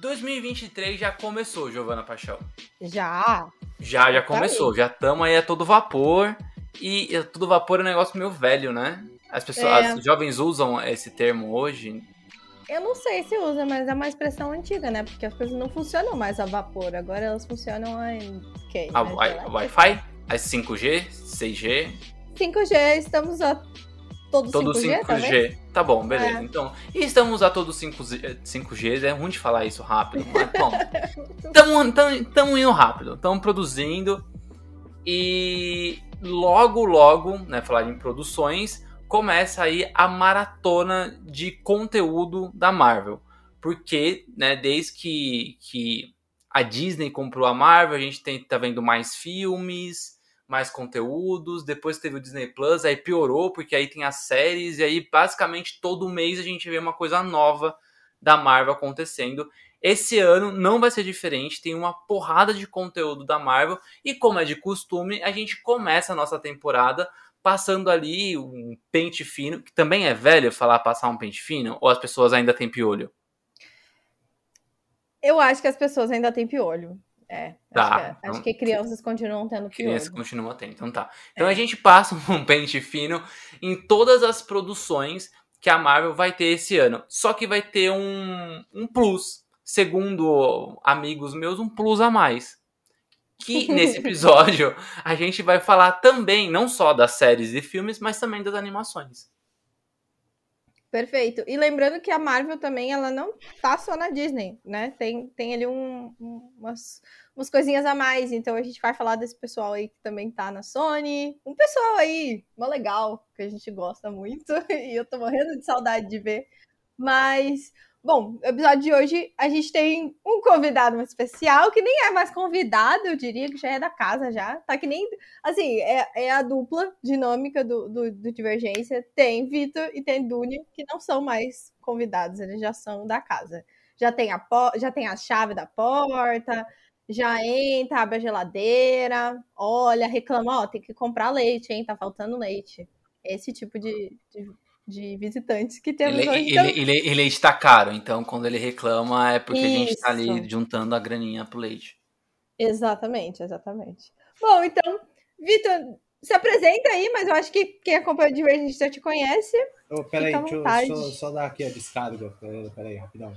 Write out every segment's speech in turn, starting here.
2023 já começou, Giovana Paixão. Já. Já, já começou. Tá já estamos aí a todo vapor. E a todo vapor é um negócio meio velho, né? As pessoas, é. as usam esse termo hoje. Eu não sei se usa, mas é uma expressão antiga, né? Porque as coisas não funcionam mais a vapor. Agora elas funcionam em quê? A Wi-Fi? As 5G? 6G? 5G, estamos a Todo, todo 5G, 5G. Tá, tá bom, beleza. É. Então, estamos a todo 5G, 5G, é ruim de falar isso rápido, mas bom. Estamos indo rápido, estamos produzindo e logo, logo, né, falar em produções, começa aí a maratona de conteúdo da Marvel. Porque, né, desde que, que a Disney comprou a Marvel, a gente tem, tá vendo mais filmes, mais conteúdos. Depois teve o Disney Plus, aí piorou, porque aí tem as séries, e aí basicamente todo mês a gente vê uma coisa nova da Marvel acontecendo. Esse ano não vai ser diferente, tem uma porrada de conteúdo da Marvel, e como é de costume, a gente começa a nossa temporada passando ali um pente fino, que também é velho falar passar um pente fino, ou as pessoas ainda têm piolho? Eu acho que as pessoas ainda têm piolho. É, tá. acho, que, é. então, acho que crianças continuam tendo Crianças continuam tendo, então tá. Então é. a gente passa um pente fino em todas as produções que a Marvel vai ter esse ano. Só que vai ter um, um plus, segundo amigos meus, um plus a mais. Que nesse episódio a gente vai falar também, não só das séries e filmes, mas também das animações. Perfeito. E lembrando que a Marvel também, ela não tá só na Disney, né? Tem, tem ali um, um, umas, umas coisinhas a mais. Então a gente vai falar desse pessoal aí que também tá na Sony. Um pessoal aí, mó legal, que a gente gosta muito. E eu tô morrendo de saudade de ver. Mas Bom, no episódio de hoje a gente tem um convidado especial, que nem é mais convidado, eu diria que já é da casa já. Tá que nem. Assim, é, é a dupla dinâmica do, do, do Divergência. Tem Vitor e tem Dunia, que não são mais convidados, eles já são da casa. Já tem a, já tem a chave da porta, já entra, abre a geladeira, olha, reclama, ó, tem que comprar leite, hein? Tá faltando leite. Esse tipo de, de de visitantes que temos ele, hoje. Ele, então... ele, ele, está caro, então quando ele reclama é porque Isso. a gente está ali juntando a graninha pro leite. Exatamente, exatamente. Bom, então, Vitor, se apresenta aí, mas eu acho que quem acompanha o Divergente já te conhece. Oh, peraí, deixa eu só, só, dar aqui a descarga. Peraí, rapidão.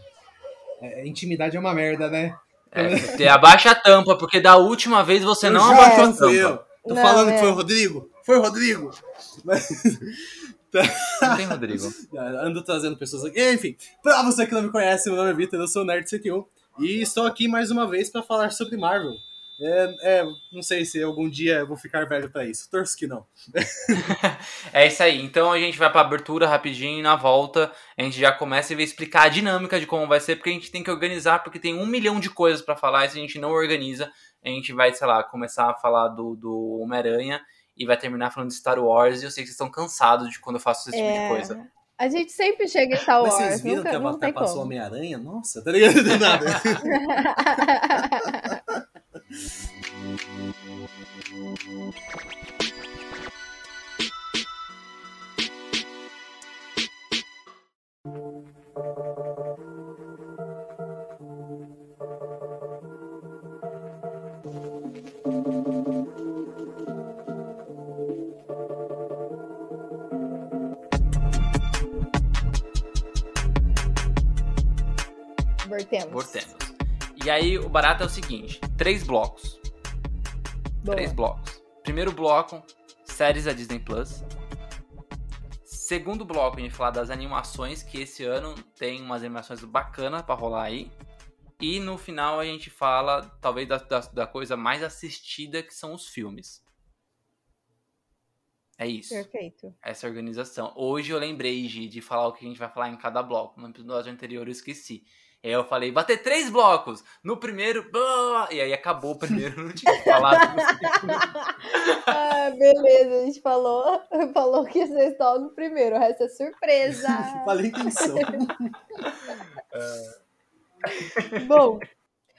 É, intimidade é uma merda, né? É, abaixa a tampa, porque da última vez você eu não abaixou a tampa. Eu. Tô não, falando é. que foi o Rodrigo? Foi o Rodrigo! Mas... Não tem Rodrigo. Ando trazendo pessoas aqui. Enfim, pra você que não me conhece, meu nome é Vitor, eu sou o Nerd 101 e estou aqui mais uma vez para falar sobre Marvel. É, é, não sei se algum dia eu vou ficar velho para isso. Torço que não. é isso aí. Então a gente vai para abertura rapidinho e na volta a gente já começa e vai explicar a dinâmica de como vai ser, porque a gente tem que organizar, porque tem um milhão de coisas para falar e se a gente não organiza, a gente vai, sei lá, começar a falar do, do Homem-Aranha e vai terminar falando de Star Wars. E eu sei que vocês estão cansados de quando eu faço esse tipo de é. coisa. A gente sempre chega em Star Wars. Mas vocês viram nunca, que a Avatar passou Homem-Aranha? Nossa, tá ligado? Do nada. Voltemos. E aí o barato é o seguinte: três blocos. Boa. Três blocos. Primeiro bloco, séries da Disney Plus. Segundo bloco, a gente falar das animações, que esse ano tem umas animações bacanas para rolar aí. E no final a gente fala, talvez, da, da, da, coisa mais assistida, que são os filmes. É isso. Perfeito. Essa organização. Hoje eu lembrei, Gi, de falar o que a gente vai falar em cada bloco. No episódio anterior eu esqueci. Aí eu falei, vai ter três blocos. No primeiro, e aí acabou o primeiro, não tinha falado. ah, beleza, a gente falou, falou que vocês estão no primeiro, o resto é surpresa. Falei intenção. Bom,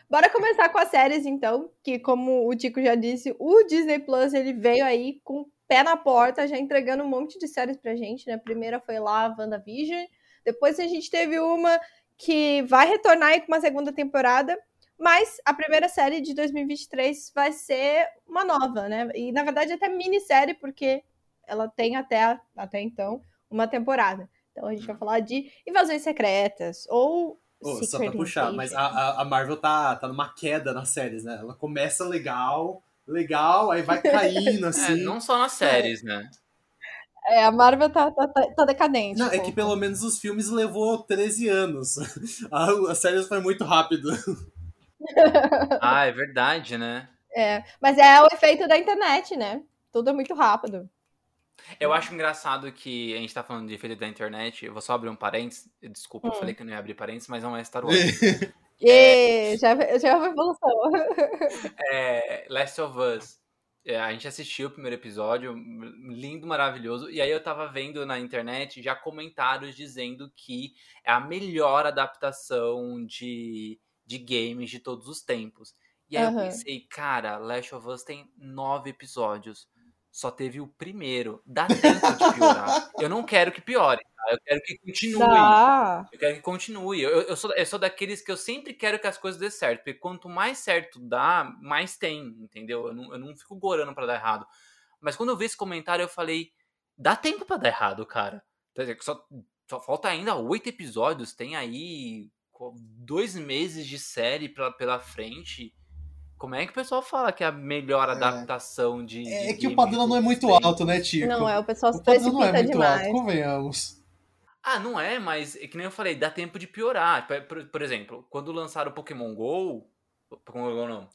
bora começar com as séries então, que como o Tico já disse, o Disney Plus ele veio aí com o pé na porta, já entregando um monte de séries pra gente, né? A primeira foi lá a WandaVision, depois a gente teve uma que vai retornar aí com uma segunda temporada, mas a primeira série de 2023 vai ser uma nova, né? E na verdade até minissérie, porque ela tem até, até então uma temporada. Então a gente vai falar de invasões secretas ou Oh, só pra puxar, mas a, a Marvel tá, tá numa queda nas séries, né? Ela começa legal, legal, aí vai caindo, assim. É, não só nas séries, é. né? É, a Marvel tá, tá, tá decadente. Não, é que pelo menos os filmes levou 13 anos. A, a série foi muito rápido. ah, é verdade, né? É, mas é o efeito da internet, né? Tudo é muito rápido. Eu acho engraçado que a gente tá falando de efeito da internet. Eu vou só abrir um parênteses. Desculpa, hum. eu falei que eu não ia abrir parênteses, mas não é Star Wars. é... já, já é uma evolução. é, Last of Us. É, a gente assistiu o primeiro episódio, lindo, maravilhoso. E aí eu tava vendo na internet já comentários dizendo que é a melhor adaptação de, de games de todos os tempos. E aí uhum. eu pensei, cara, Last of Us tem nove episódios só teve o primeiro. Dá tempo de piorar. eu não quero que piore? Eu quero que continue. Dá. Eu quero que continue. Eu, eu, sou, eu sou daqueles que eu sempre quero que as coisas dê certo. Porque quanto mais certo dá, mais tem, entendeu? Eu não, eu não fico gorando para dar errado. Mas quando eu vi esse comentário, eu falei: dá tempo para dar errado, cara. Só, só falta ainda oito episódios. Tem aí dois meses de série pra, pela frente. Como é que o pessoal fala que é a melhor é. adaptação de. É, de que o padrão não é muito alto, né, Tico? Não, é, o pessoal se o padrão não é muito demais. alto, convenhamos. Ah, não é, mas é que nem eu falei, dá tempo de piorar. Por, por exemplo, quando lançaram o Pokémon GO. Pokémon GO não.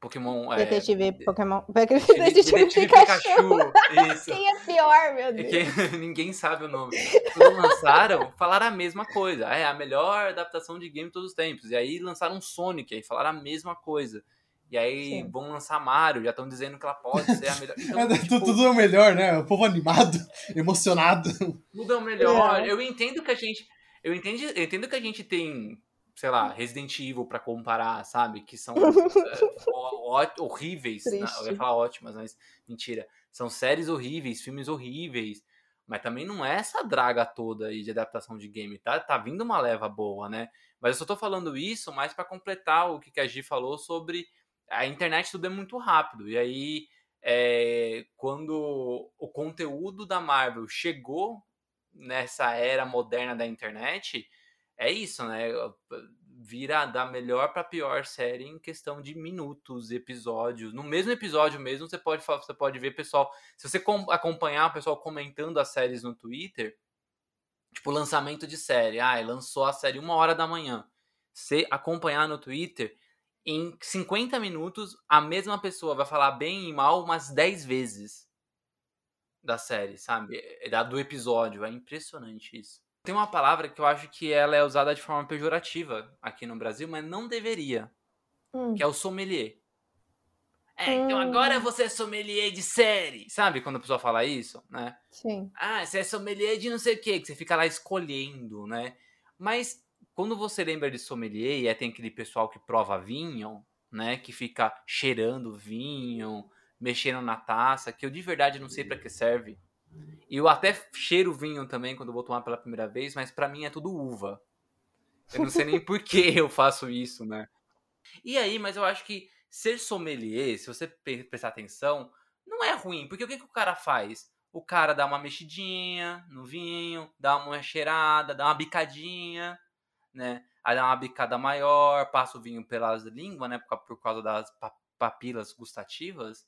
Pokémon. Detetive é, Pokémon. Detetive, Detetive Pikachu. Pikachu. Isso. Quem é pior, meu Deus? É que, ninguém sabe o nome. Quando lançaram, falaram a mesma coisa. É a melhor adaptação de game de todos os tempos. E aí lançaram Sonic, aí falaram a mesma coisa. E aí Sim. vão lançar Mario, já estão dizendo que ela pode ser a melhor. Então, é, tipo, tudo é o melhor, né? O povo animado, emocionado. Tudo é o melhor. É. Eu entendo que a gente. Eu entendo, eu entendo que a gente tem, sei lá, Resident Evil para comparar, sabe? Que são é, horríveis. Né? Eu ia falar ótimas, mas mentira. São séries horríveis, filmes horríveis. Mas também não é essa draga toda aí de adaptação de game. Tá, tá vindo uma leva boa, né? Mas eu só tô falando isso mais para completar o que a Gi falou sobre a internet tudo é muito rápido. E aí, é, quando o conteúdo da Marvel chegou nessa era moderna da internet, é isso, né? Vira da melhor para pior série em questão de minutos, episódios. No mesmo episódio mesmo, você pode você pode ver pessoal, se você acompanhar o pessoal comentando as séries no Twitter, tipo lançamento de série, ah, lançou a série uma hora da manhã. Você acompanhar no Twitter, em 50 minutos, a mesma pessoa vai falar bem e mal umas 10 vezes da série, sabe? É, do episódio. É impressionante isso. Tem uma palavra que eu acho que ela é usada de forma pejorativa aqui no Brasil, mas não deveria. Hum. Que é o sommelier. É, então hum. agora você é sommelier de série. Sabe quando a pessoa fala isso, né? Sim. Ah, você é sommelier de não sei o quê, que você fica lá escolhendo, né? Mas quando você lembra de sommelier, e é, tem aquele pessoal que prova vinho, né, que fica cheirando vinho, mexendo na taça, que eu de verdade não sei para que serve. E eu até cheiro vinho também quando vou tomar pela primeira vez, mas para mim é tudo uva. Eu não sei nem por que eu faço isso, né? E aí, mas eu acho que ser sommelier, se você prestar atenção, não é ruim, porque o que, que o cara faz? O cara dá uma mexidinha no vinho, dá uma cheirada, dá uma bicadinha, né? Aí dá uma bicada maior, passa o vinho pelas línguas, né? Por, por causa das papilas gustativas.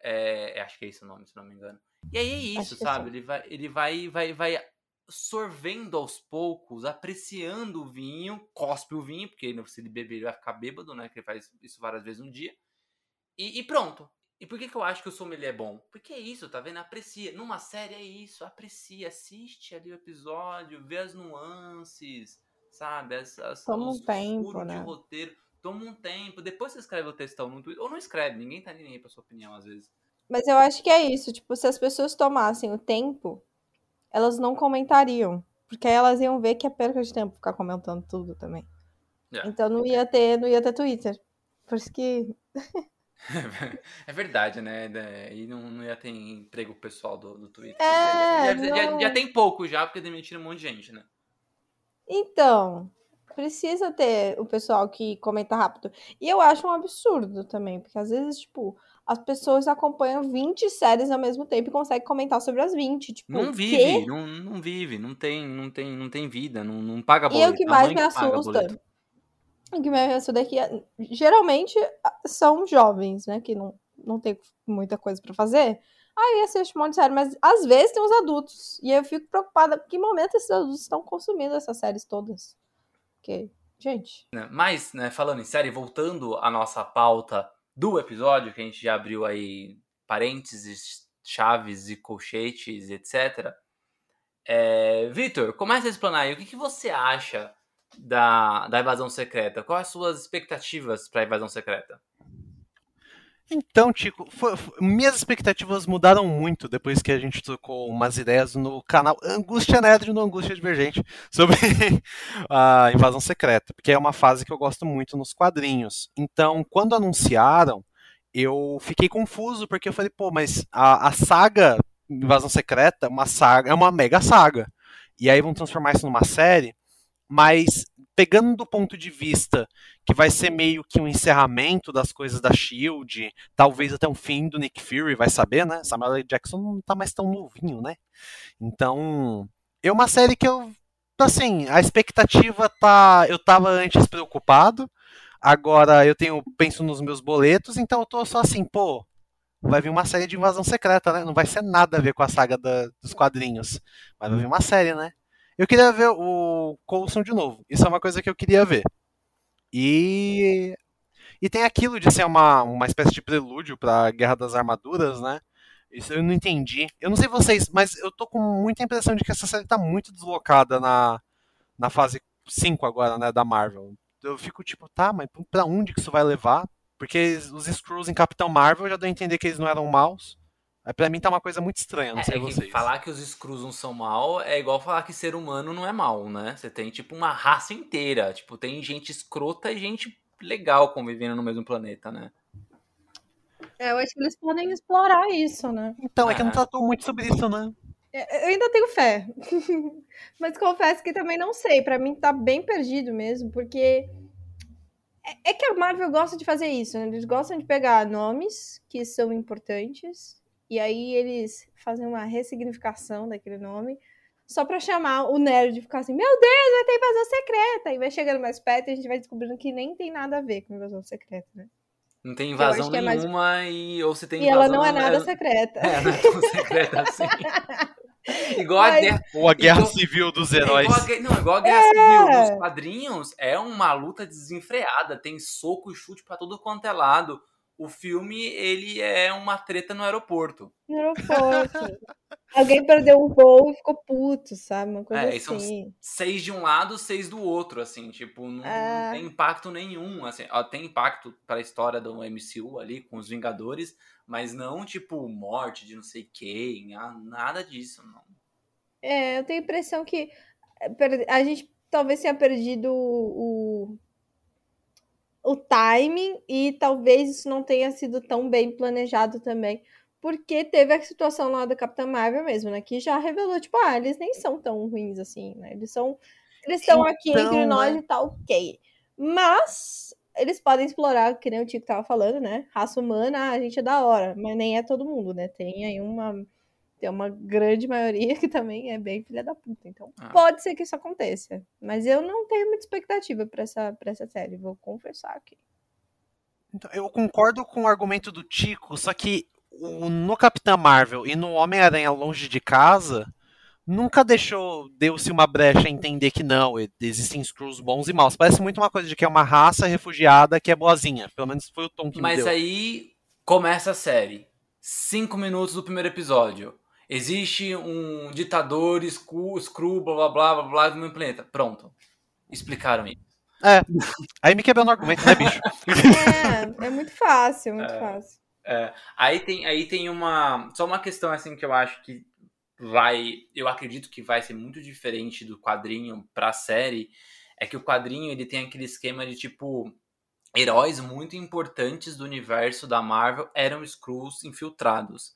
É, acho que é esse o nome, se não me engano. E aí é isso, sabe? Ele vai, ele vai, vai, vai sorvendo aos poucos, apreciando o vinho, cospe o vinho, porque se ele beber ele vai ficar bêbado, né? Que ele faz isso várias vezes no dia. E, e, pronto. E por que, que eu acho que o sommelier é bom? Porque é isso, tá vendo? Aprecia. Numa série é isso, aprecia, assiste ali o episódio, vê as nuances, sabe? As, as, Toma um tempo, né? de roteiro. Toma um tempo. Depois você escreve o textão no Twitter. Ou não escreve, ninguém tá nem aí pra sua opinião, às vezes. Mas eu acho que é isso. Tipo, se as pessoas tomassem o tempo elas não comentariam. Porque aí elas iam ver que é perca de tempo ficar comentando tudo também. Yeah. Então não ia ter, não ia ter Twitter. Por isso que. é verdade, né? E não, não ia ter emprego pessoal do, do Twitter. É, já, já, já, tem pouco já, porque demitiram um monte de gente, né? Então, precisa ter o pessoal que comenta rápido. E eu acho um absurdo também, porque às vezes, tipo, as pessoas acompanham 20 séries ao mesmo tempo e conseguem comentar sobre as 20. Tipo, não vive, não, não vive, não tem, não tem, não tem vida, não, não paga boleto. E o que mais me assusta, que me é que geralmente são jovens, né, que não, não tem muita coisa para fazer. Aí assiste um monte de série, mas às vezes tem os adultos. E eu fico preocupada, que momento esses adultos estão consumindo essas séries todas? Porque, gente. Mas, né, falando em série, voltando à nossa pauta do episódio, que a gente já abriu aí parênteses, chaves e colchetes, etc. É, Vitor, comece a explanar aí o que, que você acha da, da invasão secreta. Quais as suas expectativas para a invasão secreta? Então, Tico, foi, foi, minhas expectativas mudaram muito depois que a gente trocou umas ideias no canal Angústia Nerd no Angústia Divergente sobre a invasão secreta, porque é uma fase que eu gosto muito nos quadrinhos. Então, quando anunciaram, eu fiquei confuso porque eu falei, pô, mas a, a saga Invasão Secreta uma saga, é uma mega saga. E aí vão transformar isso numa série, mas pegando do ponto de vista que vai ser meio que um encerramento das coisas da Shield, talvez até um fim do Nick Fury, vai saber, né? Samuel L. Jackson não tá mais tão novinho, né? Então, é uma série que eu assim, a expectativa tá, eu tava antes preocupado, agora eu tenho penso nos meus boletos, então eu tô só assim, pô, vai vir uma série de invasão secreta, né? Não vai ser nada a ver com a saga da, dos quadrinhos, mas vai vir uma série, né? Eu queria ver o Coulson de novo. Isso é uma coisa que eu queria ver. E e tem aquilo de ser uma, uma espécie de prelúdio para Guerra das Armaduras, né? Isso eu não entendi. Eu não sei vocês, mas eu tô com muita impressão de que essa série tá muito deslocada na, na fase 5 agora, né, da Marvel. Eu fico tipo, tá, mas pra onde que isso vai levar? Porque os Skrulls em Capitão Marvel já deu a entender que eles não eram maus. Mas pra mim tá uma coisa muito estranha, não é, sei é vocês. Falar que os Skrulls não são mal é igual falar que ser humano não é mal, né? Você tem, tipo, uma raça inteira. Tipo, tem gente escrota e gente legal convivendo no mesmo planeta, né? É, eu acho que eles podem explorar isso, né? Então, é, é que não tratou muito sobre isso, né? É, eu ainda tenho fé. Mas confesso que também não sei. Para mim tá bem perdido mesmo, porque é, é que a Marvel gosta de fazer isso, né? Eles gostam de pegar nomes que são importantes e aí eles fazem uma ressignificação daquele nome só pra chamar o nerd de ficar assim, meu Deus, vai ter invasão secreta. E vai chegando mais perto e a gente vai descobrindo que nem tem nada a ver com invasão secreta, né? Não tem invasão nenhuma é mais... e ou você tem E ela não é nada secreta. É, não é tão secreta assim. igual Mas... a guerra. Ou a guerra igual... civil dos heróis. É igual a... Não, igual a guerra é... civil dos quadrinhos, é uma luta desenfreada. Tem soco e chute pra todo quanto é lado o filme ele é uma treta no aeroporto. No aeroporto. Alguém perdeu um voo e ficou puto, sabe? Uma coisa é, assim. São seis de um lado, seis do outro, assim, tipo, não, é... não tem impacto nenhum, assim, ó, tem impacto para a história do MCU ali com os Vingadores, mas não tipo morte de não sei quem, ah, nada disso, não. É, eu tenho a impressão que eh, a gente talvez tenha perdido o, o timing e talvez isso não tenha sido tão bem planejado também, porque teve a situação lá da Capitã Marvel mesmo, né? Que já revelou, tipo, ah, eles nem são tão ruins assim, né? Eles são. Eles estão então, aqui entre nós né? e tá ok. Mas eles podem explorar, que nem o Tico tava falando, né? Raça humana, a gente é da hora, mas nem é todo mundo, né? Tem aí uma tem uma grande maioria que também é bem filha da puta. Então, ah. pode ser que isso aconteça. Mas eu não tenho muita expectativa para essa, pra essa série, vou confessar aqui. Então, eu concordo com o argumento do Tico, só que o- no Capitã Marvel e no Homem-Aranha Longe de Casa, nunca deixou, deu-se uma brecha a entender que não, e- existem Skrulls bons e maus. Parece muito uma coisa de que é uma raça refugiada que é boazinha. Pelo menos foi o tom que me Mas deu. aí começa a série. Cinco minutos do primeiro episódio. Existe um ditador, Skrull, blá blá blá blá blá do meu planeta. Pronto. Explicaram isso. É. Aí me quebrou no argumento, né, bicho? É, é muito fácil, muito fácil. É, aí tem, aí tem uma. Só uma questão assim que eu acho que vai. Eu acredito que vai ser muito diferente do quadrinho pra série. É que o quadrinho ele tem aquele esquema de tipo. Heróis muito importantes do universo da Marvel eram Skrulls infiltrados.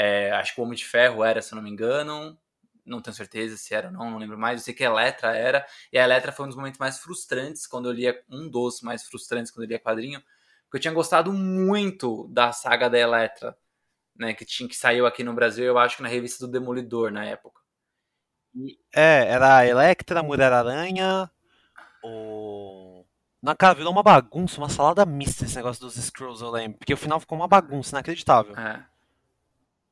É, acho que o Homem de Ferro era, se eu não me engano. Não tenho certeza se era ou não, não lembro mais. Eu sei que a Eletra era. E a Eletra foi um dos momentos mais frustrantes quando eu lia. Um dos mais frustrantes quando eu lia quadrinho. Porque eu tinha gostado muito da saga da Eletra. Né, que, tinha, que saiu aqui no Brasil, eu acho que na revista do Demolidor na época. É, era a Electra, Mulher-Aranha, o... Na cara, virou uma bagunça, uma salada mista esse negócio dos Skrulls, eu lembro. Porque o final ficou uma bagunça, inacreditável. É.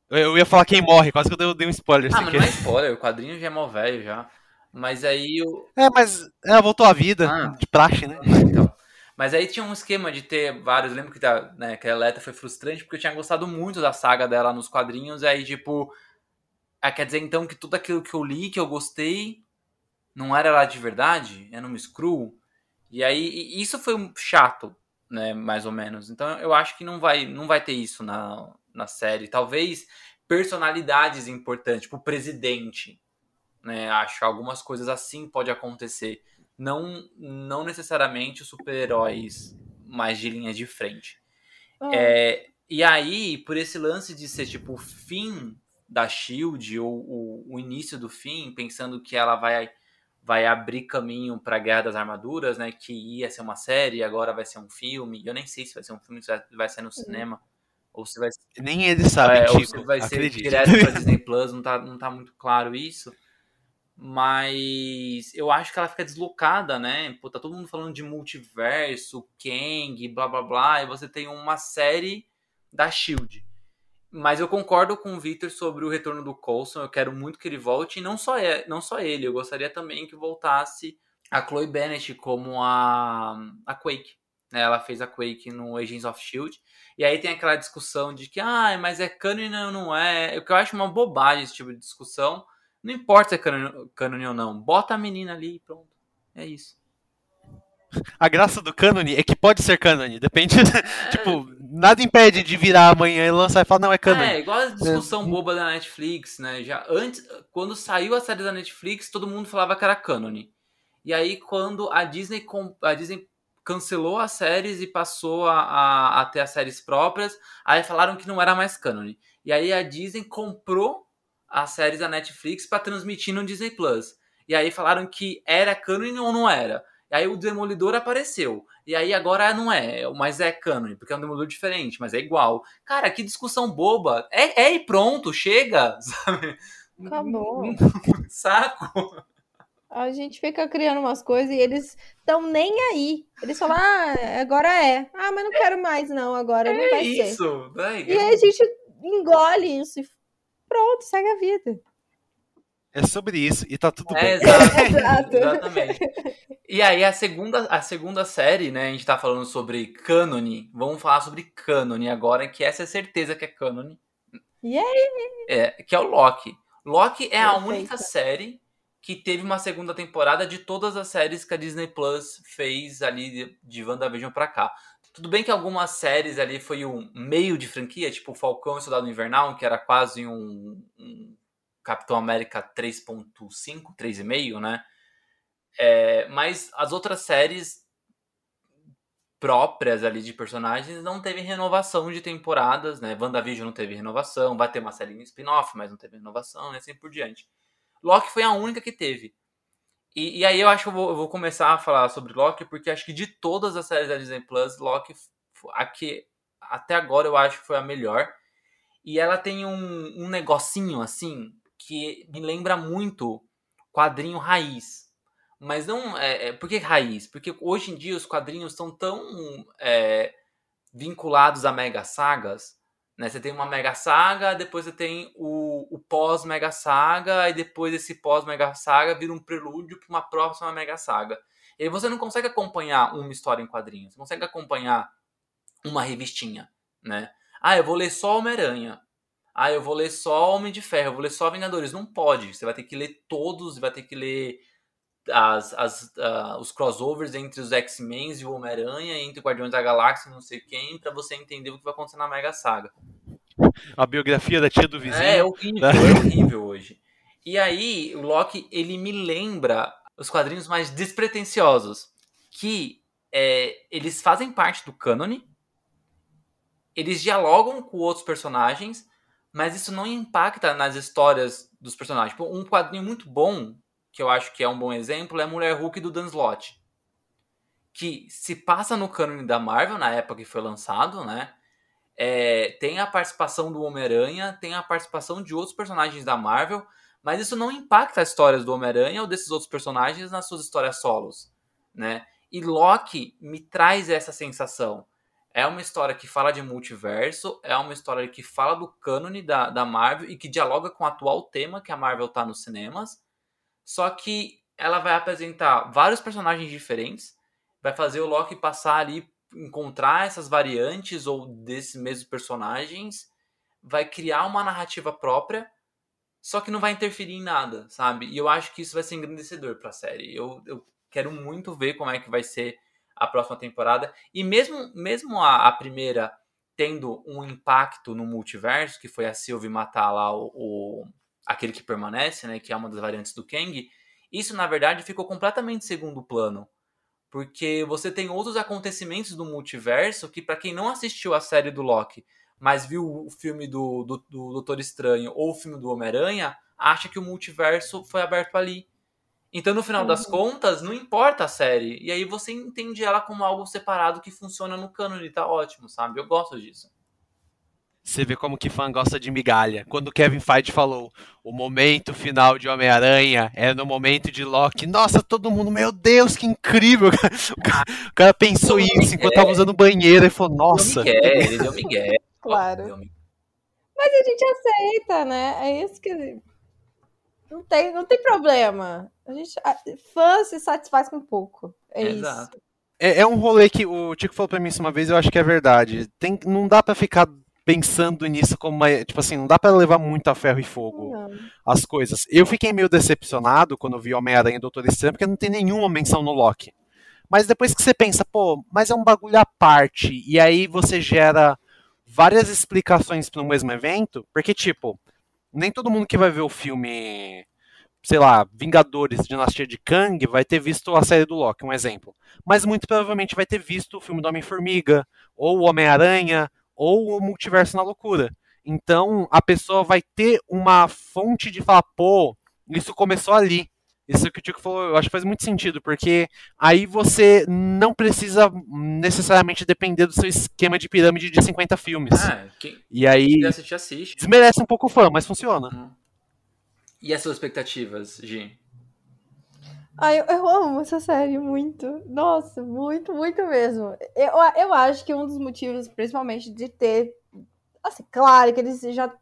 Eu, ia falar quem morre, quase que eu dei, um spoiler Ah, mas não é spoiler, o quadrinho já é mó velho já. Mas aí o. É, mas ela voltou à vida, Ah. de praxe, né? Então. Mas aí tinha um esquema de ter vários. Lembro que, tá, né, que a Eletra foi frustrante porque eu tinha gostado muito da saga dela nos quadrinhos. Aí, tipo. Ah, quer dizer então que tudo aquilo que eu li, que eu gostei, não era lá de verdade? Era um Skrull? E aí, e isso foi um chato, né? Mais ou menos. Então eu acho que não vai, não vai ter isso na, na série. Talvez personalidades importantes, tipo o presidente. Né? Acho que algumas coisas assim pode acontecer. Não, não necessariamente os super-heróis mais de linha de frente. Oh, É, e aí, por esse lance de ser tipo o fim da Shield ou o, o início do fim, pensando que ela vai, vai abrir caminho para a Guerra das Armaduras, né? Que ia ser uma série, agora vai ser um filme. Eu nem sei se vai ser um filme, se vai, vai ser no cinema ou se vai, Nem eles sabem, é, ou Chico. se vai ser acredite. direto para Disney Plus. Não tá, não tá muito claro isso. Mas eu acho que ela fica deslocada, né? Pô, tá todo mundo falando de multiverso, Kang, blá blá blá, e você tem uma série da Shield. Mas eu concordo com o Victor sobre o retorno do Coulson. Eu quero muito que ele volte. E não só, é, não só ele. Eu gostaria também que voltasse a Chloe Bennett como a, a Quake. Né? Ela fez a Quake no Agents of S.H.I.E.L.D. E aí tem aquela discussão de que, ah, mas é canon ou não é? O que eu acho uma bobagem esse tipo de discussão. Não importa se é canon, canon ou não. Bota a menina ali e pronto. É isso. A graça do cânone é que pode ser cânone, depende. tipo, nada impede de virar amanhã e lançar e falar, não, é cânone. É, igual a discussão boba da Netflix, né? Já antes, quando saiu a série da Netflix, todo mundo falava que era cânone. E aí, quando a Disney, a Disney cancelou as séries e passou a, a, a ter as séries próprias, aí falaram que não era mais cânone. E aí a Disney comprou as séries da Netflix para transmitir no Disney Plus. E aí falaram que era cânone ou não era. E aí o Demolidor apareceu. E aí agora não é, mas é cânone, porque é um Demolidor diferente, mas é igual. Cara, que discussão boba. É, é e pronto, chega, sabe? Acabou. Saco. A gente fica criando umas coisas e eles estão nem aí. Eles falam, ah, agora é. Ah, mas não quero mais, não, agora não É vai ser. isso. né? E aí a gente engole isso e pronto, segue a vida. É sobre isso, e tá tudo É, bem. exato, exatamente. E aí a segunda, a segunda série, né? A gente tá falando sobre cânone. Vamos falar sobre cânone agora, que essa é certeza que é cânone. E aí? É, que é o Loki. Loki é a Perfeito. única série que teve uma segunda temporada de todas as séries que a Disney Plus fez ali de, WandaVision pra cá. Tudo bem que algumas séries ali foi um meio de franquia, tipo Falcão e Soldado Invernal, que era quase um, um Capitão América 3.5, 3,5, né? É, mas as outras séries próprias ali de personagens não teve renovação de temporadas, né? WandaVision não teve renovação, vai ter uma série em spin-off, mas não teve renovação, e assim por diante. Loki foi a única que teve. E, e aí eu acho que eu vou, eu vou começar a falar sobre Loki, porque acho que de todas as séries da Disney Plus, Loki, a que até agora eu acho que foi a melhor. E ela tem um, um negocinho assim que me lembra muito quadrinho raiz. Mas não. É, é, por que raiz? Porque hoje em dia os quadrinhos estão tão é, vinculados a mega sagas, Né? Você tem uma mega saga, depois você tem o, o pós-mega saga, e depois esse pós-mega saga vira um prelúdio para uma próxima mega saga. E aí você não consegue acompanhar uma história em quadrinhos, você consegue acompanhar uma revistinha, né? Ah, eu vou ler só Homem-Aranha. Ah, eu vou ler só Homem de Ferro, eu vou ler só Vingadores. Não pode. Você vai ter que ler todos, vai ter que ler as, as, uh, os crossovers entre os X-Men e o Homem-Aranha, entre Guardiões da Galáxia e não sei quem, para você entender o que vai acontecer na Mega Saga. A biografia da tia do vizinho. É, é horrível, é horrível hoje. E aí, o Loki, ele me lembra os quadrinhos mais despretensiosos, que é, eles fazem parte do cânone, eles dialogam com outros personagens, mas isso não impacta nas histórias dos personagens. Tipo, um quadrinho muito bom que eu acho que é um bom exemplo, é Mulher Hulk do Dan Slott. Que se passa no cânone da Marvel, na época que foi lançado, né? É, tem a participação do Homem-Aranha, tem a participação de outros personagens da Marvel, mas isso não impacta as histórias do Homem-Aranha ou desses outros personagens nas suas histórias solos, né? E Loki me traz essa sensação. É uma história que fala de multiverso, é uma história que fala do cânone da, da Marvel e que dialoga com o atual tema que a Marvel tá nos cinemas, só que ela vai apresentar vários personagens diferentes, vai fazer o Loki passar ali, encontrar essas variantes ou desses mesmos personagens, vai criar uma narrativa própria, só que não vai interferir em nada, sabe? E eu acho que isso vai ser engrandecedor para a série. Eu, eu quero muito ver como é que vai ser a próxima temporada. E mesmo, mesmo a, a primeira tendo um impacto no multiverso, que foi a Sylvie matar lá o, o aquele que permanece, né, que é uma das variantes do Kang, isso na verdade ficou completamente segundo plano. Porque você tem outros acontecimentos do multiverso que, para quem não assistiu a série do Loki, mas viu o filme do, do, do Doutor Estranho ou o filme do Homem-Aranha, acha que o multiverso foi aberto ali. Então, no final uhum. das contas, não importa a série. E aí você entende ela como algo separado que funciona no cânone, tá ótimo, sabe? Eu gosto disso. Você vê como que fã gosta de migalha. Quando o Kevin Feige falou o momento final de Homem-Aranha é no momento de Loki. Nossa, todo mundo, meu Deus, que incrível! O cara, o cara pensou isso enquanto tava usando banheiro e falou, nossa. Deu Miguel, ele deu Miguel. Claro. Mas a gente aceita, né? É isso que. Não tem, não tem problema. A gente, a, fã se satisfaz com pouco. É Exato. isso. É, é um rolê que o Tico falou pra mim isso uma vez, eu acho que é verdade. Tem, não dá para ficar pensando nisso como uma, tipo assim, não dá para levar muito a ferro e fogo não. as coisas. Eu fiquei meio decepcionado quando vi Homem-Aranha e Doutor Estranho, porque não tem nenhuma menção no Loki. Mas depois que você pensa, pô, mas é um bagulho à parte, e aí você gera várias explicações para o mesmo evento, porque, tipo, nem todo mundo que vai ver o filme, sei lá, Vingadores, Dinastia de Kang, vai ter visto a série do Loki, um exemplo. Mas muito provavelmente vai ter visto o filme do Homem-Formiga, ou o Homem-Aranha, ou o multiverso na loucura. Então a pessoa vai ter uma fonte de falar, pô, isso começou ali. Isso que o Tico falou, eu acho que faz muito sentido, porque aí você não precisa necessariamente depender do seu esquema de pirâmide de 50 filmes. Ah, quem, e aí quem assiste, assiste. desmerece um pouco o fã, mas funciona. Hum. E as suas expectativas, Gi? Ai, eu, amo essa série muito. Nossa, muito, muito mesmo. Eu, eu acho que um dos motivos, principalmente, de ter. Assim, claro que eles já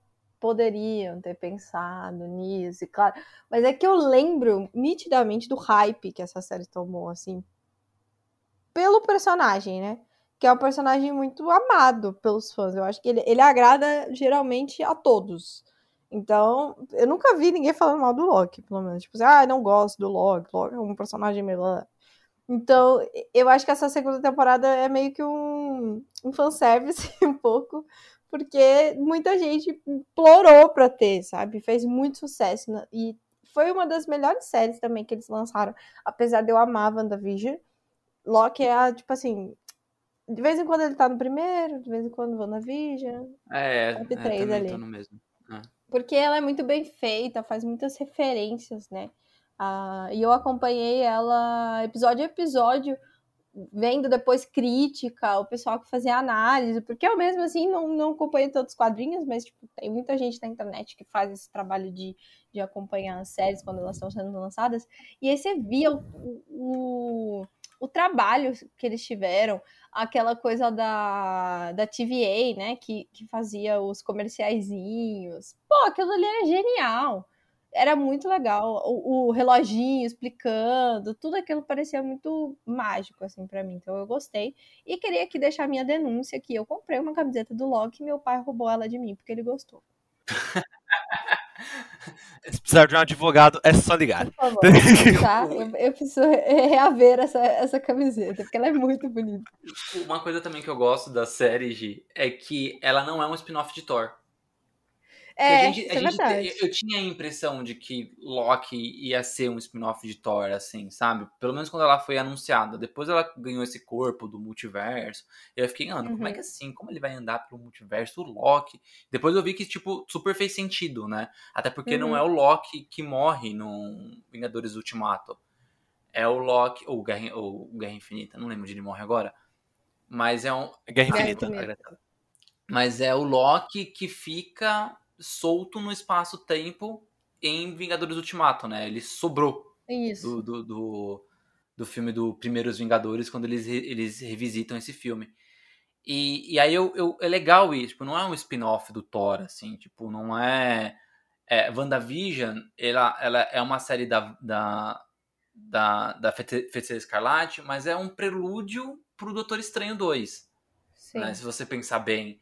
poderiam ter pensado nisso, claro. Mas é que eu lembro nitidamente do hype que essa série tomou, assim. Pelo personagem, né? Que é um personagem muito amado pelos fãs. Eu acho que ele, ele agrada geralmente a todos. Então, eu nunca vi ninguém falando mal do Loki, pelo menos. Tipo assim, ah, não gosto do Loki, Loki é um personagem melhor. Então, eu acho que essa segunda temporada é meio que um, um fanservice, um pouco, porque muita gente implorou pra ter, sabe? Fez muito sucesso. Né? E foi uma das melhores séries também que eles lançaram, apesar de eu amar WandaVision. Loki é, a, tipo assim, de vez em quando ele tá no primeiro, de vez em quando WandaVision. É, top é, 3 ali. Tô no mesmo. É. Porque ela é muito bem feita, faz muitas referências, né? Ah, e eu acompanhei ela episódio a episódio vendo depois crítica, o pessoal que fazia análise, porque eu mesmo assim não, não acompanho todos os quadrinhos, mas tipo, tem muita gente na internet que faz esse trabalho de, de acompanhar as séries quando elas estão sendo lançadas, e aí você via o, o, o trabalho que eles tiveram, aquela coisa da, da TVA, né, que, que fazia os comerciaizinhos. Pô, aquilo ali era genial era muito legal. O, o, reloginho explicando, tudo aquilo parecia muito mágico, assim, para mim. Então eu gostei. E queria aqui deixar minha denúncia que eu comprei uma camiseta do Loki e meu pai roubou ela de mim, porque ele gostou. Se precisar de um advogado, é só ligar. Por favor, tá? Eu, eu, preciso reaver essa, essa camiseta, porque ela é muito bonita. Uma coisa também que eu gosto da série, G, é que ela não é um spin-off de Thor. É, a gente, a a gente, gente, eu tinha a impressão de que Loki ia ser um spin-off de Thor, assim, sabe? Pelo menos quando ela foi anunciada. Depois ela ganhou esse corpo do multiverso. Eu fiquei, mano, uhum. como é que assim? Como ele vai andar pelo multiverso? O Loki. Depois eu vi que, tipo, super fez sentido, né? Até porque uhum. não é o Loki que morre no Vingadores Ultimato. É o Loki, ou Guerra, ou Guerra Infinita, não lembro de ele morre agora. Mas é um. Guerra Infinita. Guerra Infinita. Mas é o Loki que fica solto no espaço-tempo em Vingadores Ultimato, né? Ele sobrou Isso. Do, do, do, do, filme do Primeiros Vingadores quando eles, eles revisitam esse filme. E, e aí eu, eu, é legal isso, tipo, não é um spin-off do Thor, assim, tipo, não é... é WandaVision, ela, ela é uma série da, da, da, da Feiticeira Escarlate, mas é um prelúdio pro Doutor Estranho 2. Né? Se você pensar bem.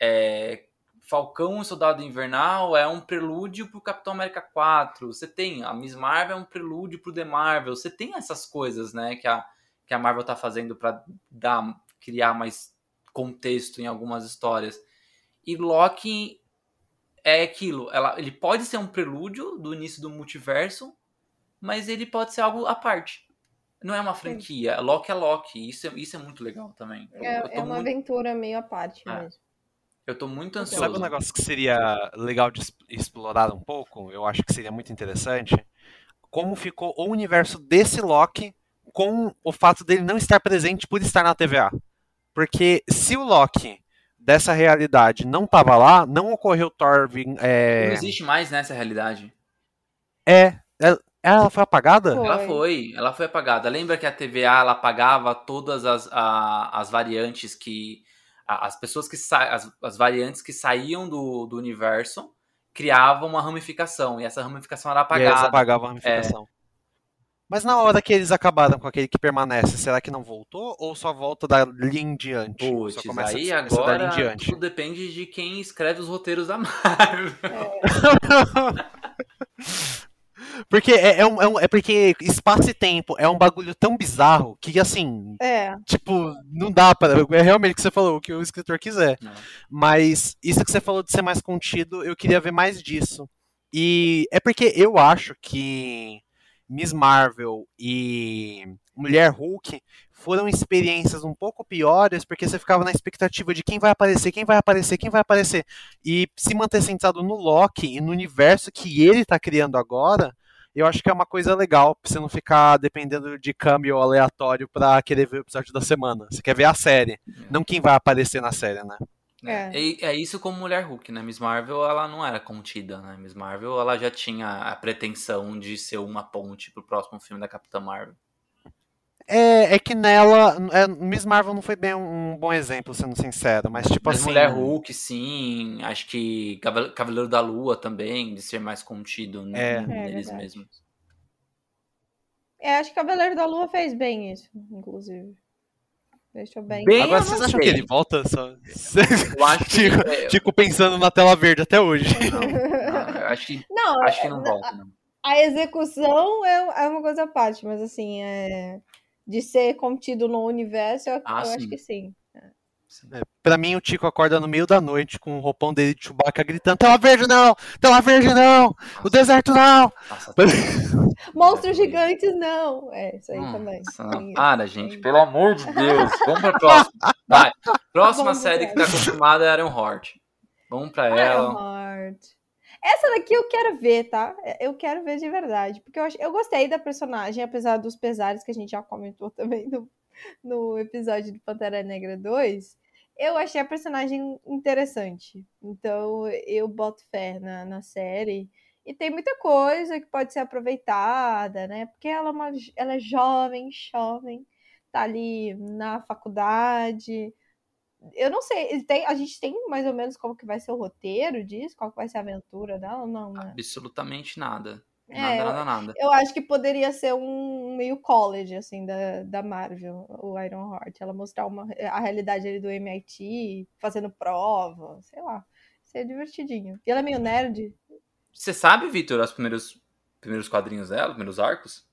É, Falcão e Soldado Invernal é um prelúdio pro Capitão América 4. Você tem a Miss Marvel é um prelúdio pro The Marvel. Você tem essas coisas, né, que a, que a Marvel tá fazendo para dar criar mais contexto em algumas histórias. E Loki é aquilo, ela, ele pode ser um prelúdio do início do multiverso, mas ele pode ser algo à parte. Não é uma franquia, Loki é Loki, isso é, isso é muito legal também. É, é uma muito... aventura meio à parte é. mesmo. Eu tô muito ansioso. Sabe um negócio que seria legal de explorar um pouco? Eu acho que seria muito interessante. Como ficou o universo desse Loki com o fato dele não estar presente por estar na TVA. Porque se o Loki dessa realidade não tava lá, não ocorreu Thor. É... Não existe mais nessa realidade. É. é ela foi apagada? Foi. Ela foi, ela foi apagada. Lembra que a TVA ela apagava todas as, a, as variantes que as pessoas que as, as variantes que saíam do, do universo criavam uma ramificação e essa ramificação era apagada. E eles apagavam a ramificação. É. Mas na hora que eles acabaram com aquele que permanece, será que não voltou ou só volta da linha em diante? Putz, só começa aí agora diante? tudo depende de quem escreve os roteiros da Marvel. É. Porque é, é, um, é, um, é, porque espaço e tempo é um bagulho tão bizarro que, assim. É. Tipo, não dá para É realmente o que você falou, o que o escritor quiser. Não. Mas isso que você falou de ser mais contido, eu queria ver mais disso. E é porque eu acho que Miss Marvel e Mulher Hulk foram experiências um pouco piores, porque você ficava na expectativa de quem vai aparecer, quem vai aparecer, quem vai aparecer. E se manter sentado no Loki e no universo que ele está criando agora, eu acho que é uma coisa legal pra você não ficar dependendo de câmbio aleatório pra querer ver o episódio da semana. Você quer ver a série, é. não quem vai aparecer na série, né? É. é. é isso como Mulher Hulk, né? Miss Marvel, ela não era contida, né? Miss Marvel, ela já tinha a pretensão de ser uma ponte pro próximo filme da Capitã Marvel. É, é que nela. É, Miss Marvel não foi bem um, um, bom exemplo, sendo sincero, mas tipo mas assim. Mulher Hulk, sim. Acho que Cavaleiro da Lua também, de ser mais contido é. neles é mesmos. É, acho que Cavaleiro da Lua fez bem isso, inclusive. Deixou bem. bem Agora vocês acham que ele volta? Só... Eu acho que... Fico, é... fico pensando na tela verde até hoje. Não, não acho que não, acho que não volta, não. A execução é, é uma coisa à parte, mas assim, é de ser contido no universo, eu, ah, eu acho que sim. É, pra mim, o Tico acorda no meio da noite com o roupão dele de Chewbacca gritando: Tela verde não! Tela verde não! O deserto não! Nossa, Monstros gigantes não! É, isso aí Nossa, também. Não, para, gente, pelo amor de Deus. Vamos pra próxima. Vai. Próxima Vamos série que tá confirmada é Iron Heart. Vamos pra ela. Iron Heart. Essa daqui eu quero ver, tá? Eu quero ver de verdade. Porque eu, eu gostei da personagem, apesar dos pesares que a gente já comentou também do, no episódio de Pantera Negra 2, eu achei a personagem interessante. Então eu boto fé na, na série. E tem muita coisa que pode ser aproveitada, né? Porque ela é, uma, ela é jovem, jovem, tá ali na faculdade. Eu não sei, tem, a gente tem mais ou menos como que vai ser o roteiro disso? Qual que vai ser a aventura dela? Não, né? Absolutamente nada. É, Nada, eu- nada, nada. Eu acho que poderia ser um meio college, assim, da, da Marvel, o Iron Heart. Ela mostrar uma, a realidade ali do MIT, fazendo prova, sei lá. Seria divertidinho. E ela é meio nerd. Você sabe, Vitor, os primeiros, primeiros quadrinhos dela, os primeiros arcos?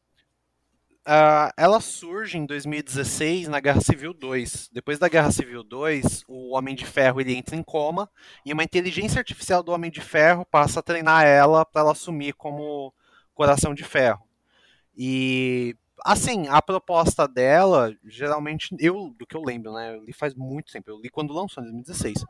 Ah, ela surge em 2016 na Guerra Civil 2. Depois da Guerra Civil 2, o Homem de Ferro ele entra em coma e uma inteligência artificial do Homem de Ferro passa a treinar ela para ela assumir como Coração de Ferro. E assim, a proposta dela, geralmente, eu do que eu lembro, né? Eu li faz muito tempo. Eu li quando lançou, em 2016.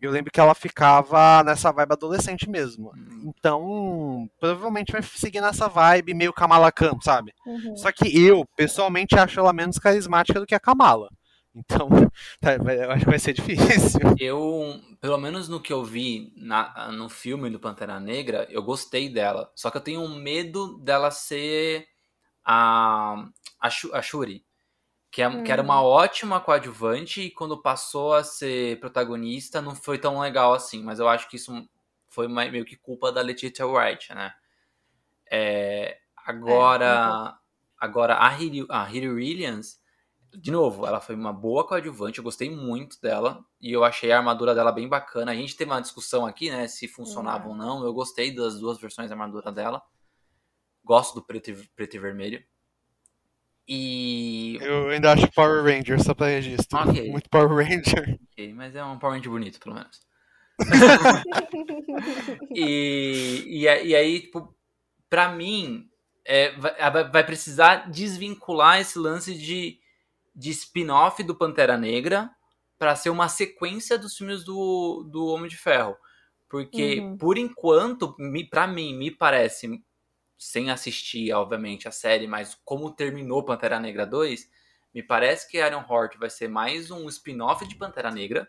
Eu lembro que ela ficava nessa vibe adolescente mesmo. Então, provavelmente vai seguir nessa vibe meio Kamala Khan, sabe? Uhum. Só que eu, pessoalmente, acho ela menos carismática do que a Kamala. Então, tá, eu acho que vai ser difícil. Eu, pelo menos no que eu vi na- no filme do Pantera Negra, eu gostei dela. Só que eu tenho medo dela ser a, a, a Shuri. Que, é- que era uma ótima coadjuvante e quando passou a ser protagonista não foi tão legal assim. Mas eu acho que isso foi meio que culpa da Letitia Wright, né? É, agora, agora a Riri, a Riri Williams, de novo, ela foi uma boa coadjuvante, eu gostei muito dela e eu achei a armadura dela bem bacana. A gente teve uma discussão aqui, né, se funcionava Uhum. ou não. Eu gostei das duas versões da armadura dela. Gosto do preto e, preto e vermelho. E. Eu ainda acho Power Ranger, só pra registro. Ok. Muito Power Ranger. ok, mas é um Power Ranger bonito, pelo menos. e, e, e aí, tipo, pra mim, é, vai, vai- precisar desvincular esse lance de, de spin-off do Pantera Negra pra ser uma sequência dos filmes do, do Homem de Ferro. Porque, Uhum. por enquanto, me, pra mim, me parece, sem assistir, obviamente, a série, mas como terminou Pantera Negra 2, me parece que Iron Heart vai ser mais um spin-off de Pantera Negra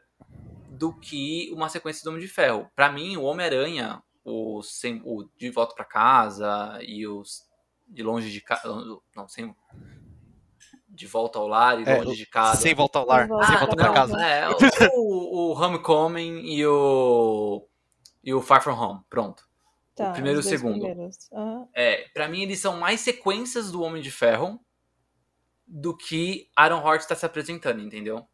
do que uma sequência do Homem de Ferro. Pra mim, o Homem-Aranha, o, sem, o De Volta pra Casa e os De Longe de Casa. Não, sem. De Volta ao Lar e É, Longe de Casa. Sem volta ao lar, Sem volta sem Ah, volta pra pra casa. casa. É, o, o Homecoming e o. E o Far From Home. Pronto. Tá, o primeiro e o segundo. Aham. É, pra mim, eles são mais sequências do Homem de Ferro do que Iron Heart está se apresentando, entendeu?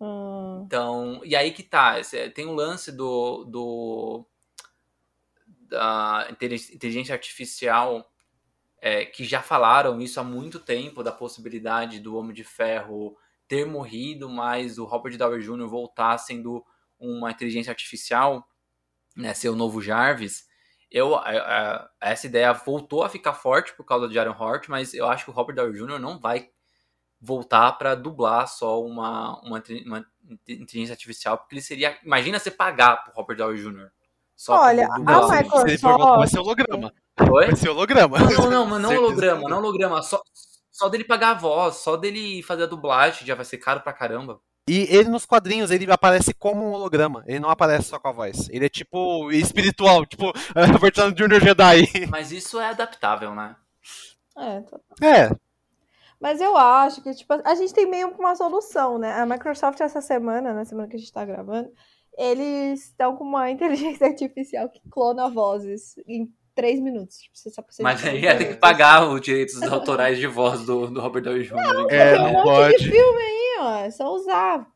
Ah, Então, e aí que tá, esse- tem um lance do, do da intelig- inteligência artificial é, que já falaram isso há muito tempo da possibilidade do Homem de Ferro ter morrido, mas o Robert Downey Jr. voltar sendo uma inteligência artificial, né, ser o novo Jarvis. Eu, a- a- essa ideia voltou a ficar forte por causa de Iron Heart, mas eu acho que o Robert Downey Jr. não vai voltar para dublar só uma, uma, uma inteligência artificial, porque ele seria. Imagina você pagar pro Robert Downey Jr. Só pra Olha, a o- Microsoft- Se ele for voltar, vai ser holograma. Oi? Vai ser holograma. Não, não, não, mas não Certeza. holograma, não holograma. Só, só dele pagar a voz, só dele fazer a dublagem já vai ser caro pra caramba. E ele nos quadrinhos, ele aparece como um holograma. Ele não aparece só com a voz. Ele é tipo espiritual, tipo a versão de Junior Jedi. Mas isso é adaptável, né? é, tá. É, Mas eu acho que, tipo, a gente tem meio que uma solução, né? A Microsoft, essa semana, na semana que a gente tá gravando, eles estão com uma inteligência artificial que clona vozes em três minutos. Tipo, você só precisa Mas aí ia ter que pagar os direitos autorais de voz do, do Robert Downey Jr. É, Tem um não monte pode. de filme aí, ó. É só usar.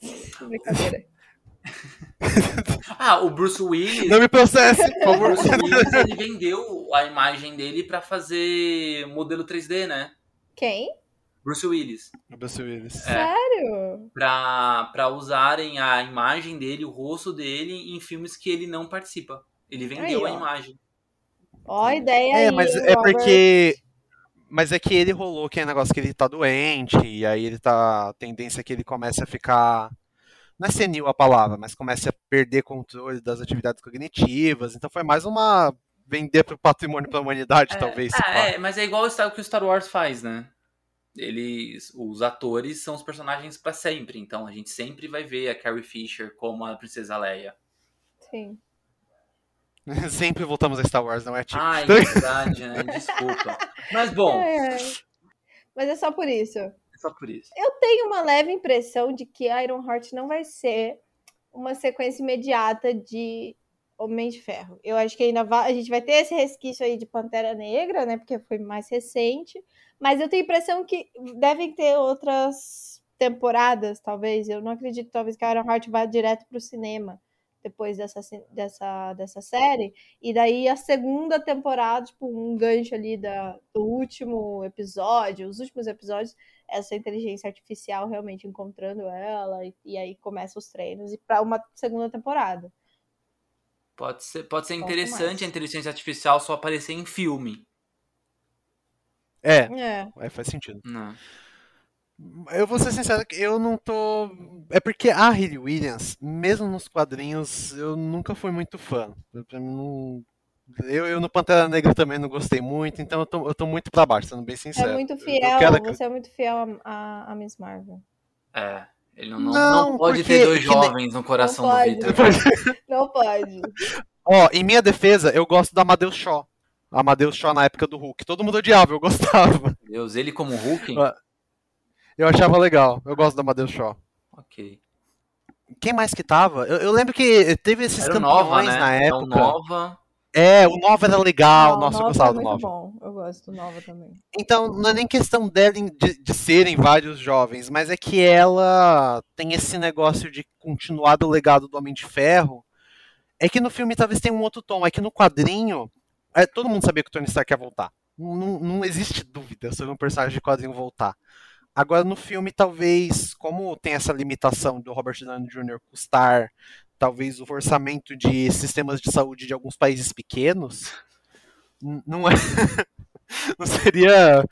Brincadeira. Ah, o Bruce Willis. não me processe, por O. Bruce Willis ele vendeu a imagem dele pra fazer modelo 3D, né? Quem? Bruce Willis. Bruce Willis. É. Sério? Pra, pra usarem a imagem dele, o rosto dele, em filmes que ele não participa. Ele vendeu Aí, a imagem. Ó, a ideia É, aí, mas hein, é Robert? porque. Mas é que ele rolou aquele negócio que ele tá doente, e aí ele tá. A tendência é que ele comece a ficar. Não é senil a palavra, mas comece a perder controle das atividades cognitivas. Então foi mais uma. Vender pro patrimônio pra humanidade, talvez. se pá. É, é, mas é igual o que o Star Wars faz, né? eles, os atores são os personagens pra sempre. Então a gente sempre vai ver a Carrie Fisher como a Princesa Leia. Sim. Sempre voltamos a Star Wars, não é, tipo? Ai, verdade, né? Desculpa. Mas bom, É, é. Mas é só por isso. é só por isso. Eu tenho uma leve impressão de que Iron Heart não vai ser uma sequência imediata de Homem de Ferro. Eu acho que ainda vai, a gente vai ter esse resquício aí de Pantera Negra, né? Porque foi mais recente. Mas eu tenho a impressão que devem ter outras temporadas, talvez. Eu não acredito, talvez, que Iron Heart vá direto para o cinema depois dessa, dessa, dessa série. E daí a segunda temporada, tipo, um gancho ali da, do último episódio, os últimos episódios, essa inteligência artificial realmente encontrando ela, e, e aí começa os treinos, e para uma segunda temporada. Pode ser, pode ser interessante a inteligência artificial só aparecer em filme. É, É. é, faz sentido. Né? Eu vou ser sincero que eu não tô. É porque a Hayley Williams, mesmo nos quadrinhos, eu nunca fui muito fã. Eu, não- eu, eu no Pantera Negra também não gostei muito, então eu tô, eu tô muito pra baixo, sendo bem sincero. É muito fiel, quero você é muito fiel a, a, a Miss Marvel. É. Ele não, não, Não, não pode porque ter dois que nem- jovens no coração do. Victor. Não pode. Ó, em minha defesa, eu gosto do Amadeus Shaw. Amadeus Shaw na época do Hulk. Todo mundo odiava, eu gostava. Deus, ele como Hulk? Eu achava legal. Eu gosto do Amadeus Shaw. Ok. Quem mais que tava? Eu, eu lembro que teve esses Era campeões Nova, né? na Era o época. Nova. É, o Nova era legal. Não, Nossa, eu Nova gostava é do muito Nova. bom. Eu gosto do Nova também. Então, não é nem questão dela de, de serem vários jovens, mas é que ela tem esse negócio de continuar do legado do Homem de Ferro. É que no filme talvez tenha um outro tom. É que no quadrinho, é, todo mundo sabia que o Tony Stark ia voltar. Não, não- não existe dúvida sobre um personagem de quadrinho voltar. Agora no filme, talvez, como tem essa limitação do Robert Downey Jr. custar talvez o orçamento de sistemas de saúde de alguns países pequenos, não é. não seria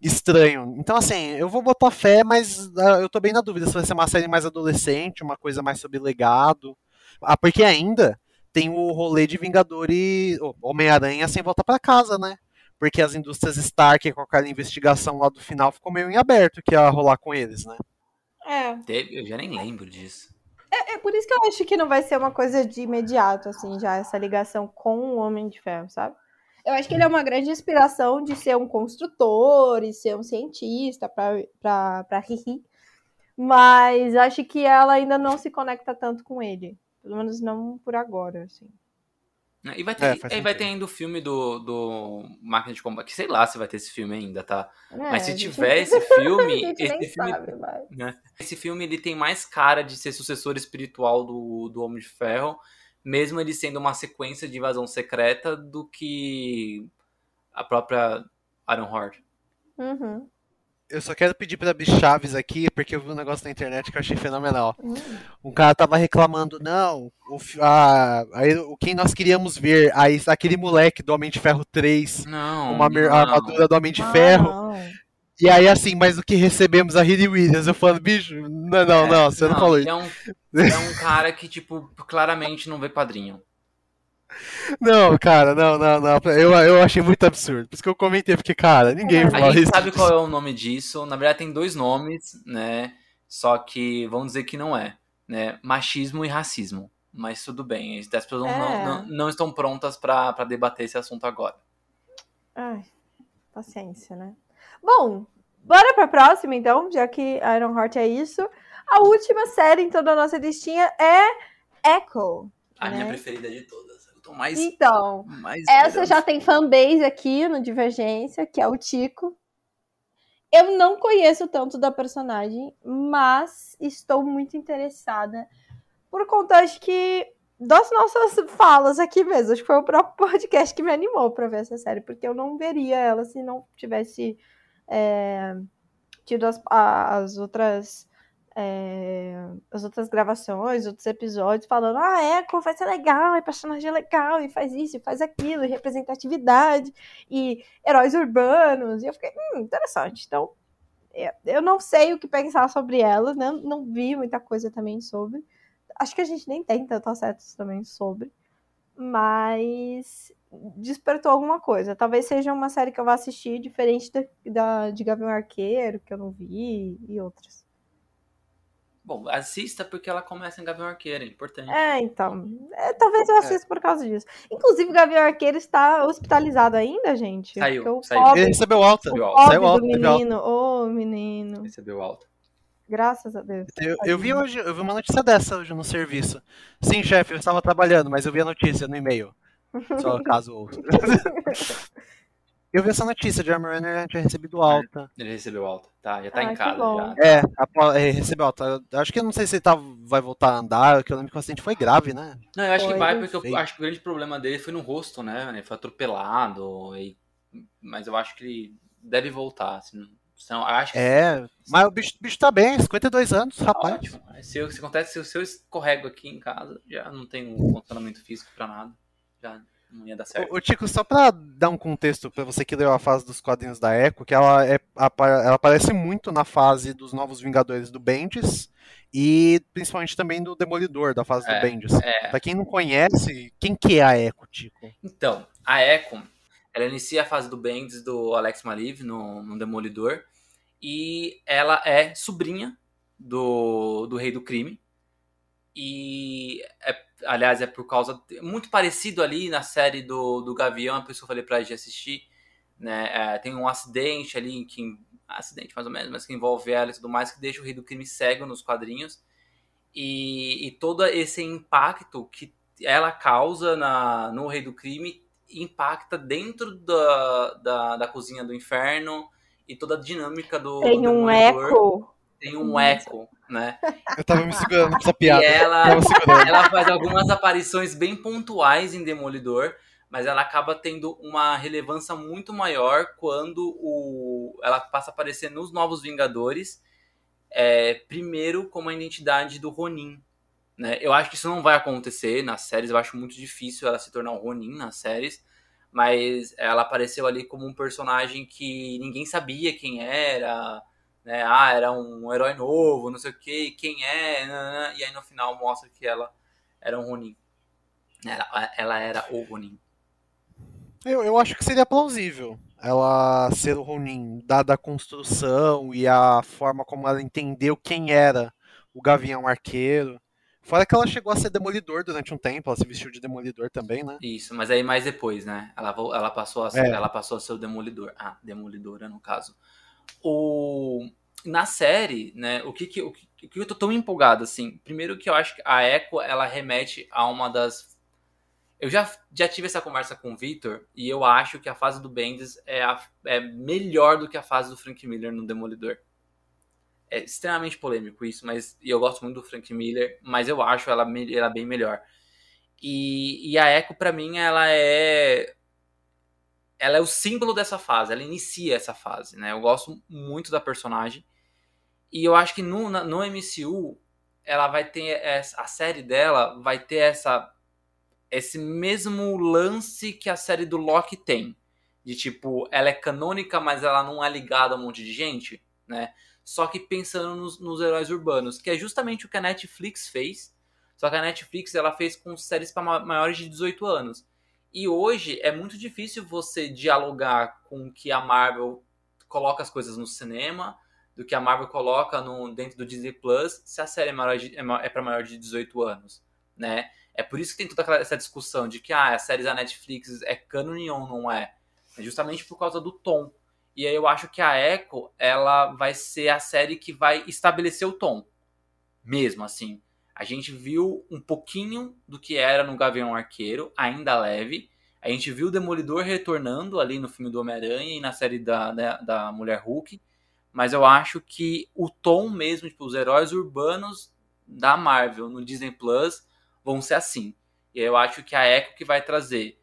estranho. Então, assim, eu vou botar fé, mas ah, eu tô bem na dúvida se vai ser uma série mais adolescente, uma coisa mais sobre legado. Ah, porque ainda tem o rolê de Vingadores, Homem-Aranha sem volta pra casa, né? Porque as indústrias Stark, com aquela investigação lá do final, ficou meio em aberto que ia rolar com eles, né? É, Teve- Eu já nem lembro disso. é por isso que eu acho que não vai ser uma coisa de imediato, assim, já essa ligação com o Homem de Ferro, sabe? Eu acho que ele é uma grande inspiração de ser um construtor e ser um cientista pra Riri. Mas acho que ela ainda não se conecta tanto com ele. Pelo menos não por agora, assim. Né? E vai ter, É, e vai ter ainda o filme do, do Máquina de Combate. Que sei lá se vai ter esse filme ainda, tá? É, Mas se a gente- tiver esse filme, esse filme, sabe, né? Esse filme ele tem mais cara de ser sucessor espiritual do, do Homem de Ferro, mesmo ele sendo uma sequência de invasão secreta do que a própria Iron Heart. Uhum. Eu só quero pedir pra Bi Chaves aqui, porque eu vi um negócio na internet que eu achei fenomenal. Hum. Um cara tava reclamando, não, o, a, aí, o quem nós queríamos ver, aí, aquele moleque do Homem de Ferro 3, Não. uma não. armadura do Homem de Ah, Ferro, não. e aí assim, mas o que recebemos a Hayley Williams, eu falando, bicho, não, não, não, você não, falou isso. É um, é um cara que, tipo, claramente não vê quadrinho. Não, cara, não, não, não, eu, eu achei muito absurdo, por isso que eu comentei, porque, cara, ninguém A A fala gente isso. sabe qual é o nome disso. Na verdade, tem dois nomes, né? Só que vamos dizer que não é, né? Machismo e racismo. Mas tudo bem, as pessoas não, É. não, não estão prontas pra pra debater esse assunto agora. Ai, paciência, né? Bom, bora pra próxima, então, já que Iron Heart é isso. A última série, então, da nossa listinha é Echo. A minha Né? preferida de todas. Tô mais. Então, mais essa esperando. já tem fanbase aqui no Divergência, que é o Tico. Eu não conheço tanto da personagem, mas estou muito interessada por conta, acho que, das nossas falas aqui mesmo. Acho que foi o próprio podcast que me animou para ver essa série, porque eu não veria ela se não tivesse é, tido as, as outras. É, as outras gravações, outros episódios falando, ah, Echo vai ser legal, é personagem legal, e faz isso, e faz aquilo, e representatividade, e heróis urbanos, e eu fiquei, hum, interessante. Então, eu- eu não sei o que pensar sobre ela, né? não vi muita coisa também sobre. Acho que a gente nem tem tanto acesso também sobre. Mas despertou alguma coisa. Talvez seja uma série que eu vá assistir diferente da, da de Gavião Arqueiro, que eu não vi, e outras. Bom, assista porque ela começa em Gavião Arqueiro, é importante. É, então. É, talvez eu assista é. por causa disso. Inclusive, o Gavião Arqueiro está hospitalizado ainda, gente. Saiu, saiu. Pobre, Ele recebeu alta. O pobre saiu alta, do menino. Ô, oh, menino. Recebeu alta. Graças a Deus. Eu, eu, vi hoje, eu vi uma notícia dessa hoje no serviço. Sim, chefe, eu estava trabalhando, mas eu vi a notícia no e-mail. Só caso Eu vi essa notícia de Armor Runner tinha recebido alta. Ele recebeu alta, tá? Já tá ah, em casa. Já. É, a, é, recebeu alta. Acho que eu não sei se ele tá, vai voltar a andar, que eu lembro que o acidente foi grave, né? Não, eu acho foi, que vai, porque eu acho que o grande problema dele foi no rosto, né? Ele foi atropelado. E... Mas eu acho que ele deve voltar. Assim, eu acho que... É, mas o bicho, bicho tá bem, 52 anos, rapaz. Ótimo. Se, eu, se acontece, se eu escorrego aqui em casa, já não tenho um funcionamento físico pra nada. Já não ia dar certo. O, Tico, só pra dar um contexto pra você que leu a fase dos quadrinhos da Echo, que ela, é, ela aparece muito na fase dos Novos Vingadores do Bendis e principalmente também do Demolidor, da fase é, do Bendis. É. Pra quem não conhece, quem que é a Echo, Tico? Então, a Echo, ela inicia a fase do Bendis do Alex Maliv no, no Demolidor e ela é sobrinha do, do Rei do Crime e é aliás, é por causa. Muito parecido ali na série do, do Gavião, a pessoa falei pra gente assistir. Né? É, tem um acidente ali, que, acidente mais ou menos, mas que envolve ela e tudo mais, que deixa o rei do crime cego nos quadrinhos. E, e todo esse impacto que ela causa na, no rei do crime impacta dentro da, da, da cozinha do inferno e toda a dinâmica do. Tem um eco tem um eco, né? Eu tava me segurando com essa piada. E ela, ela faz algumas aparições bem pontuais em Demolidor, mas ela acaba tendo uma relevância muito maior quando o, ela passa a aparecer nos Novos Vingadores, é, primeiro como a identidade do Ronin. Né? Eu acho que isso não vai acontecer nas séries, eu acho muito difícil ela se tornar um Ronin nas séries, mas ela apareceu ali como um personagem que ninguém sabia quem era, né? Ah, era um herói novo, não sei o que, quem é, e aí no final mostra que ela era um Ronin. Ela, ela era o Ronin. Eu, eu acho que seria plausível ela ser o Ronin, dada a construção e a forma como ela entendeu quem era o Gavião Arqueiro. Fora que ela chegou a ser demolidor durante um tempo, ela se vestiu de demolidor também, né? Isso, mas aí mais depois, né? Ela, ela, passou, a ser, é. ela passou a ser o demolidor. Ah, demolidora no caso o, na série, né, o que que, o que, o que eu tô tão empolgado, assim, primeiro que eu acho que a Echo, ela remete a uma das... Eu já, já tive essa conversa com o Victor, e eu acho que a fase do Bendis é, a, é melhor do que a fase do Frank Miller no Demolidor. É extremamente polêmico isso, mas e eu gosto muito do Frank Miller, mas eu acho ela, ela bem melhor. E, e a Echo, para mim, ela é ela é o símbolo dessa fase, ela inicia essa fase, né? Eu gosto muito da personagem. E eu acho que no, no MCU, ela vai ter. Essa, a série dela vai ter essa esse mesmo lance que a série do Loki tem. De tipo, ela é canônica, mas ela não é ligada a um monte de gente, né? Só que pensando nos, nos heróis urbanos, que é justamente o que a Netflix fez. Só que a Netflix ela fez com séries para maiores de 18 anos. E hoje é muito difícil você dialogar com que a Marvel coloca as coisas no cinema, do que a Marvel coloca no, dentro do Disney Plus, se a série é, maior de, é, é para maior de 18 anos, né? É por isso que tem toda aquela, essa discussão de que ah, a série da Netflix é canon ou não é. É justamente por causa do tom. E aí eu acho que a Echo, ela vai ser a série que vai estabelecer o tom. Mesmo assim. A gente viu um pouquinho do que era no Gavião Arqueiro, ainda leve. A gente viu o Demolidor retornando ali no filme do Homem-Aranha e na série da, da, da, Mulher Hulk. Mas eu acho que o tom mesmo, tipo, os heróis urbanos da Marvel no Disney Plus vão ser assim. E eu acho que a Echo que vai trazer.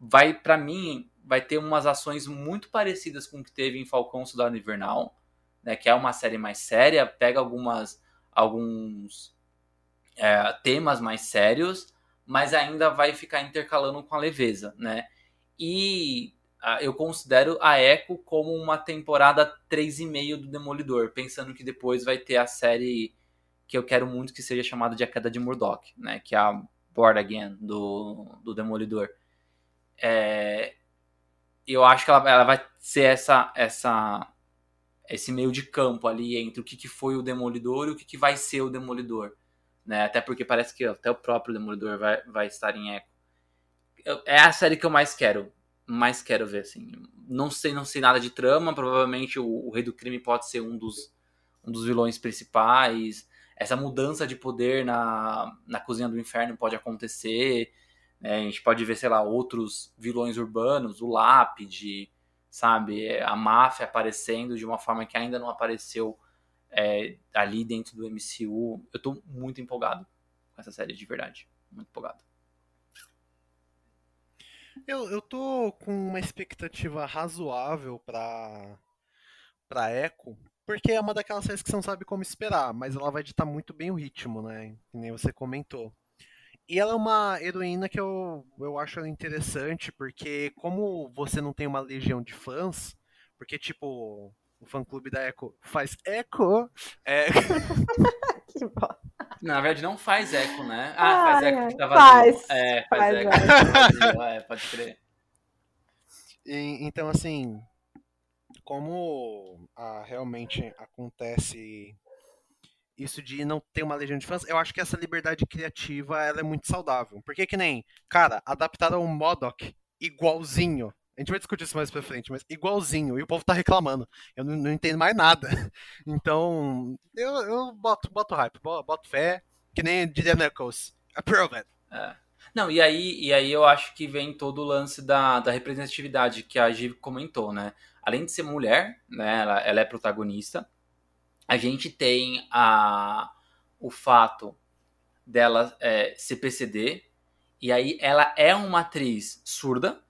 Vai, para mim, vai ter umas ações muito parecidas com o que teve em Falcão Soldado Invernal, né? Que é uma série mais séria, pega algumas alguns é, temas mais sérios, mas ainda vai ficar intercalando com a leveza, né? E a, eu considero a Echo como uma temporada 3,5 do Demolidor, pensando que depois vai ter a série que eu quero muito que seja chamada de A Queda de Murdoch, né? Que é a Board Again do, do Demolidor. é, eu acho que ela, ela vai ser essa, essa, esse meio de campo ali entre o que, que foi o Demolidor e o que, que vai ser o Demolidor. Né? Até porque parece que até o próprio Demolidor vai, vai estar em Echo. Eu- é a série que eu mais quero. Mais quero ver, assim. Não sei, não sei nada de trama. Provavelmente o, o Rei do Crime pode ser um dos, um dos vilões principais. Essa mudança de poder na, na Cozinha do Inferno pode acontecer. né? A gente pode ver, sei lá, outros vilões urbanos, o Lápide, sabe? A máfia aparecendo de uma forma que ainda não apareceu é, ali dentro do MCU. Eu tô muito empolgado com essa série, de verdade. Muito empolgado. Eu, eu tô com uma expectativa razoável pra, pra Echo, porque é uma daquelas séries que você não sabe como esperar, mas ela vai ditar muito bem o ritmo, né? Que nem você comentou. E ela é uma heroína que eu, eu acho interessante, porque como você não tem uma legião de fãs, porque tipo, o fã clube da Echo faz Echo, é, Que bosta. Na verdade, não faz eco, né? Ah, faz eco ai, que tá vazio. faz, é, faz, faz eco que tá vazio. É, pode crer. E- então, assim, como ah, realmente acontece isso de não ter uma legião de fãs, eu acho que essa liberdade criativa ela é muito saudável. Porque que nem, cara, adaptaram o Modok igualzinho. A gente vai discutir isso mais pra frente, mas igualzinho. E o povo tá reclamando. Eu não, não entendo mais nada. Então, eu, eu boto, boto hype, bo- boto fé. Que nem diria Knuckles. Approve it. É. Não, e aí, e aí eu acho que vem todo o lance da, da representatividade que a Giv comentou, né? Além de ser mulher, né? Ela, ela é protagonista. A gente tem a, o fato dela é, ser PCD. E aí ela é uma atriz surda.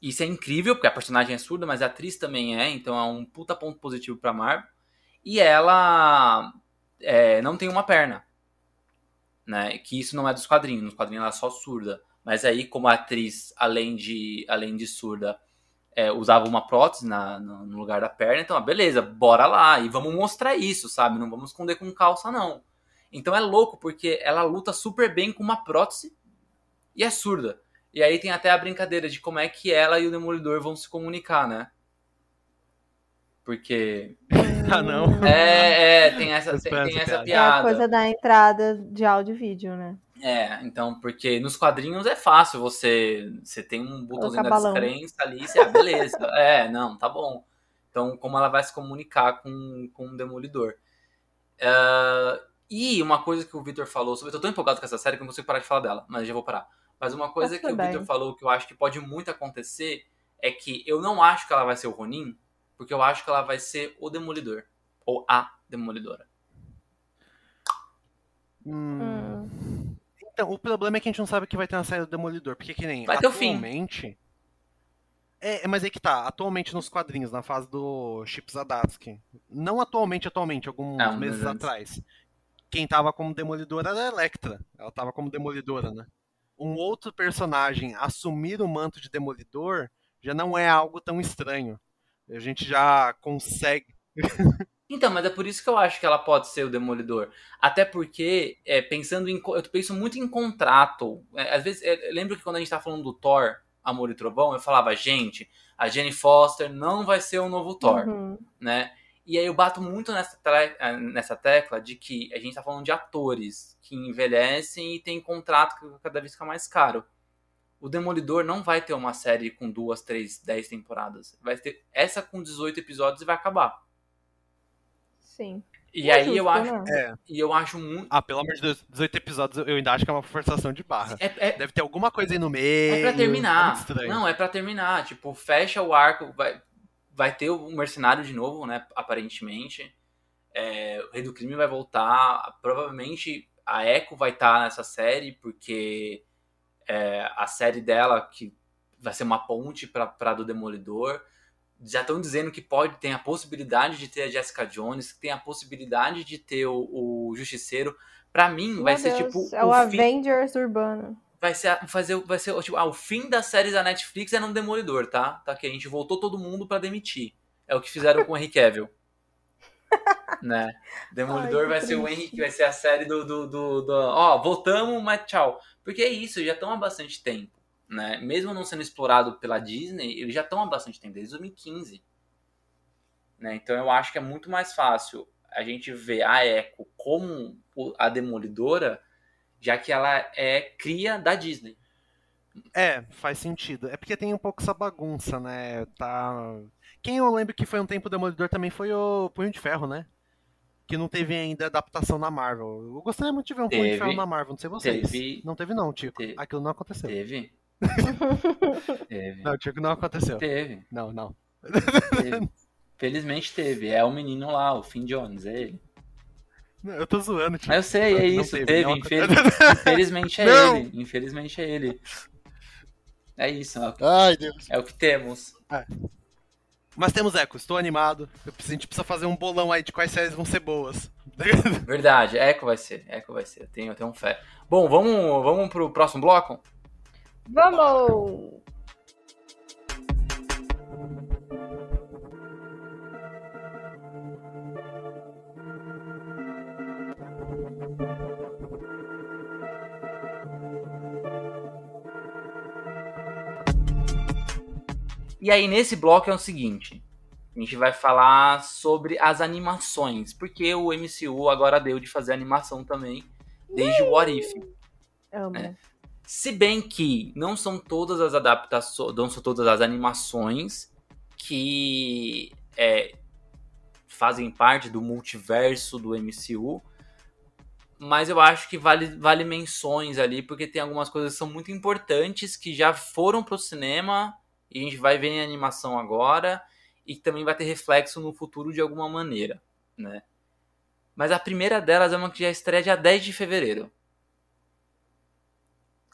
Isso é incrível, porque a personagem é surda, mas a atriz também é, então é um puta ponto positivo pra Marvel. E ela é, não tem uma perna né? Que isso não é dos quadrinhos, nos quadrinhos ela é só surda. Mas aí, como a atriz, além de, além de surda, é, usava uma prótese na, no, lugar da perna, então, beleza, bora lá. E vamos mostrar isso, sabe? Não vamos esconder com calça, não. Então é louco, porque ela luta super bem com uma prótese e é surda. E aí tem até a brincadeira de como é que ela e o Demolidor vão se comunicar, né? Porque. Ah, não. É, é, tem essa, tem, tem essa piada. É a coisa da entrada de áudio e vídeo, né? É, então, porque nos quadrinhos é fácil, você, você tem um botãozinho da descrença ali, você, ah, beleza, é, não, tá bom. Então, como ela vai se comunicar com, com o Demolidor. É, e uma coisa que o Victor falou sobre. Eu tô tão empolgado com essa série que eu não consigo parar de falar dela, mas já vou parar. Mas uma coisa Tá que o tudo Victor bem. falou que eu acho que pode muito acontecer é que eu não acho que ela vai ser o Ronin, porque eu acho que ela vai ser o Demolidor. Ou a Demolidora. Hum. Hum. Então, o problema é que a gente não sabe que vai ter na série do Demolidor, porque que nem Vai ter o fim. atualmente. É, é, mas aí que tá, atualmente nos quadrinhos, na fase do Chip Zadarsky. Não atualmente, atualmente, alguns Ah, um meses atrás. Quem tava como demolidora era a Electra. Ela tava como demolidora, né? Um outro personagem assumir o manto de demolidor já não é algo tão estranho. A gente já consegue. Então, mas é por isso que eu acho que ela pode ser o Demolidor. Até porque, é, pensando em. Eu penso muito em contrato. É, às vezes, é, eu lembro que quando a gente tá falando do Thor, Amor e Trovão, eu falava, gente, a Jenny Foster não vai ser o novo Thor, Uhum. né? E aí eu bato muito nessa, eh, nessa tecla de que a gente tá falando de atores que envelhecem e tem contrato que cada vez fica mais caro. O Demolidor não vai ter uma série com duas, três, dez temporadas. Vai ter essa com 18 episódios e vai acabar. Sim. E É aí eu justo, acho, né? É. e eu acho muito. Ah, pelo amor de Deus, 18 episódios eu ainda acho que é uma forçação de barra. É, é, Deve ter alguma coisa aí no meio. é pra É terminar. estranho. Não, é pra terminar. Tipo, fecha o arco. Vai, vai ter o mercenário de novo, né? Aparentemente. É, o Rei do Crime vai voltar. Provavelmente a Echo vai estar nessa série, porque é, a série dela, que vai ser uma ponte pra do Demolidor. Já estão dizendo que pode ter a possibilidade de ter a Jessica Jones, que tem a possibilidade de ter o, o Justiceiro. Pra mim, vai Meu ser Deus, tipo. É o, o fim- Avengers urbano. Vai ser fazer vai ser tipo, ah, o fim das séries da Netflix é no Demolidor, tá? Tá que a gente voltou todo mundo pra demitir. É o que fizeram com o Henry Cavill. né? Demolidor Ai, vai ser o. Henry, vai ser a série do do, do, do- ó, voltamos, mas tchau. Porque é isso, já estão há bastante tempo né? Mesmo não sendo explorado pela Disney, eles já estão há bastante tempo, desde 2015. Né? Então eu acho que é muito mais fácil a gente ver a Echo como a Demolidora, já que ela é cria da Disney. É, faz sentido. É porque tem um pouco essa bagunça, né? Tá. Quem eu lembro que foi um tempo Demolidor também foi o Punho de Ferro, né? Que não teve ainda adaptação na Marvel. Eu gostaria muito de ver um Punho de Teve. Ferro na Marvel, não sei vocês. Teve. Não teve não, Tico. Teve. Aquilo não aconteceu. Teve. teve. Não, Tico, não aconteceu. Teve. Não, não. teve. Felizmente teve. É o menino lá, o Finn Jones, é ele. Não, Eu tô zoando. Mas eu sei, é Não isso. teve, teve. infeliz- Infelizmente é Não. ele. Infelizmente é ele. É isso, é o- Ai, Deus. é o que temos. Mas temos Echo, estou animado. Eu preciso- A gente precisa fazer um bolão aí de quais séries vão ser boas. Verdade, Echo vai ser. Echo vai ser. Eu tenho, eu tenho fé. Bom, vamos, vamos pro próximo bloco? Vamos! E aí, nesse bloco é o seguinte: a gente vai falar sobre as animações, porque o MCU agora deu de fazer animação também, desde o What If. Amo. É. Se bem que não são todas as adaptações, não são todas as animações que é, fazem parte do multiverso do MCU, mas eu acho que vale, vale menções ali, porque tem algumas coisas que são muito importantes que já foram pro cinema e a gente vai ver em animação agora e que também vai ter reflexo no futuro de alguma maneira, né? Mas a primeira delas é uma que já estreia dia 10 de fevereiro.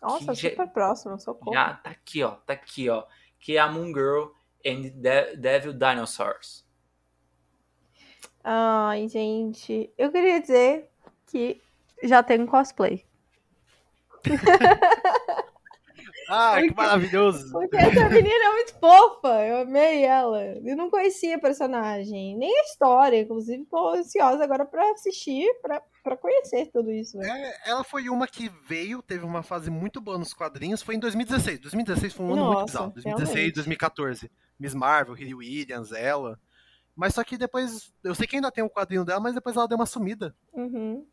Nossa, que já- super próximo, socorro. Já tá aqui, ó. Tá aqui, ó. Que é a Moon Girl and De- Devil Dinosaurs. Ai, gente, eu queria dizer que já tenho cosplay. Ah, que maravilhoso. Porque essa menina é muito fofa, eu amei ela. Eu não conhecia a personagem, nem a história, inclusive tô ansiosa agora pra assistir, pra, pra conhecer tudo isso. né? É, ela foi uma que veio, teve uma fase muito boa nos quadrinhos, foi em 2016. 2016 foi um ano muito Nossa, bizarro. 2016, realmente. 2014. Miss Marvel, Riri Williams, ela. Mas só que depois, eu sei que ainda tem o quadrinho dela, mas depois ela deu uma sumida. Uhum.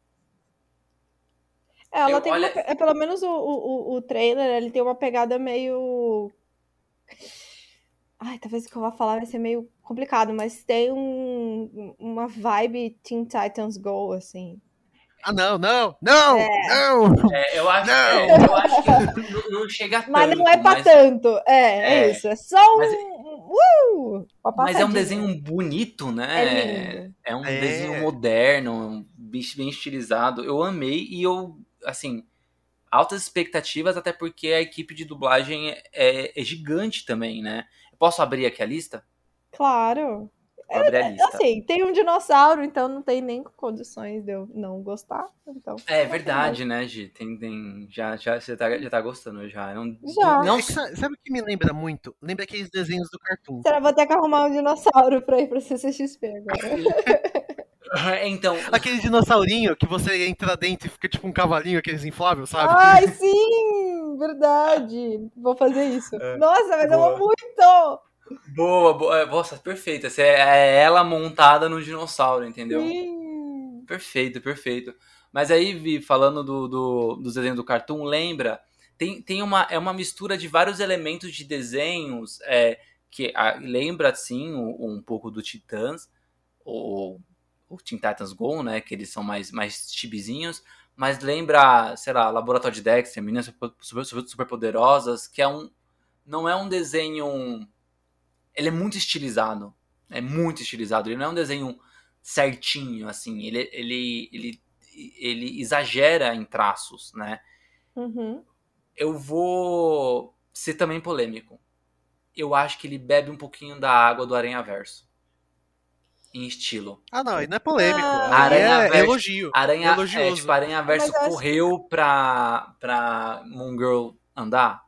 É, Ela Eu- tem olha- uma, é, pelo menos o, o, o- trailer, ele tem uma pegada meio. Ai, talvez o que eu vou falar vai ser meio complicado, mas tem um, uma vibe Teen Titans Go, assim. Ah, não, não, não, não! É, eu acho, Não! é, eu acho que não, não chega tanto. Mas não é pra mas, tanto. É, é, É. isso. É só um. Mas- uh, uma mas é um passadinha. desenho bonito, né? É lindo. É um É. desenho moderno, um bicho bem estilizado. Eu amei e eu, assim, altas expectativas, até porque a equipe de dublagem é, é gigante também, né? Posso abrir aqui a lista? Claro. Abrir a lista. Assim, tem um dinossauro, então não tem nem condições de eu não gostar. Então. É verdade, né, Gi? Tem, tem, já, já, você tá, já tá gostando já. Não, Já. não É sabe o que me lembra muito? Lembra aqueles desenhos do Cartoon. Será que eu vou ter que arrumar um dinossauro pra ir pra CCXP agora? Então, Aquele dinossaurinho que você entra dentro e fica tipo um cavalinho, aqueles infláveis, sabe? Ai, sim! Verdade! Vou fazer isso. Nossa, mas eu amo muito! boa, boa. é, Nossa, perfeita. É é ela montada no dinossauro, entendeu? Sim! Perfeito, perfeito. Mas aí, Vi, falando do, do, dos desenhos do Cartoon, lembra? Tem, tem uma, é uma mistura de vários elementos de desenhos é, que ah, lembra, sim, um, um pouco do Titãs, ou o Teen Titans Go, né? Que eles são mais, mais chibizinhos. Mas lembra, sei lá, Laboratório de Dexter, Meninas super, super, super, Poderosas, que é um... Não é um desenho... Ele é muito estilizado. É muito estilizado. Ele não é um desenho certinho, assim. Ele, ele, ele, ele exagera em traços, né? Uhum. Eu vou ser também polêmico. Eu acho que ele bebe um pouquinho da água do Aranha Verso. Em estilo. Ah, não, aí não é polêmico. Ah, aí é Aranha-Verso. elogio. Aranha, é, tipo, Aranha Verso Mas eu acho- correu pra, pra Moon Girl andar?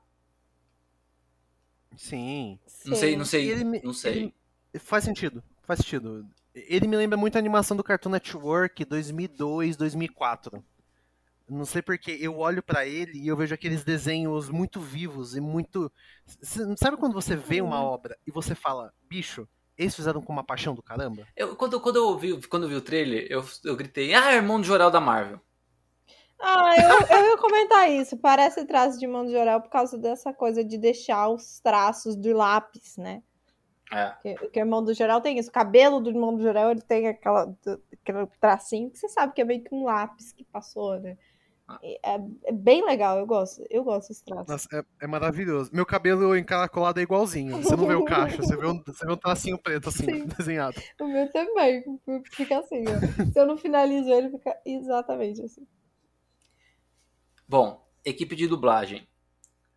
Sim. Não sei, não sei, Ele me- não sei. ele- Faz sentido, faz sentido. Ele me lembra muito a animação do Cartoon Network 2002, 2004. Não sei porque eu olho pra ele e eu vejo aqueles desenhos muito vivos e muito. Sabe quando você vê uma Uhum. obra e você fala, bicho, eles fizeram com uma paixão do caramba? Eu, quando, quando, eu vi, quando eu vi o trailer, eu, eu gritei, ah, irmão do Jorel da Marvel. Ah, eu, eu ia comentar isso. Parece traço de mão de Jorel por causa dessa coisa de deixar os traços do lápis, né? É. Que, que o irmão do Jorel tem isso. O cabelo do irmão do Jorel, ele tem aquela, aquele tracinho que você sabe que é meio que um lápis que passou, né? É, é bem legal, eu gosto. Eu gosto desse traço. Nossa, é, é maravilhoso. Meu cabelo encaracolado é igualzinho. Você não vê o cacho, você vê um, você vê um tracinho preto assim, Sim. desenhado. O meu também. Fica assim, ó. Se eu não finalizo ele, fica exatamente assim. Bom, equipe de dublagem.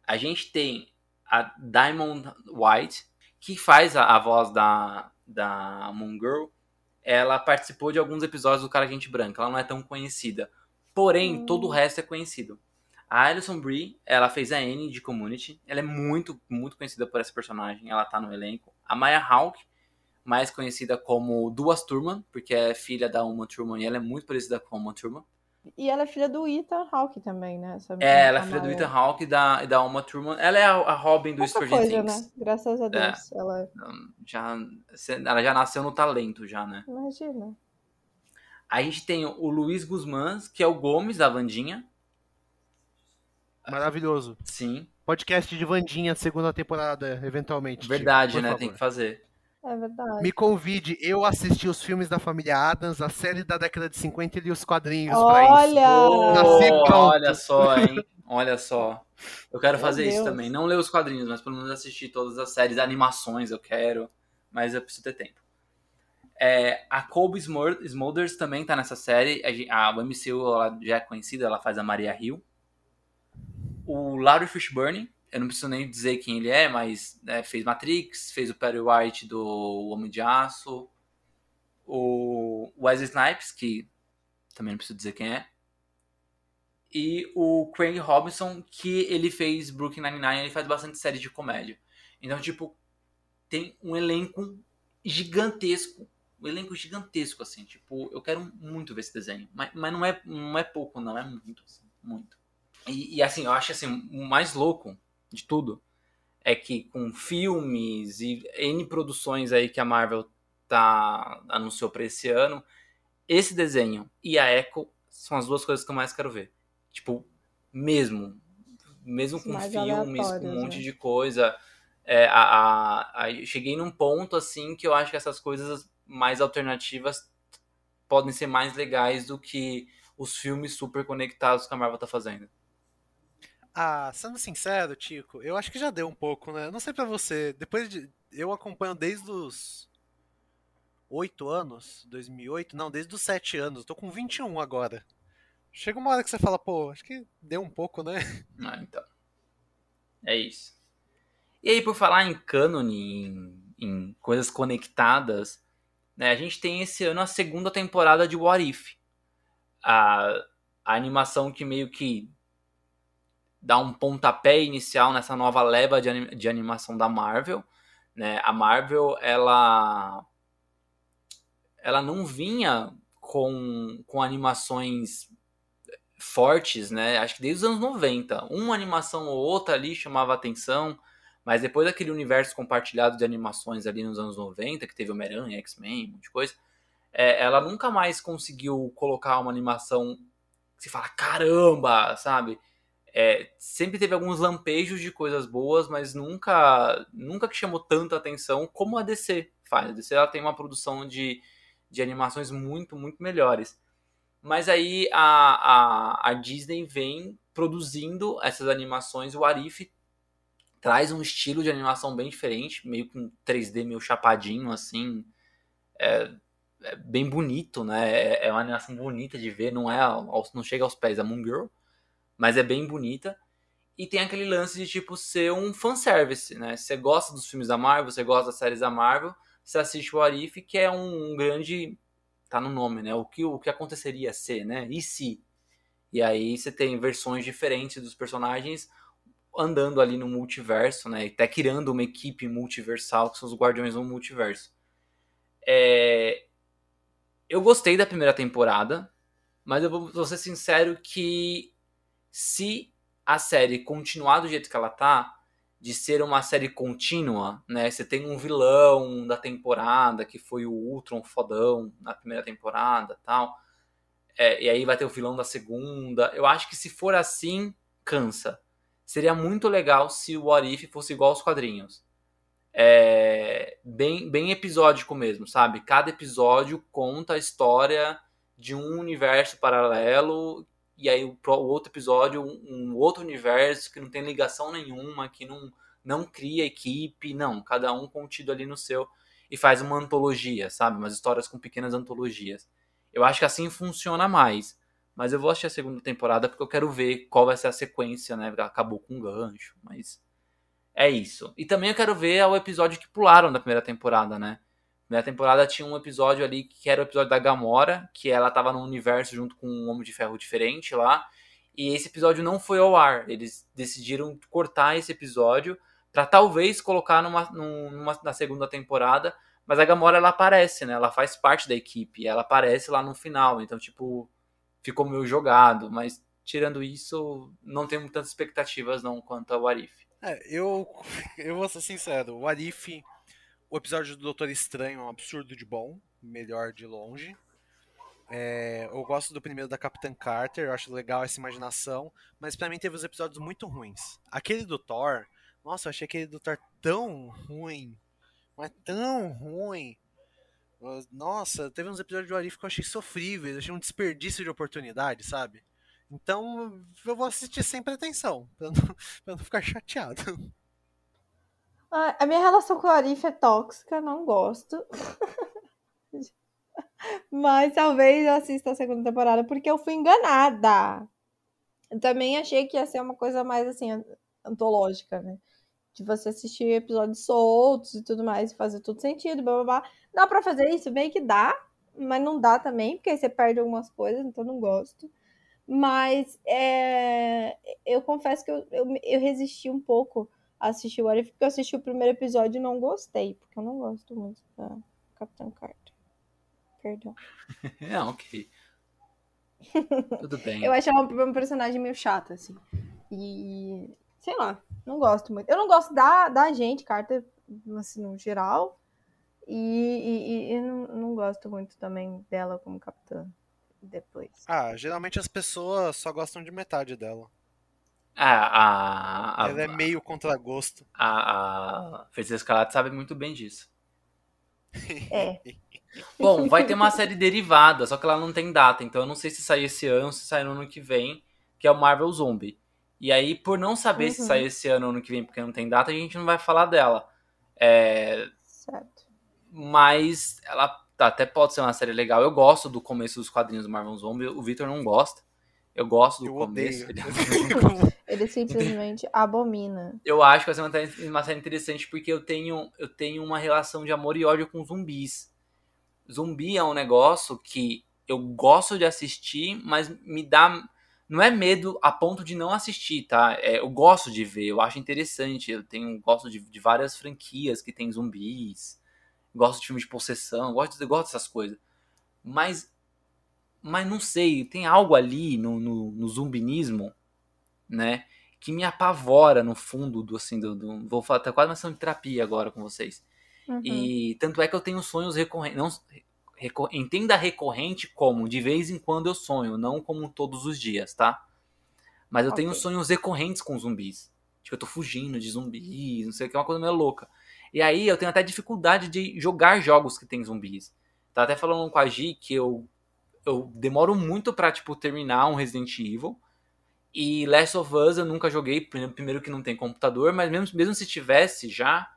A gente tem a Diamond White, que faz a, a voz da, da Moon Girl. Ela participou de alguns episódios do Cara Gente Branca. Ela não é tão conhecida. Porém, Hum. todo o resto é conhecido. A Alison Brie, ela fez a Annie de Community. Ela é muito, muito conhecida por essa personagem. Ela tá no elenco. A Maya Hawke, mais conhecida como Duas Turman, porque é filha da Uma Turman e ela é muito parecida com a Uma Turman. E ela é filha do Ethan Hawke também, né? Essa É, ela é a filha do. Ethan Hawke e da, e da Uma Thurman. Ela é a, a Robin do Stranger coisa, Things. né? Graças a Deus. Ela Já, ela já nasceu no talento, já, né? imagina. A gente tem o Luiz Guzmán, que é o Gomes da Vandinha. Maravilhoso. Sim, Podcast de Vandinha, segunda temporada, eventualmente. verdade, por né? favor. Tem que fazer. É verdade. Me convide, eu assisti os filmes da família Adams, a série da década de 50 e li os quadrinhos pra isso. Olha! Oh, olha só, hein? Olha só. Eu quero Meu fazer isso Deus. também. Não ler os quadrinhos, mas pelo menos assistir todas as séries, animações eu quero. Mas eu preciso ter tempo. É, a Colby Smulders também tá nessa série. A, a MCU ela já é conhecida, ela faz a Maria Hill. O Larry Fishburne, eu não preciso nem dizer quem ele é, mas né, fez Matrix, fez o Perry White do Homem de Aço. O Wesley Snipes, que também não preciso dizer quem é. E o Craig Robinson, que ele fez Brooklyn Nine-Nine, ele faz bastante série de comédia. Então, tipo, tem um elenco gigantesco. Um elenco gigantesco, assim. Tipo, eu quero muito ver esse desenho. Mas, mas não, é, não é pouco, não. É muito, assim, muito. E, e, assim, eu acho assim, o mais louco de tudo é que com filmes e N produções aí que a Marvel tá, anunciou pra esse ano, esse desenho e a Echo são as duas coisas que eu mais quero ver. Tipo, mesmo. Mesmo com Mais filmes, com um aleatórios, monte né? de coisa. É, a, a, a- cheguei num ponto assim que eu acho que essas coisas mais alternativas podem ser mais legais do que os filmes super conectados que a Marvel tá fazendo. Ah, sendo sincero, Tico, eu acho que já deu um pouco, né? Não sei pra você. Depois de. Eu acompanho desde os. 8 anos? 2008? Não, desde os 7 anos. Tô com 21 agora. Chega uma hora que você fala, pô, acho que deu um pouco, né? Ah, então. É isso. E aí, por falar em cânone, em, em coisas conectadas, né, a gente tem esse ano a segunda temporada de What If. A, a animação que meio que dá um pontapé inicial nessa nova leva de, anim- de animação da Marvel. Né? A Marvel, ela, ela não vinha com, com animações fortes, né? Acho que desde os anos 90. Uma animação ou outra ali chamava atenção, mas depois daquele universo compartilhado de animações ali nos anos 90, que teve Homem-Aranha, X-Men, um monte de coisa, é, ela nunca mais conseguiu colocar uma animação que se fala, caramba, sabe? É, sempre teve alguns lampejos de coisas boas, mas nunca, nunca que chamou tanta atenção como a DC faz. A DC ela tem uma produção de, de animações muito, muito melhores. Mas aí a, a, a Disney vem produzindo essas animações. O Arif traz um estilo de animação bem diferente, meio com 3D meio chapadinho, assim. É, é bem bonito, né? É, é uma animação bonita de ver, não é não chega aos pés da Moon Girl, mas é bem bonita. E tem aquele lance de tipo ser um fanservice, né? Você gosta dos filmes da Marvel, você gosta das séries da Marvel, você assiste o Arif, que é um, um grande tá no nome, né? O que, o que aconteceria ser, né? E se? E aí você tem versões diferentes dos personagens andando ali no multiverso, né? Até criando uma equipe multiversal, que são os Guardiões do Multiverso. É... Eu gostei da primeira temporada. Mas eu vou, vou ser sincero que se a série continuar do jeito que ela tá, de ser uma série contínua, né? Você tem um vilão da temporada, que foi o Ultron fodão na primeira temporada tal. É, e aí vai ter o vilão da segunda. Eu acho que se for assim, cansa. Seria muito legal se o What fosse igual aos quadrinhos. É, bem, bem episódico mesmo, sabe? Cada episódio conta a história de um universo paralelo e aí o, outro episódio um, um, outro universo que não tem ligação nenhuma, que não, não cria equipe, não, cada um contido ali no seu e faz uma antologia, sabe? Umas histórias com pequenas antologias. Eu acho que assim funciona mais. Mas eu vou assistir a segunda temporada porque eu quero ver qual vai ser a sequência, né? Acabou com um gancho, mas é isso. E também eu quero ver o episódio que pularam da primeira temporada, né? Na temporada tinha um episódio ali que era o episódio da Gamora, que ela tava num universo junto com um Homem de Ferro diferente lá. E esse episódio não foi ao ar. Eles decidiram cortar esse episódio para talvez colocar numa, numa, na segunda temporada. Mas a Gamora ela aparece, né? Ela faz parte da equipe. Ela aparece lá no final. Então, tipo, ficou meio jogado. Mas tirando isso, não tenho muitas expectativas não quanto ao Arif. É, eu, eu vou ser sincero. O Arif o episódio do Doutor Estranho é um absurdo de bom, melhor de longe. É, eu gosto do primeiro da Capitã Carter, eu acho legal essa imaginação, mas para mim teve os episódios muito ruins. Aquele do Thor, nossa, eu achei aquele do Thor tão ruim, mas tão ruim. Nossa, teve uns episódios de Arif que eu achei sofríveis, achei um desperdício de oportunidade, sabe? Então eu vou assistir sem pretensão, pra não, pra não ficar chateado. A minha relação com o Arif é tóxica, não gosto. Mas talvez eu assista a segunda temporada porque eu fui enganada. Eu também achei que ia ser uma coisa mais assim, antológica, né? De você assistir episódios soltos e tudo mais, e fazer tudo sentido, blá blá blá. Dá pra fazer isso? Bem que dá, mas não dá também, porque aí você perde algumas coisas, então não gosto. Mas é, eu confesso que eu, eu, eu resisti um pouco assistir o Arif, porque eu assisti o primeiro episódio e não gostei, porque eu não gosto muito da Capitã Carter. Perdão. é, ok. Tudo bem. eu acho ela um personagem meio chata, assim. E. Sei lá, não gosto muito. Eu não gosto da, da gente, Carter, assim, no geral. E, e, e não, não gosto muito também dela como capitã depois. Ah, geralmente as pessoas só gostam de metade dela. A, a, Ela é meio contragosto. A, a Feiticeira Escarlate sabe muito bem disso. É. Bom, vai ter uma série derivada, só que ela não tem data, então eu não sei se sai esse ano ou se sai no ano que vem, que é o Marvel Zombie. E aí, por não saber uhum. se sai esse ano ou ano que vem, porque não tem data, a gente não vai falar dela. É... Certo. Mas ela até pode ser uma série legal. Eu gosto do começo dos quadrinhos do Marvel Zombie, o Victor não gosta. Eu gosto do eu começo. Ele simplesmente abomina. Eu acho que vai ser uma série interessante porque eu tenho, eu tenho uma relação de amor e ódio com zumbis. Zumbi é um negócio que eu gosto de assistir, mas me dá. Não é medo a ponto de não assistir, tá? É, eu gosto de ver, eu acho interessante. Eu tenho, gosto de, de várias franquias que tem zumbis. Gosto de filmes de possessão, gosto, eu gosto dessas coisas. Mas mas não sei, tem algo ali no, no, no zumbinismo, né, que me apavora no fundo do, assim, do, do vou falar até quase uma ação de terapia agora com vocês. Uhum. E tanto é que eu tenho sonhos recorrentes, não, recor, entenda recorrente como de vez em quando eu sonho, não como todos os dias, tá? Mas eu okay. tenho sonhos recorrentes com zumbis. Tipo, eu tô fugindo de zumbis, não sei o que, é uma coisa meio louca. E aí eu tenho até dificuldade de jogar jogos que tem zumbis. Tá até falando com a Gi que eu eu demoro muito pra, tipo, terminar um Resident Evil. E Last of Us eu nunca joguei, primeiro que não tem computador, mas mesmo, mesmo se tivesse já,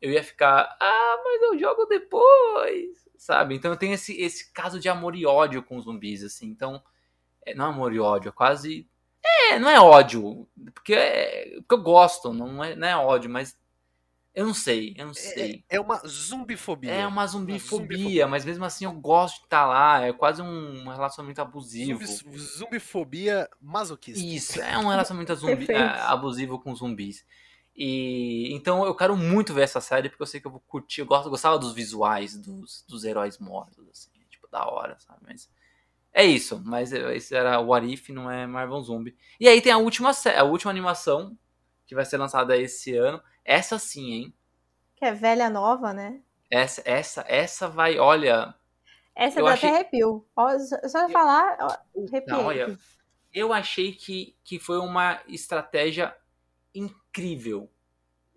eu ia ficar, ah, mas eu jogo depois, sabe? Então eu tenho esse, esse caso de amor e ódio com zumbis, assim. Então, é, não é amor e ódio, é quase. É, não é ódio, porque, é, porque eu gosto, não é, não é ódio, mas eu não sei, eu não é, sei. É, é uma zumbifobia. É uma zumbifobia, uma zumbifobia, mas mesmo assim eu gosto de estar tá lá. É quase um relacionamento abusivo. Zumbi, zumbifobia masoquista. Isso, é um relacionamento zumbi, é, abusivo com zumbis. E então eu quero muito ver essa série porque eu sei que eu vou curtir. Eu gosto, gostava dos visuais dos, dos heróis mortos, assim, tipo, da hora, sabe? Mas É isso, mas esse era o Arif, não é Marvel Zombie. E aí tem a última, a última animação que vai ser lançada esse ano. Essa sim, hein? Que é velha nova, né? Essa, essa, essa vai, olha. Essa dá achei... até arrepio. Só eu... falar, arrepio. Olha, eu achei que, que foi uma estratégia incrível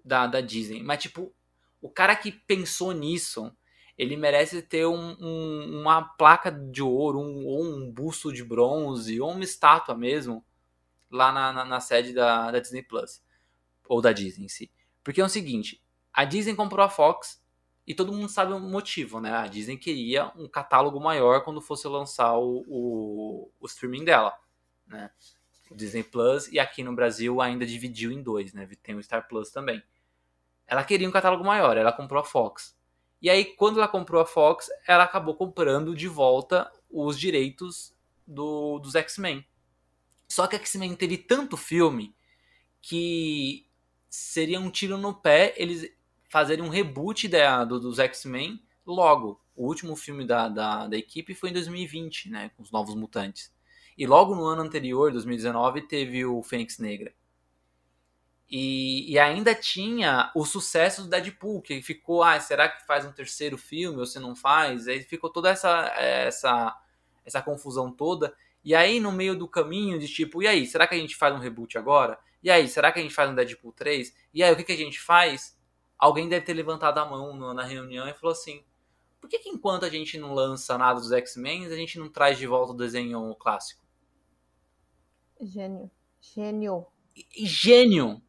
da, da Disney. Mas, tipo, o cara que pensou nisso, ele merece ter um, um, uma placa de ouro, um, ou um busto de bronze, ou uma estátua mesmo, lá na, na, na sede da, da Disney Plus. Ou da Disney em si. Porque é o seguinte, a Disney comprou a Fox e todo mundo sabe o motivo, né? A Disney queria um catálogo maior quando fosse lançar o, o, o streaming dela, né? Disney Plus e aqui no Brasil ainda dividiu em dois, né? Tem o Star Plus também. Ela queria um catálogo maior, ela comprou a Fox. E aí, quando ela comprou a Fox, ela acabou comprando de volta os direitos do, dos X-Men. Só que X-Men teve tanto filme que seria um tiro no pé eles fazerem um reboot da, do, dos X-Men logo. O último filme da, da, da, equipe foi em 2020, né? Com os Novos Mutantes. E logo no ano anterior, 2019, teve o Fênix Negra. E, e, ainda tinha o sucesso do Deadpool, que ficou, ah, será que faz um terceiro filme ou se não faz? Aí ficou toda essa, essa, essa confusão toda. E aí, no meio do caminho, de tipo, e aí, será que a gente faz um reboot agora? E aí, será que a gente faz um Deadpool 3? E aí, o que, que a gente faz? Alguém deve ter levantado a mão na reunião e falou assim: por que, que enquanto a gente não lança nada dos X-Men, a gente não traz de volta o desenho clássico? Gênio. Gênio. Gênio!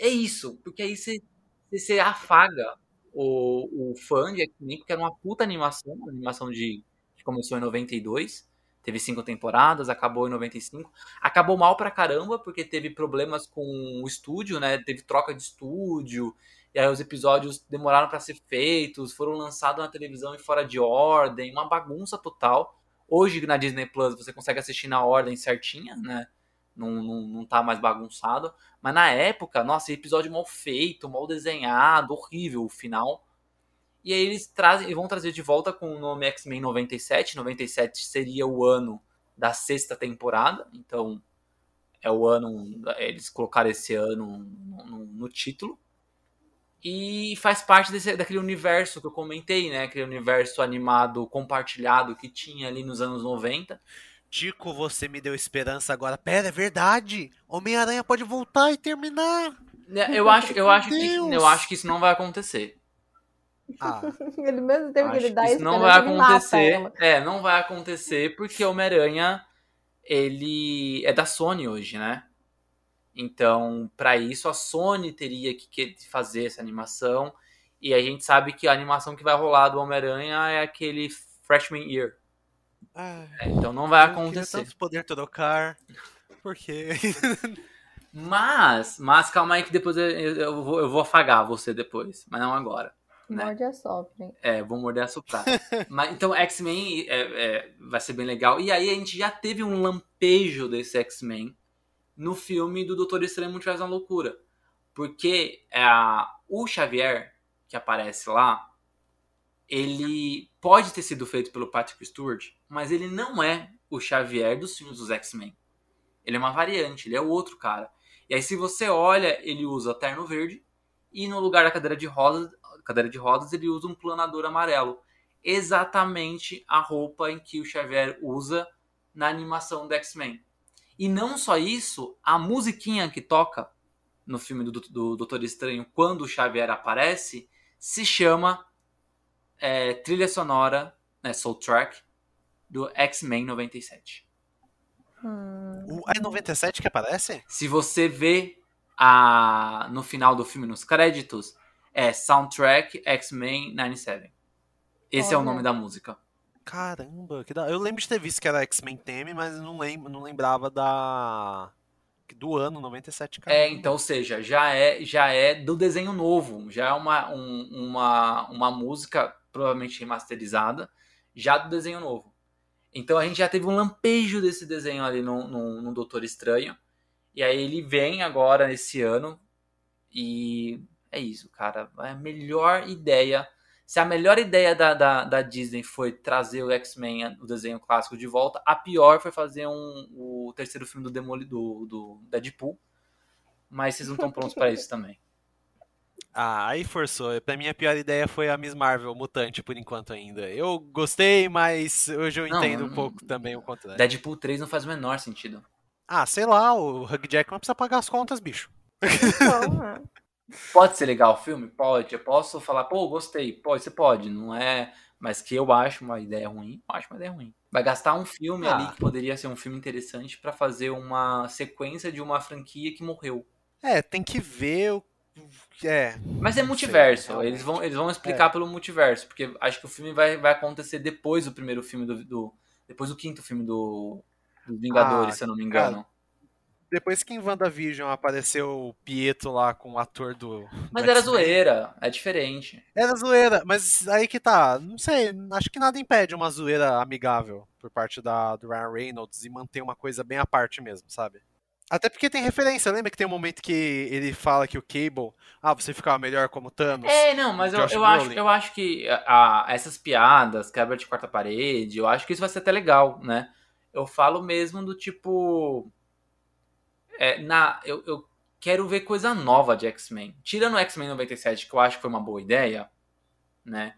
É isso, porque aí você, você afaga o, o fã de X-Men, porque era uma puta animação, uma animação de, que começou em 92 teve cinco temporadas, acabou em 95. Acabou mal pra caramba, porque teve problemas com o estúdio, né? Teve troca de estúdio, e aí os episódios demoraram para ser feitos, foram lançados na televisão em fora de ordem, uma bagunça total. Hoje na Disney Plus você consegue assistir na ordem certinha, né? Não, não, não tá mais bagunçado. Mas na época, nossa, episódio mal feito, mal desenhado, horrível o final. E aí eles trazem, vão trazer de volta com o nome X-Men 97. 97 seria o ano da sexta temporada. Então é o ano. Eles colocaram esse ano no, no, no título. E faz parte desse, daquele universo que eu comentei, né? Aquele universo animado compartilhado que tinha ali nos anos 90. Tico, você me deu esperança agora. Pera, é verdade. Homem-Aranha pode voltar e terminar. É, eu acho, eu acho, que, eu acho que isso não vai acontecer. Ah, ele mesmo teve que lidar isso não vai acontecer. É, não vai acontecer porque Homem-Aranha ele é da Sony hoje, né? Então, para isso a Sony teria que fazer essa animação e a gente sabe que a animação que vai rolar do Homem-Aranha é aquele Freshman Year. Ah, é, então não vai acontecer. Tanto poder trocar. Por quê? mas, mas calma aí que depois eu, eu, vou, eu vou afagar você depois, mas não agora. Né? Morde a sopra. É, vou morder a soprar. Mas, então, X-Men é, é, vai ser bem legal. E aí a gente já teve um lampejo desse X-Men no filme do Doutor Estranho Multiverso da Loucura. Porque é, o Xavier, que aparece lá, ele pode ter sido feito pelo Patrick Stewart, mas ele não é o Xavier dos filmes dos X-Men. Ele é uma variante, ele é o outro cara. E aí, se você olha, ele usa terno verde, e no lugar da cadeira de rodas, cadeira de rodas, ele usa um planador amarelo. Exatamente a roupa em que o Xavier usa na animação do X-Men. E não só isso, a musiquinha que toca no filme do, do Doutor Estranho, quando o Xavier aparece, se chama é, trilha sonora, né, soundtrack, do X-Men 97. Hum. É 97 que aparece? Se você vê a, no final do filme, nos créditos, é Soundtrack X-Men 97. Esse Olha. é o nome da música. Caramba, que da... eu lembro de ter visto que era X-Men Theme, mas não, lembro, não lembrava da do ano 97, cara. É, então, ou seja, já é já é do desenho novo, já é uma, um, uma, uma música provavelmente remasterizada, já do desenho novo. Então a gente já teve um lampejo desse desenho ali no, no, no Doutor Estranho. E aí ele vem agora esse ano e é isso, cara. É a melhor ideia. Se a melhor ideia da, da, da Disney foi trazer o X-Men, o desenho clássico, de volta, a pior foi fazer um, o terceiro filme do Demoli, do, do Deadpool. Mas vocês não estão prontos para isso também. Ah, aí forçou. Pra mim a pior ideia foi a Miss Marvel mutante por enquanto ainda. Eu gostei, mas hoje eu Não, entendo um não- pouco também o contrário. Deadpool 3 não faz o menor sentido. Ah, sei lá, o Hugh Jackman precisa pagar as contas, bicho. É. Pode ser legal o filme? Pode. Eu posso falar, pô, gostei. Pode, você pode. Não é. Mas que eu acho uma ideia ruim, eu acho uma ideia ruim. Vai gastar um filme Ah. ali que poderia ser um filme interessante pra fazer uma sequência de uma franquia que morreu. É, tem que ver o. É. Mas é sei, multiverso. realmente. eles, vão, eles vão explicar pelo multiverso. Porque acho que o filme vai, vai acontecer depois do primeiro filme do. do- depois do quinto filme do. Dos Vingadores, Ah, se eu não me engano. Depois que em WandaVision apareceu o Pietro lá com o ator do. Mas era zoeira, é diferente. Era zoeira, mas aí que tá. Não sei, acho que nada impede uma zoeira amigável por parte da, do Ryan Reynolds e manter uma coisa bem à parte mesmo, sabe? Até porque tem referência, lembra que tem um momento que ele fala que o Cable, ah, você ficava melhor como Thanos? É, não, mas eu, eu, acho, eu acho que a, a- essas piadas, quebra de quarta parede, eu acho que isso vai ser até legal, né? Eu falo mesmo do tipo. É, na, eu, eu quero ver coisa nova de X-Men. Tirando o X-Men 97, que eu acho que foi uma boa ideia, né?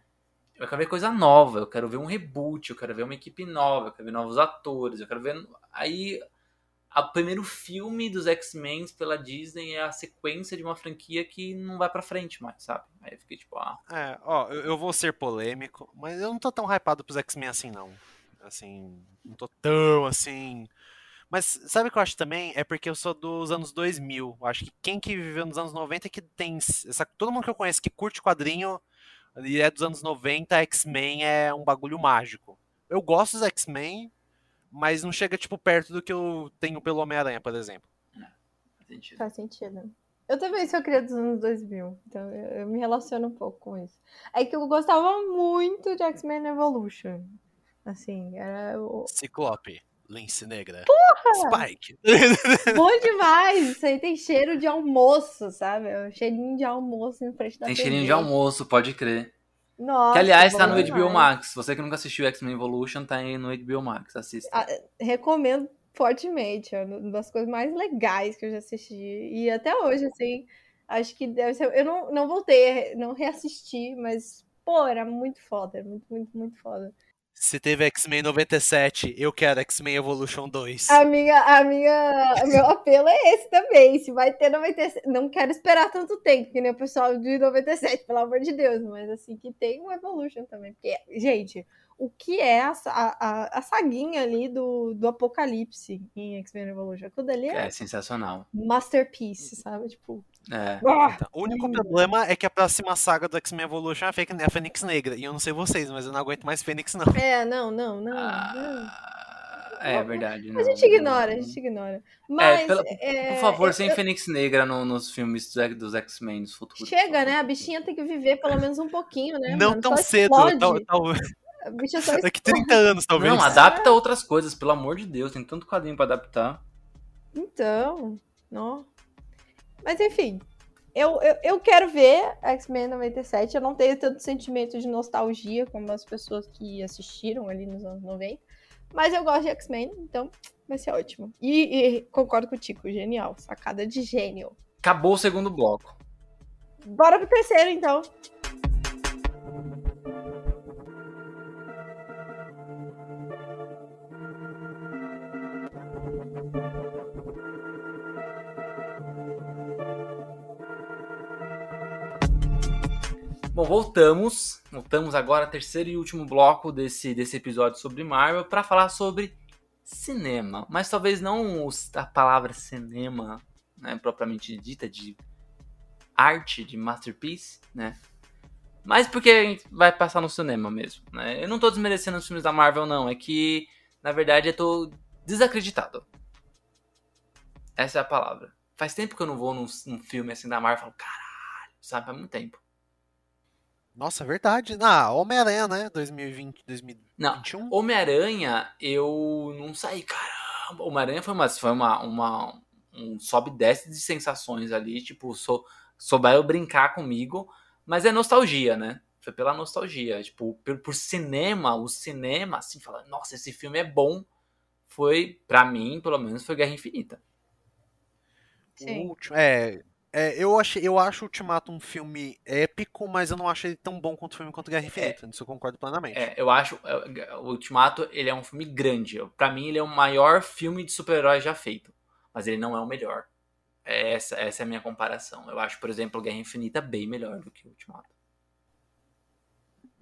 Eu quero ver coisa nova, eu quero ver um reboot, eu quero ver uma equipe nova, eu quero ver novos atores, eu quero ver. Aí. O primeiro filme dos X-Men pela Disney é a sequência de uma franquia que não vai pra frente mais, sabe? Aí eu fiquei tipo, ah. É, ó, eu, vou ser polêmico, mas eu não tô tão hypado pros X-Men assim, não. Assim, não tô tão assim. Mas sabe o que eu acho também? É porque eu sou dos anos 2000. Eu acho que quem que viveu nos anos 90 é que tem. Essa, todo mundo que eu conheço que curte quadrinho e é dos anos 90, X-Men é um bagulho mágico. Eu gosto dos X-Men, mas não chega, tipo, perto do que eu tenho pelo Homem-Aranha, por exemplo. faz sentido. Faz sentido. Eu também sou criada dos anos 2000, então eu, eu me relaciono um pouco com isso. É que eu gostava muito de X-Men Evolution. Assim, era o- Ciclope, Lince Negra, Spike. bom demais. Isso aí tem cheiro de almoço, sabe? É um cheirinho de almoço em frente da Tem TV. cheirinho de almoço, pode crer. Nossa, que aliás tá no HBO demais. Max. Você que nunca assistiu X-Men Evolution, tá aí no HBO Max. Assista. Ah, recomendo fortemente. É uma das coisas mais legais que eu já assisti. E até hoje, assim, acho que deve ser. Eu não, não voltei, não reassisti, mas, pô, era muito foda. Era muito, muito, muito foda. Se teve X-Men 97, eu quero X-Men Evolution 2. A minha, a minha, o meu apelo é esse também. Se vai ter 97, não quero esperar tanto tempo, que nem o pessoal de 97, pelo amor de Deus. Mas assim, que tem um Evolution também. Porque, gente, o que é a, a, a, a saguinha ali do, do Apocalipse em X-Men Evolution? Aquilo dali é, É sensacional. masterpiece, sabe? Tipo, É. ah, Então, o único problema é que a próxima saga do X-Men Evolution é a é a Fênix Negra. E eu não sei vocês, mas eu não aguento mais Fênix, não. É, não, não, não. não. Ah, é verdade. A não, gente ignora, a não. gente ignora. Mas. pela- é, Por favor, eu- sem Fênix Negra no- nos filmes dos- dos X-Men nos futuros. Chega, né? A bichinha tem que viver pelo menos um pouquinho, né? não mano? tão Só cedo. explode. Tal, tal- A bicha só daqui 30 anos, talvez. Não, adapta outras coisas, pelo amor de Deus. Tem tanto quadrinho pra adaptar. Então, não. Mas enfim, eu, eu, eu quero ver X-Men 97. Eu não tenho tanto sentimento de nostalgia como as pessoas que assistiram ali nos anos 90. Mas eu gosto de X-Men, então vai ser ótimo. E, e concordo com o Tico, genial. Sacada de gênio. Acabou o segundo bloco. Bora pro terceiro, então. Bom, voltamos. Voltamos agora, terceiro e último bloco desse, desse episódio sobre Marvel, para falar sobre cinema. Mas talvez não a palavra cinema, né, propriamente dita, de arte, de masterpiece, né? Mas porque a gente vai passar no cinema mesmo, né? Eu não tô desmerecendo os filmes da Marvel, não. É que, na verdade, eu tô desacreditado. Essa é a palavra. Faz tempo que eu não vou num, num filme assim da Marvel e falo, caralho, sabe? Faz muito tempo. Nossa, verdade. Ah, Homem-Aranha, né? 2020, Não, 2021. Homem-Aranha, eu não saí, caramba. Homem-Aranha foi uma, foi uma, uma um sobe e desce de sensações ali, tipo, sou, souber eu brincar comigo, mas é nostalgia, né? Foi pela nostalgia. Tipo, por, por cinema, o cinema, assim, fala, nossa, esse filme é bom. Foi, pra mim, pelo menos, foi Guerra Infinita. Sim. O último, é, é, eu, achei, eu acho o Ultimato um filme épico, mas eu não acho ele tão bom quanto o filme quanto Guerra Infinita. Nisso eu concordo plenamente. É, eu acho é, o Ultimato, ele é um filme grande. Pra mim, ele é o maior filme de super-heróis já feito. Mas ele não é o melhor. É Essa, essa é a minha comparação. Eu acho, por exemplo, Guerra Infinita bem melhor do que o Ultimato.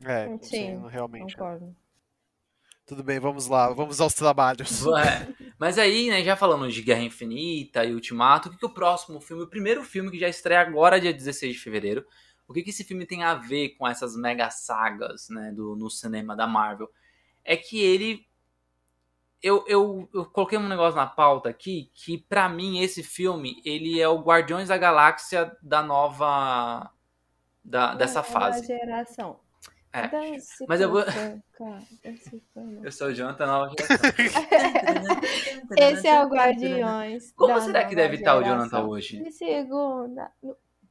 É, Sim, sim, realmente. Concordo. Tudo bem, vamos lá, vamos aos trabalhos. É. Mas aí, né, já falando de Guerra Infinita e Ultimato, o que, que o próximo filme, o primeiro filme que já estreia agora, dia 16 de fevereiro, o que, que esse filme tem a ver com essas mega sagas, né, do, no cinema da Marvel? É que ele. Eu, eu, eu coloquei um negócio na pauta aqui, que pra mim esse filme, ele é o Guardiões da Galáxia da nova. Da, dessa Nova fase. geração. É. Dance Mas eu vou- dance Eu sou o Jonathan Nova Geração. Esse é o Guardiões. Como será que deve estar o geração. Jonathan hoje? De segunda.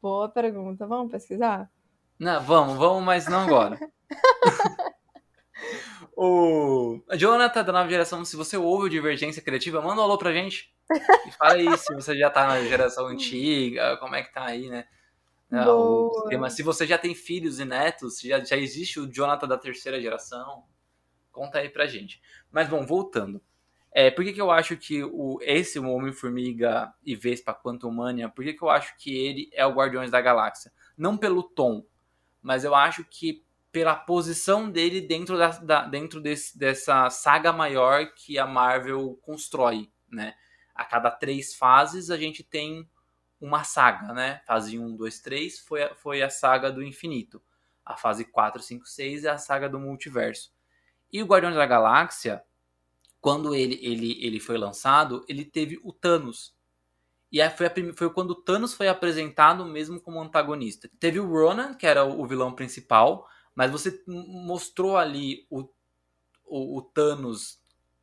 Boa pergunta. Vamos pesquisar? Não, vamos, vamos, mas não agora. o Jonathan da nova geração, se você ouve o Divergência Criativa, manda um alô pra gente. E fala aí se você já tá na geração antiga, como é que tá aí, né? O esquema. Se você já tem filhos e netos, já, já existe o Jonathan da terceira geração, conta aí pra gente. Mas bom, voltando. É, por que, que eu acho que o, esse Homem-Formiga e Vespa Quantumania, por que, que eu acho que ele é o Guardiões da Galáxia? Não pelo tom, mas eu acho que pela posição dele dentro, da, da- dentro desse- dessa saga maior que a Marvel constrói, né? A cada três fases a gente tem uma saga, né? Fase 1, 2, 3 foi, a- foi a saga do infinito. A fase 4, 5, 6 é a saga do multiverso. E o Guardiões da Galáxia, quando ele, ele, ele foi lançado, ele teve o Thanos. E aí foi, a foi quando o Thanos foi apresentado mesmo como antagonista. Teve o Ronan, que era o, vilão principal, mas você mostrou ali o, o, o Thanos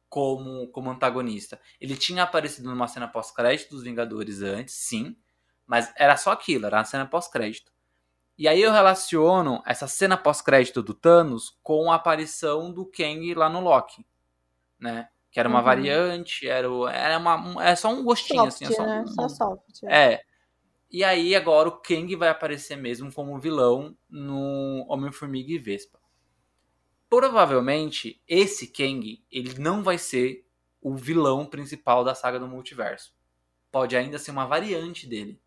como, como antagonista. Ele tinha aparecido numa cena pós-crédito dos Vingadores antes, sim, mas era só aquilo, era a cena pós-crédito. E aí eu relaciono essa cena pós-crédito do Thanos com a aparição do Kang lá no Loki, né? Que era uma Uhum. variante, era, era uma, um- é só um gostinho, Soft, assim, é só né? um- Só soft. é. E aí agora o Kang vai aparecer mesmo como vilão no Homem-Formiga e Vespa. Provavelmente esse Kang, ele não vai ser o vilão principal da saga do multiverso. Pode ainda ser uma variante dele.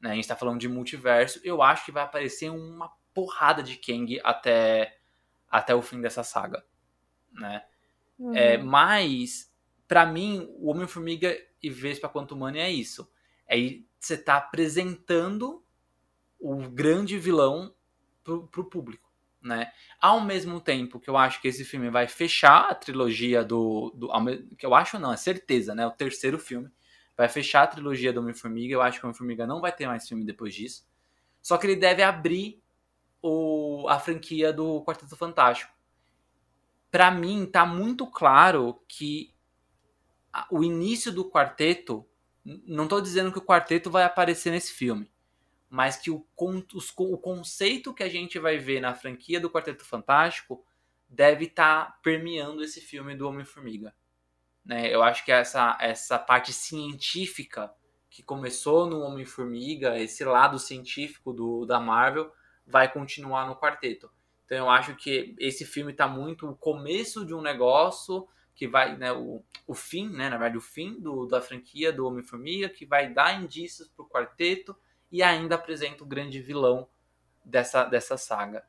Né? A gente tá falando de multiverso, eu acho que vai aparecer uma porrada de Kang até até o fim dessa saga, né? Uhum. É, mas, pra mim, o Homem-Formiga e Vespa Quantumania é isso. É você tá apresentando o grande vilão pro, pro público, né? Ao mesmo tempo que eu acho que esse filme vai fechar a trilogia do... do que eu acho não, é certeza, né? O terceiro filme vai fechar a trilogia do Homem-Formiga. Eu acho que o Homem-Formiga não vai ter mais filme depois disso. Só que ele deve abrir o, a franquia do Quarteto Fantástico pra mim tá muito claro que o início do quarteto não tô dizendo que o quarteto vai aparecer nesse filme mas que o, os o conceito que a gente vai ver na franquia do Quarteto Fantástico deve estar permeando esse filme do Homem-Formiga. Né? Eu acho que essa, essa parte científica que começou no Homem-Formiga, esse lado científico do, da Marvel, vai continuar no Quarteto. Então eu acho que esse filme tá muito o começo de um negócio que vai, né, o, o fim, né, na verdade o fim do, da franquia do Homem-Formiga, que vai dar indícios pro quarteto e ainda apresenta o grande vilão dessa, dessa saga.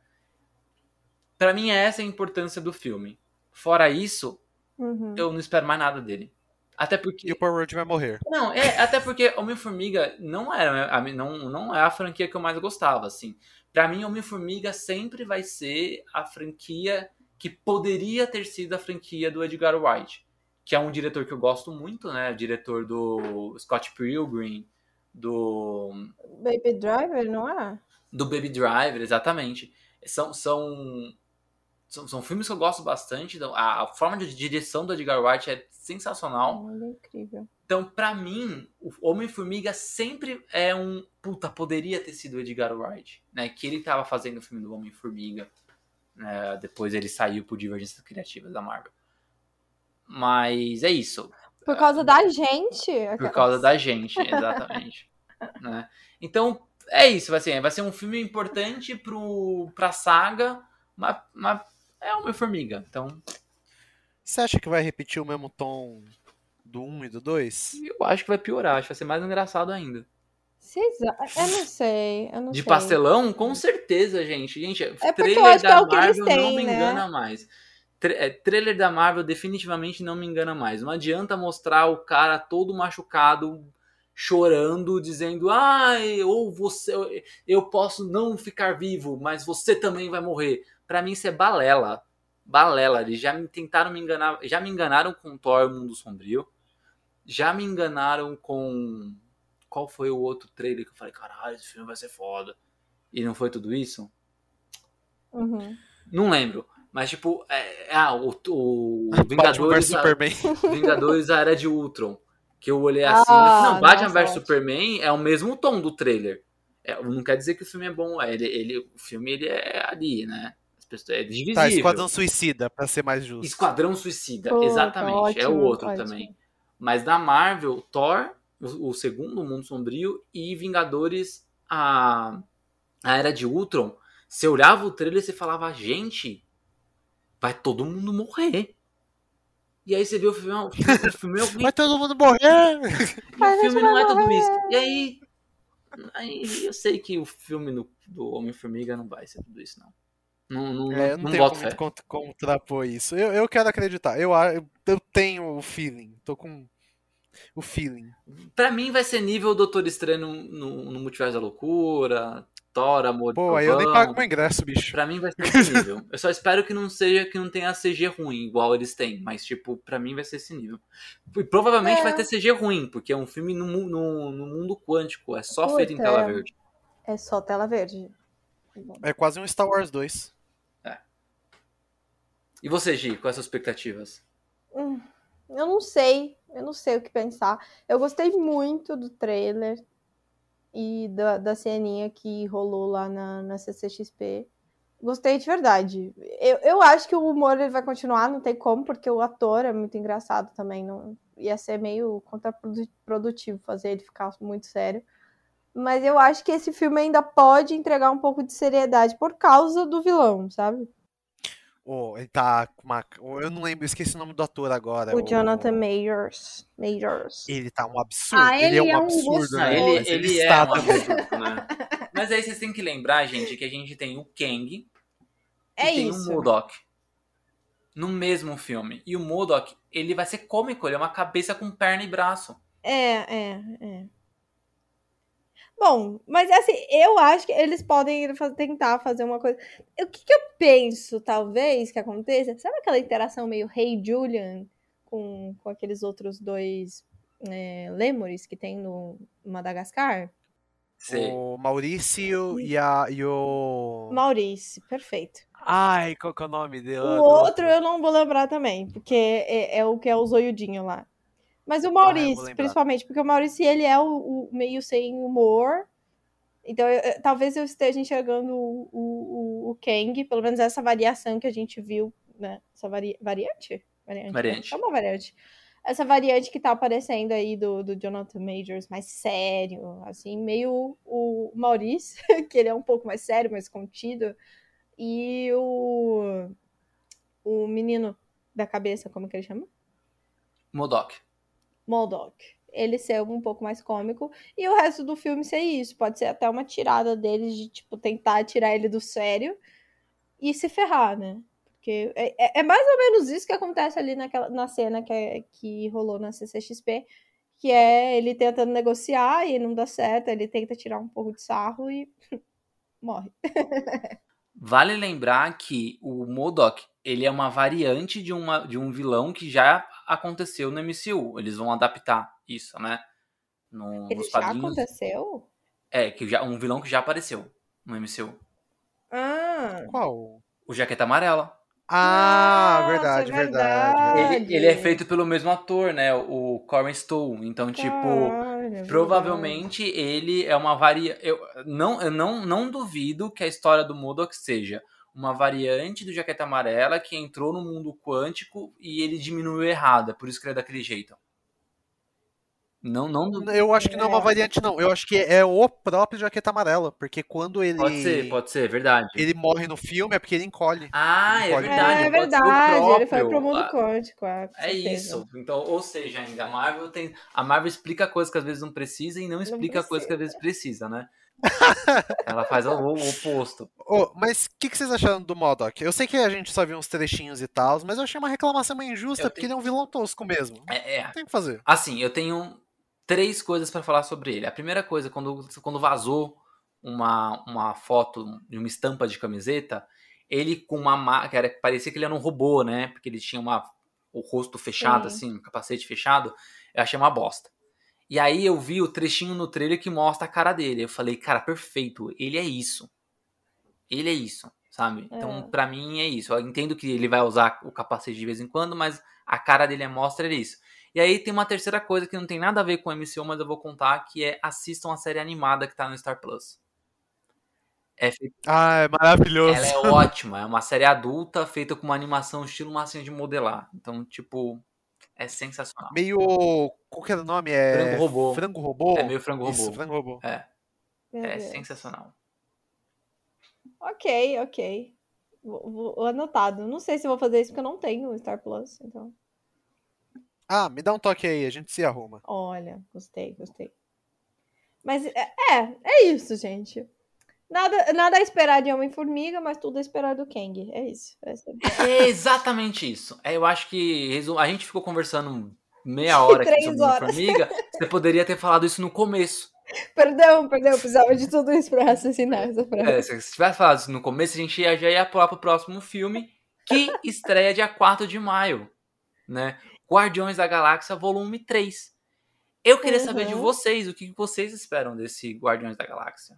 Pra mim essa é a importância do filme. Fora isso, Uhum. eu não espero mais nada dele. Até porque E o Power Road vai morrer. não, é, até porque Homem-Formiga não era a, mi- não, não é a franquia que eu mais gostava, assim. Pra mim, Homem-Formiga sempre vai ser a franquia que poderia ter sido a franquia do Edgar Wright, que é um diretor que eu gosto muito, né? Diretor do Scott Pilgrim, do Baby Driver, não é? do Baby Driver, exatamente. São, são, são, são filmes que eu gosto bastante. então, A, a forma de direção do Edgar Wright é sensacional. Olha, incrível. Então, pra mim, o Homem-Formiga sempre é um. Puta, poderia ter sido o Edgar Wright, né? Que ele tava fazendo o filme do Homem-Formiga. né, depois ele saiu por divergências criativas da Marvel. Mas é isso. Por causa da gente. Por causa da gente, exatamente. né? Então, é isso. Vai ser, vai ser um filme importante pro, pra saga, mas, mas é Homem-Formiga. Então, Você acha que vai repetir o mesmo tom do 1 e do 2? eu acho que vai piorar. Acho que vai ser mais engraçado ainda. Vocês- Eu não sei. Eu não De sei. pastelão, com certeza, gente. Gente, eu trailer da é o que eles Marvel têm, não me né? engana mais. Tra- é, trailer da Marvel definitivamente não me engana mais. Não adianta mostrar o cara todo machucado, chorando, dizendo: "Ai, ou você eu posso não ficar vivo, mas você também vai morrer". Pra mim isso é balela. Balela, eles já me tentaram me enganar, já me enganaram com Thor Mundo Sombrio. Já me enganaram com qual foi o outro trailer que eu falei: "Caralho, esse filme vai ser foda". E não foi tudo isso? Uhum. Não lembro. Mas, tipo, é, ah, o, o Batman Vingadores, Superman. Vingadores a Era de Ultron. Que eu olhei assim. Ah, não, Batman vs. Superman é o mesmo tom do trailer. É, não quer dizer que o filme é bom. é, Ele, ele, o filme ele é ali, né? As pessoas, é divisível. Tá, Esquadrão Suicida, pra ser mais justo. Esquadrão Suicida, Puta, exatamente. é o ótimo, outro ótimo. também. Mas da Marvel, Thor, o, o segundo, o Mundo Sombrio, e Vingadores, a, a Era de Ultron. Você olhava o trailer e você falava, gente, vai todo mundo morrer. E aí você vê o filme, o filme, o filme, é Vai todo mundo morrer! e o filme não é tudo isso. E aí, aí eu sei que o filme do, do Homem-Formiga não vai ser tudo isso, não. Não, não, É, eu não, não, tenho boto como cont- contrapor isso. Eu, eu quero acreditar. Eu, a- eu tenho o feeling. Tô com o feeling. Pra mim vai ser nível Doutor Estranho no, no, no Multiverso da Loucura, Thor, Amor e Pô, aí eu nem pago meu ingresso, bicho. Pra mim vai ser esse nível. Eu só espero que não seja que não tenha CG ruim, igual eles têm. Mas, tipo, pra mim vai ser esse nível. E provavelmente É. vai ter CG ruim, porque é um filme no, no, no mundo quântico. É só Puta, feito em tela verde. É só tela verde. É quase um Star Wars 2. E você, Gi, quais as expectativas? Hum, eu não sei. Eu não sei o que pensar. Eu gostei muito do trailer e da, da ceninha que rolou lá na, na CCXP. Gostei de verdade. Eu, eu acho que o humor ele vai continuar, não tem como, porque o ator é muito engraçado também. Não, ia ser meio contraprodutivo fazer ele ficar muito sério. Mas eu acho que esse filme ainda pode entregar um pouco de seriedade por causa do vilão, sabe? Oh, ele tá com uma. Eu não lembro, eu esqueci o nome do ator agora. O Jonathan Majors. Majors. Ele tá um absurdo. Ah, ele, é ele um é um absurdo, né? ele, Mas ele está é um absurdo, né? Mas aí vocês têm que lembrar, gente, que a gente tem o Kang É e tem isso. o Modok no mesmo filme. E o Modok, ele vai ser cômico, ele é uma cabeça com perna e braço. É, é, é. Bom, mas assim, eu acho que eles podem tentar fazer uma coisa. O que, que eu penso, talvez, que aconteça? Sabe aquela interação meio Hey Julian com, com aqueles outros dois é, lêmures que tem no Madagascar? Você- O Maurício e, a, e o. Maurício, perfeito. Ai, qual que é o nome dele? O outro eu não vou lembrar também, porque é, é o que é o zoiudinho lá. Mas o Ah, Maurício, lembrar. principalmente, porque o Maurício, ele é o, o meio sem humor. Então, eu- talvez eu esteja enxergando o, o, o- Kang, pelo menos essa variação que a gente viu, né? Essa vari, variante? Variante. né? Variante. É uma variante. Essa variante que tá aparecendo aí do, do Jonathan Majors, mais sério, assim, meio o Maurício, que ele é um pouco mais sério, mais contido, e o, o menino da cabeça, como que ele chama? Modok. Moldok. Ele ser um pouco mais cômico e o resto do filme ser isso. Pode ser até uma tirada deles de, tipo, tentar tirar ele do sério e se ferrar, né? Porque é, é- é mais ou menos isso que acontece ali naquela, na cena que, é- que rolou na CCXP, que é ele tentando negociar e não dá certo, ele tenta tirar um pouco de sarro e morre. Vale lembrar que o Modok, ele é uma variante de, uma, de um vilão que já aconteceu no MCU. Eles vão adaptar isso, né? No, Ele nos já quadrinhos. aconteceu? É, que já, um vilão que já apareceu no MCU. Ah, Qual? O Jaqueta Amarela. Ah, Nossa, verdade, é verdade. verdade. Ele, ele é feito pelo mesmo ator, né? O Corin Stoll. Então, tipo, Caralho, é provavelmente ele é uma varia. Eu não, eu não, não duvido que a história do Modok seja uma variante do Jaqueta Amarela que entrou no mundo quântico e ele diminuiu errado. É por isso que ele é daquele jeito. Não, não. Eu acho que não é uma variante, não. Eu acho que é o próprio Jaqueta Amarela. Porque quando ele. Pode ser, pode ser, verdade. Ele morre no filme é porque ele encolhe. Ah, é Pode- verdade. É o verdade, ele foi pro mundo Ah, quântico. É, É isso. Então, ou seja, ainda a Marvel tem. A Marvel explica coisas que às vezes não precisa e não explica coisas que às vezes precisa, né? Ela faz o, o oposto. Ô, mas o que, que vocês acharam do Modok? Eu sei que a gente só viu uns trechinhos e tal, mas eu achei uma reclamação meio injusta, Eu porque tenho- ele é um vilão tosco mesmo. É, é. Não tem que fazer. Assim, eu tenho três coisas pra falar sobre ele. A primeira coisa, quando, quando vazou uma, uma foto de uma estampa de camiseta, ele com uma máscara, parecia que ele era um robô, né? Porque ele tinha uma, o rosto fechado, Sim. assim, um capacete fechado. Eu achei uma bosta. E aí eu vi o trechinho no trailer que mostra a cara dele. Eu falei, cara, perfeito, ele é isso. Ele é isso, sabe? Então, É. pra mim é isso. Eu entendo que ele vai usar o capacete de vez em quando, mas a cara dele mostra ele isso. E aí tem uma terceira coisa que não tem nada a ver com o MCU, mas eu vou contar, que é assistam a série animada que tá no Star Plus. É feita- Ah, é maravilhoso. ela é ótima, é uma série adulta feita com uma animação estilo massinha de modelar. Então, tipo, é sensacional. Meio. Qual que era o nome? É. Frango robô. Frango robô? É meio frango Isso, robô. frango robô. Meu É Deus. sensacional. Ok, ok. Vou, vou- anotado. Não sei se vou fazer isso porque eu não tenho o Star Plus. Então, Ah, me dá um toque aí, a gente se arruma. olha, gostei, gostei. Mas é, é, é isso, gente. Nada, nada a esperar de Homem-Formiga, mas tudo a esperar do Kang. É isso. Essa- É exatamente isso. É, eu acho que a gente ficou conversando meia hora aqui sobre horas. Formiga. Você poderia ter falado isso no começo. Perdão, perdão, precisava de tudo isso pra raciocinar essa frase. É, se tivesse falado isso no começo, a gente ia, já ia pular pro próximo filme, que estreia dia 4 de maio, né? Guardiões da Galáxia, volume 3. Eu queria saber de Uhum. vocês, o que vocês esperam desse Guardiões da Galáxia?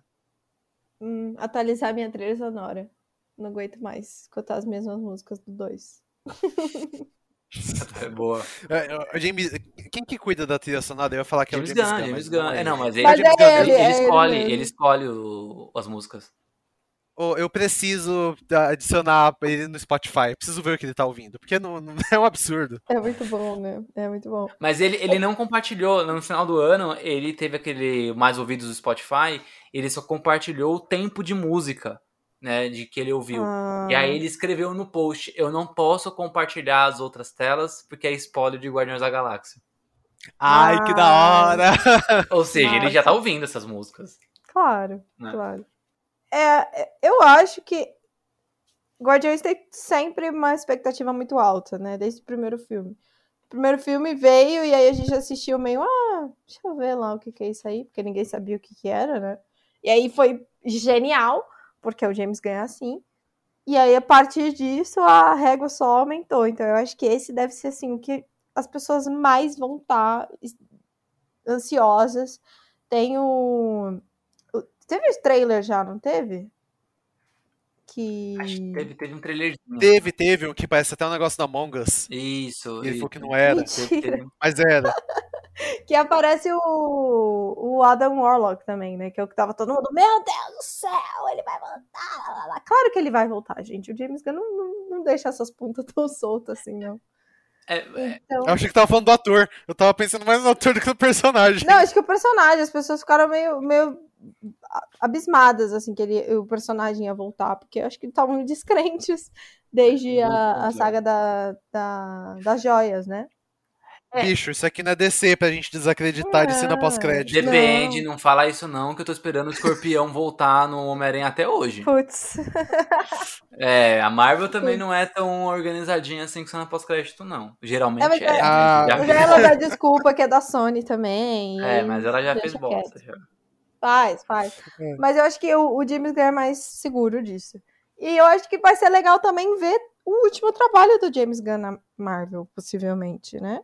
Hum, atualizar minha trilha sonora. Não aguento mais escutar as mesmas músicas do 2. É boa. É, é, James, quem que cuida da trilha sonora? Eu ia falar que James é o James Gunn, Gunn, James mas não Gunn. é É, não, mas ele, Mas é ele ele, ele escolhe, ele escolhe o- as músicas. Ô, Eu preciso adicionar ele no Spotify. Eu preciso ver o que ele tá ouvindo, porque não, não- é um absurdo. É muito bom, né? É muito bom. Mas ele, ele não compartilhou, no final do ano, ele teve aquele mais ouvidos do Spotify, ele só compartilhou o tempo de música, né, de que ele ouviu. Ah, E aí ele escreveu no post, eu não posso compartilhar as outras telas porque é spoiler de Guardiões da Galáxia. Ai, que da Ah. hora! Ou seja, ele já Nossa. tá ouvindo essas músicas. Claro, Né? claro. É, é, eu acho que Guardiões tem sempre uma expectativa muito alta, né? Desde o primeiro filme. O primeiro filme veio e aí a gente assistiu meio, ah, deixa eu ver lá o que, que é isso aí, porque ninguém sabia o que, que era, né? E aí foi genial, porque o James ganha assim. E aí, a partir disso, a régua só aumentou. Então, eu acho que esse deve ser, assim, o que as pessoas mais vão estar ansiosas. Tem o... Teve o trailer já, não teve? Que... Acho que teve, teve um trailerzinho. Teve, teve um que parece até um negócio da Among Us. Isso. E ele isso. falou que não era, Teve- mas era. que aparece o, o Adam Warlock também, né? Que é o que tava todo mundo, meu Deus do céu, ele vai voltar. lá, lá, lá." Claro que ele vai voltar, gente. O James Gunn não, não, não deixa essas pontas tão soltas assim, não. é, é, Então... Eu achei que tava falando do ator. Eu tava pensando mais no ator do que no personagem. Não, acho que o personagem, as pessoas ficaram meio, meio abismadas, assim, que ele, o personagem ia voltar, porque eu acho que estavam descrentes desde a, a saga da, da, das joias, né? Bicho, isso aqui não é DC pra gente desacreditar de cena Não. pós-crédito. depende, não. fala isso não, que eu tô esperando o escorpião voltar no Homem-Aranha até hoje. Putz. É, a Marvel também não é tão organizadinha assim com cena pós-crédito, não. Geralmente É, mas é. é- Ah, já Já ela dá desculpa que é da Sony também. É, mas ela já fez bosta. quieto. já. Faz, faz. É. Mas eu acho que o, o James Gunn é mais seguro disso. E eu acho que vai ser legal também ver o último trabalho do James Gunn na Marvel, possivelmente, né?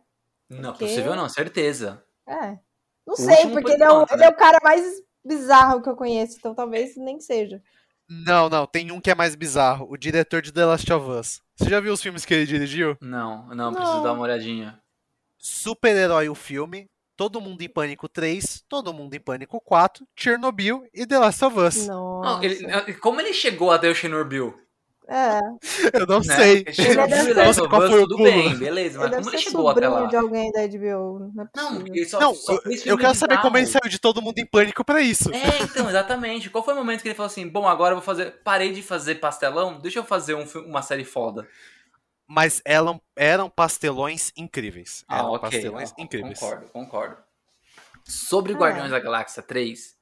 Não, Porque- possível não, certeza. É. Não O sei, porque por ele é, o, enquanto, ele né? é o cara mais bizarro que eu conheço, então talvez nem seja. Não, não, tem um que é mais bizarro. O diretor de The Last of Us. Você já viu os filmes que ele dirigiu? Não, não, preciso Não. dar uma olhadinha. Super-Herói o filme, Todo Mundo em Pânico 3, Todo Mundo em Pânico 4, Chernobyl e The Last of Us. Não, ele- como ele chegou até o Chernobyl? É, Eu não né? sei. Ele deve of Qual foi o tudo bem, beleza, mas ele como ele chegou até lá? de alguém da HBO. Não é Não, só, Não, só eu, eu quero saber como ele saiu de Todo Mundo em Pânico pra isso. É, então, exatamente. Qual foi o momento que ele falou assim: bom, agora eu vou fazer. Parei de fazer pastelão, deixa eu fazer um uma série foda. Mas eram, eram pastelões incríveis. Ah, Eram ok. pastelões Ah, incríveis. Concordo, concordo. Sobre É. Guardiões da Galáxia 3,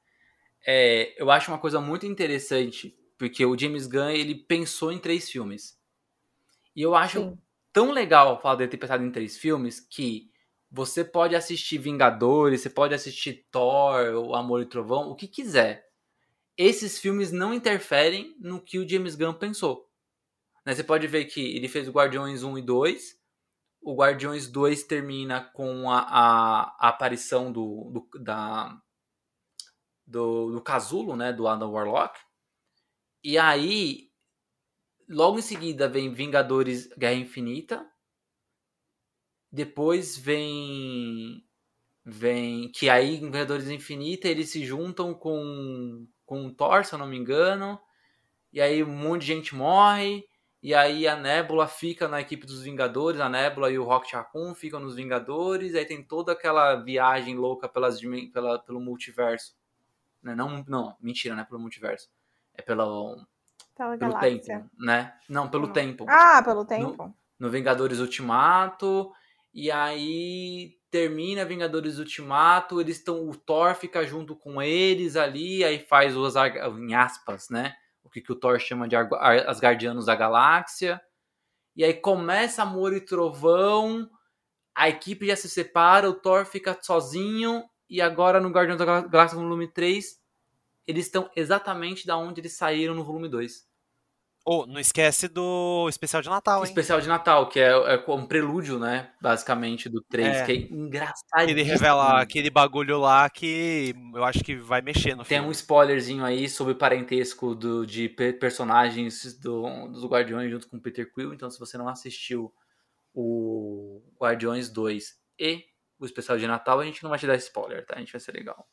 é, eu acho uma coisa muito interessante, porque o James Gunn ele pensou em três filmes. E eu acho Sim. tão legal o fato dele ter pensado em três filmes que você pode assistir Vingadores, você pode assistir Thor, o Amor e Trovão, o que quiser. Esses filmes não interferem no que o James Gunn pensou. Né, Você pode ver que ele fez o Guardiões 1 e 2. O Guardiões 2 termina com a, a- a aparição do, do, da, do, do casulo, né? Do Adam Warlock. E aí, logo em seguida vem Vingadores Guerra Infinita. Depois vem. Vem. Que aí em Vingadores Infinita eles se juntam com, com o Thor, se eu não me engano. E aí um monte de gente morre. E aí a Nebula fica na equipe dos Vingadores, a Nebula e o Rocket Raccoon ficam nos Vingadores, aí tem toda aquela viagem louca pelas, pela, pelo multiverso. Né? Não, não, mentira, não é pelo multiverso. É pelo, Pela pelo galáxia. tempo, né? Não, pelo Não. tempo. Ah, pelo tempo. No Vingadores Ultimato. E aí termina Vingadores Ultimato, eles estão. O Thor fica junto com eles ali, aí faz os em aspas, né? O que, que o Thor chama de Ar- Asgardianos da Galáxia. E aí começa Amor e Trovão, a equipe já se separa, o Thor fica sozinho, e agora no Guardiões da Gal- Galáxia volume 3, eles estão exatamente da onde eles saíram no volume 2. Ou não esquece do especial de Natal, hein? Especial de Natal, que é, é um prelúdio, né? Basicamente, do 3, É. que é engraçado. Ele revela aquele bagulho lá que eu acho que vai mexer no Tem filme. um spoilerzinho aí sobre o parentesco do, de pe- personagens do, dos Guardiões junto com Peter Quill. Então, se você não assistiu o Guardiões 2 e o especial de Natal, a gente não vai te dar spoiler, tá? A gente vai ser legal.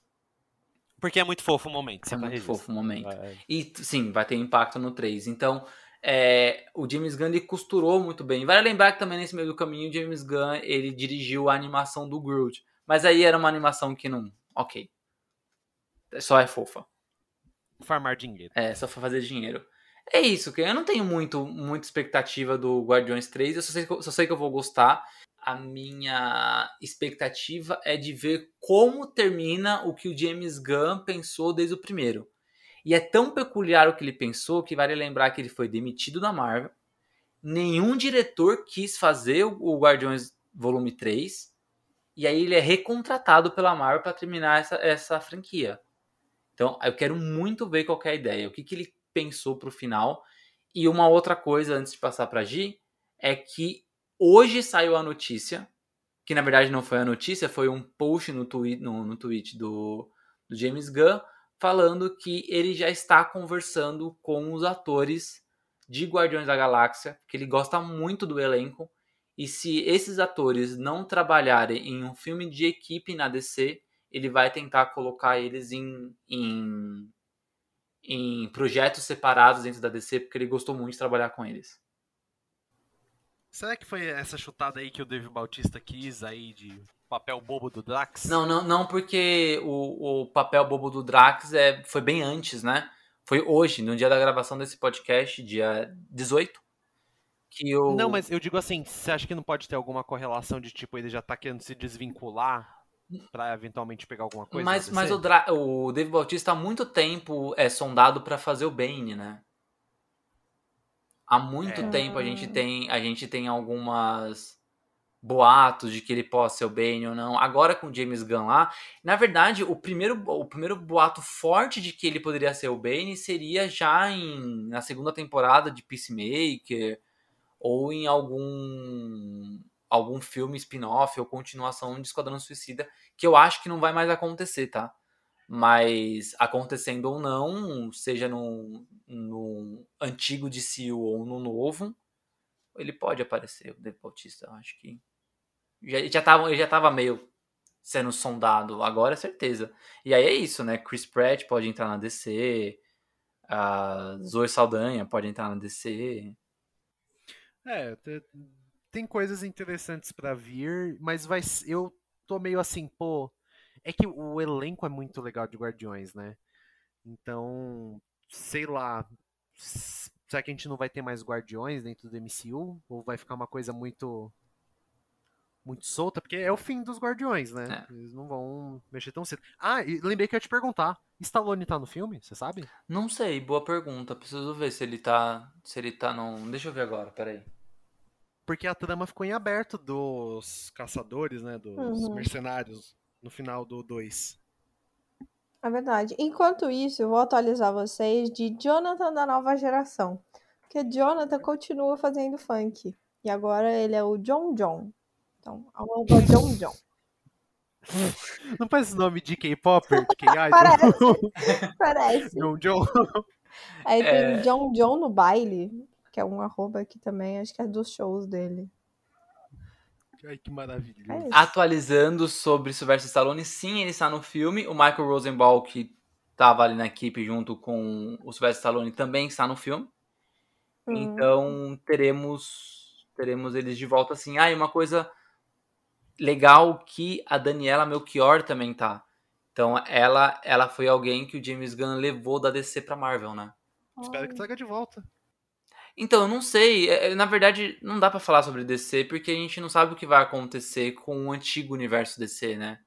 Porque é muito fofo o momento. É muito registro. fofo o momento. Vai- E sim, vai ter impacto no 3. Então, é, o James Gunn ele costurou muito bem. Vale lembrar que também nesse meio do caminho, o James Gunn ele dirigiu a animação do Groot. Mas aí era uma animação que não. Ok. Só é fofa. Farmar dinheiro. É, só pra fazer dinheiro. É isso, que eu não tenho muito, muita expectativa do Guardiões 3. Eu só sei, só sei que eu vou gostar. A minha expectativa é de ver como termina o que o James Gunn pensou desde o primeiro. E é tão peculiar o que ele pensou que vale lembrar que ele foi demitido da Marvel. Nenhum diretor quis fazer o o Guardiões Volume 3. E aí ele é recontratado pela Marvel para terminar essa, essa franquia. Então, eu quero muito ver qual é a ideia, o que, que ele pensou pro final. E uma outra coisa, antes de passar pra Gi, é que hoje saiu a notícia, que na verdade não foi a notícia, foi um post no, twi no, no tweet do, do James Gunn, falando que ele já está conversando com os atores de Guardiões da Galáxia, que ele gosta muito do elenco, e se esses atores não trabalharem em um filme de equipe na DC, ele vai tentar colocar eles em, em, em projetos separados dentro da DC, porque ele gostou muito de trabalhar com eles. Será que foi essa chutada aí que o Dave Bautista quis aí de papel bobo do Drax? Não, não, não, porque o, o papel bobo do Drax é, foi bem antes, né? Foi hoje, no dia da gravação desse podcast, dia 18, que o... Não, mas eu digo assim, você acha que não pode ter alguma correlação de tipo, ele já tá querendo se desvincular pra eventualmente pegar alguma coisa? Mas, mas o, Dra o Dave Bautista há muito tempo é sondado pra fazer o Bane, né? Há muito É. tempo a gente tem a gente tem algumas boatos de que ele possa ser o Bane ou não. Agora com o James Gunn lá, na verdade, o primeiro o primeiro boato forte de que ele poderia ser o Bane seria já em na segunda temporada de Peacemaker ou em algum algum filme spin-off ou continuação de Esquadrão Suicida, que eu acho que não vai mais acontecer, tá? Mas acontecendo ou não, seja no, no antigo DCU ou no novo, ele pode aparecer, o Dave Bautista. Acho que. Já, já tava, ele já tava meio sendo sondado, agora é certeza. E aí é isso, né? Chris Pratt pode entrar na DC, a Zoe Saldanha pode entrar na DC. É, tem coisas interessantes para vir, mas vai eu tô meio assim, pô, é que o elenco é muito legal de Guardiões, né? Então, sei lá, será que a gente não vai ter mais Guardiões dentro do MCU? Ou vai ficar uma coisa muito muito solta? Porque é o fim dos Guardiões, né? É. Eles não vão mexer tão cedo. Ah, e lembrei que eu ia te perguntar. Stallone tá no filme? Você sabe? Não sei, boa pergunta. Preciso ver se ele tá. Se ele tá no. Deixa eu ver agora, peraí. Porque a trama ficou em aberto dos caçadores, né? Dos uhum. mercenários no final do 2. É verdade. Enquanto isso, eu vou atualizar vocês de Jonathan da nova geração. Porque Jonathan continua fazendo funk. E agora ele é o John John. Então, arroba John John. Não parece nome de K-Popper? parece. parece. John John. Aí tem é... John John no baile, que é um arroba aqui também, acho que é dos shows dele. Ai, que maravilha. É Atualizando sobre Sylvester Stallone, sim, ele está no filme. O Michael Rosenbaum, que estava ali na equipe junto com o Sylvester Stallone, também está no filme. Hum. Então, teremos teremos eles de volta assim. Ah, e uma coisa legal que a Daniela Melchior também tá. Então, ela ela foi alguém que o James Gunn levou da DC pra Marvel, né? Espero que traga de volta. Então, eu não sei. É, é, na verdade, não dá para falar sobre DC porque a gente não sabe o que vai acontecer com o antigo universo DC, né?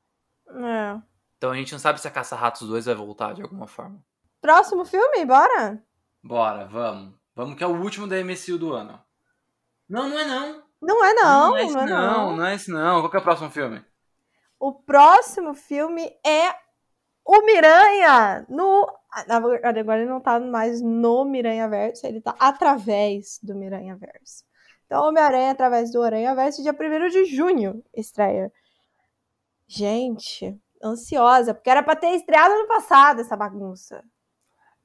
É. Então a gente não sabe se a Caça-Ratos 2 vai voltar de alguma forma. Próximo filme, bora? Bora, vamos. Vamos que é o último da MCU do ano. Não, não é não. Não é não. Não é esse não, é não, não. não é esse não. Qual que é o próximo filme? O próximo filme é o Miranha no agora ele não tá mais no Miranha Verso, ele tá através do Miranha Verso. Então, Homem-Aranha através do Aranha Verso, dia 1 de junho, estreia. Gente, ansiosa, porque era pra ter estreado ano passado essa bagunça.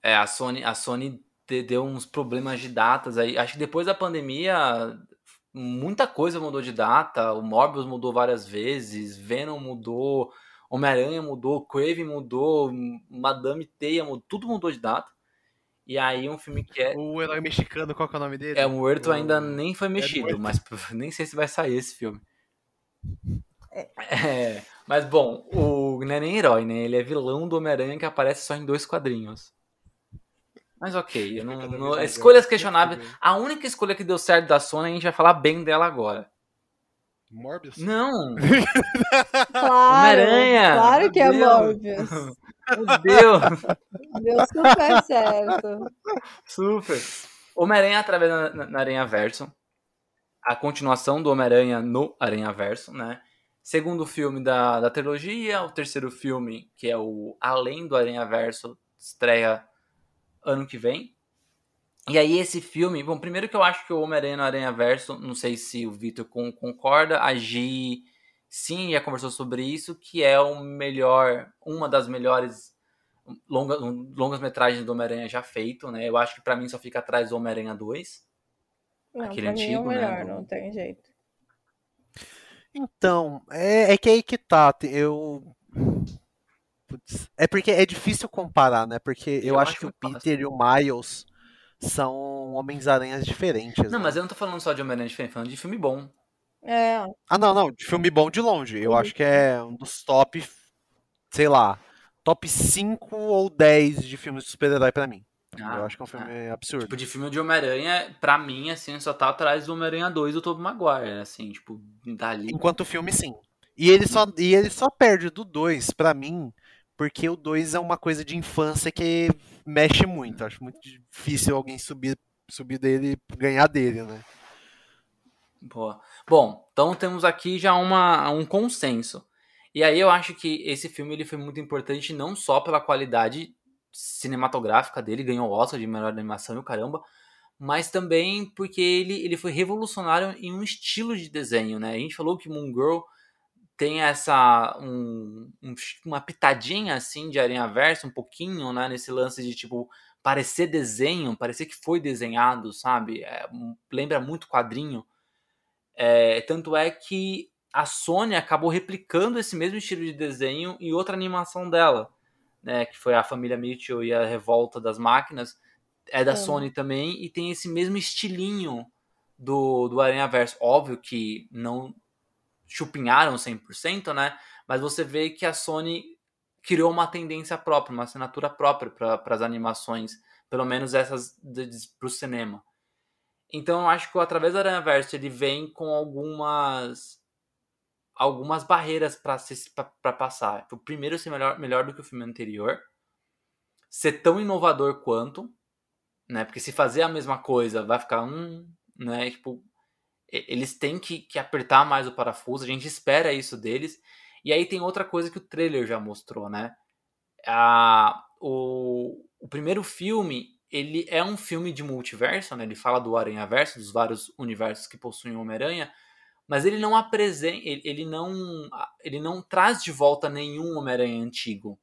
É, a Sony, a Sony deu uns problemas de datas aí. Acho que depois da pandemia, muita coisa mudou de data. O Morbius mudou várias vezes, Venom mudou, Homem-Aranha mudou, Craven mudou, Madame Teia mudou, tudo mudou de data. E aí um filme que é. O herói mexicano, qual que é o nome dele? É, o Muerto ainda nem foi mexido, mas nem sei se vai sair esse filme. É. é. mas bom, o não é nem herói, né? Ele é vilão do Homem-Aranha que aparece só em dois quadrinhos. Mas ok, eu não, não, escolhas questionáveis. A única escolha que deu certo da Sony, a gente vai falar bem dela agora. Morbius? Não! Claro! Homem-Aranha! Claro que é Morbius! Meu Deus! Deu super certo. Super! Homem-Aranha através da na Aranha Verso. A continuação do Homem-Aranha no Aranha Verso, né? Segundo filme da, da trilogia, o terceiro filme, que é o Além do Aranha Verso, estreia ano que vem. E aí esse filme, bom, primeiro que eu acho que o Homem-Aranha no Aranha Verso, não sei se o Victor concorda, a Gi sim já conversou sobre isso, que é o melhor, uma das melhores longa, longas metragens do Homem-Aranha já feito, né? Eu acho que para mim só fica atrás do Homem-Aranha 2. Não, aquele antigo, mim é o né, melhor, né? Não tem jeito. Então, é, é que aí que tá. Eu. Putz, é porque é difícil comparar, né? Porque eu, eu acho, acho que o Peter e o Miles são Homens-Aranhas diferentes. Não, né? mas eu não tô falando só de Homem-Aranha diferente, falando de filme bom. É. Ah, não, não, de filme bom de longe. Eu acho que é um dos top, sei lá, top 5 ou 10 de filmes de super-herói pra mim. Ah, eu acho que é um filme ah. absurdo. Tipo, de filme de Homem-Aranha, pra mim, assim, só tá atrás do Homem-Aranha 2 do Tobey Maguire, assim, tipo, dali. Enquanto o filme, sim. E ele só, e ele só perde do 2, pra mim, porque o 2 é uma coisa de infância que mexe muito. Acho muito difícil alguém subir, subir dele ganhar dele, né? Boa. Bom, então temos aqui já uma, um consenso. E aí eu acho que esse filme ele foi muito importante não só pela qualidade cinematográfica dele, ganhou o Oscar de melhor animação e o caramba, mas também porque ele, ele foi revolucionário em um estilo de desenho, né? A gente falou que Moon Girl tem essa um, um, uma pitadinha assim de aranha verso um pouquinho, né, nesse lance de tipo parecer desenho, parecer que foi desenhado, sabe? É, lembra muito quadrinho. É, tanto é que a Sony acabou replicando esse mesmo estilo de desenho em outra animação dela, né, que foi a família Mitchell e a Revolta das Máquinas, é da é. Sony também e tem esse mesmo estilinho do, do Aranha Verso. Óbvio que não chupinharam 100%, né? Mas você vê que a Sony criou uma tendência própria, uma assinatura própria para as animações, pelo menos essas para o cinema. Então eu acho que através do Aranha Verso ele vem com algumas algumas barreiras para passar. O primeiro ser melhor, melhor do que o filme anterior, ser tão inovador quanto, né? Porque se fazer a mesma coisa vai ficar um, né? Tipo, eles têm que, que apertar mais o parafuso, a gente espera isso deles. E aí tem outra coisa que o trailer já mostrou, né? A, o, o primeiro filme, ele é um filme de multiverso, né? Ele fala do Aranha-Verso, dos vários universos que possuem o Homem-Aranha, mas ele não apresenta, ele, ele, não, ele não traz de volta nenhum Homem-Aranha antigo.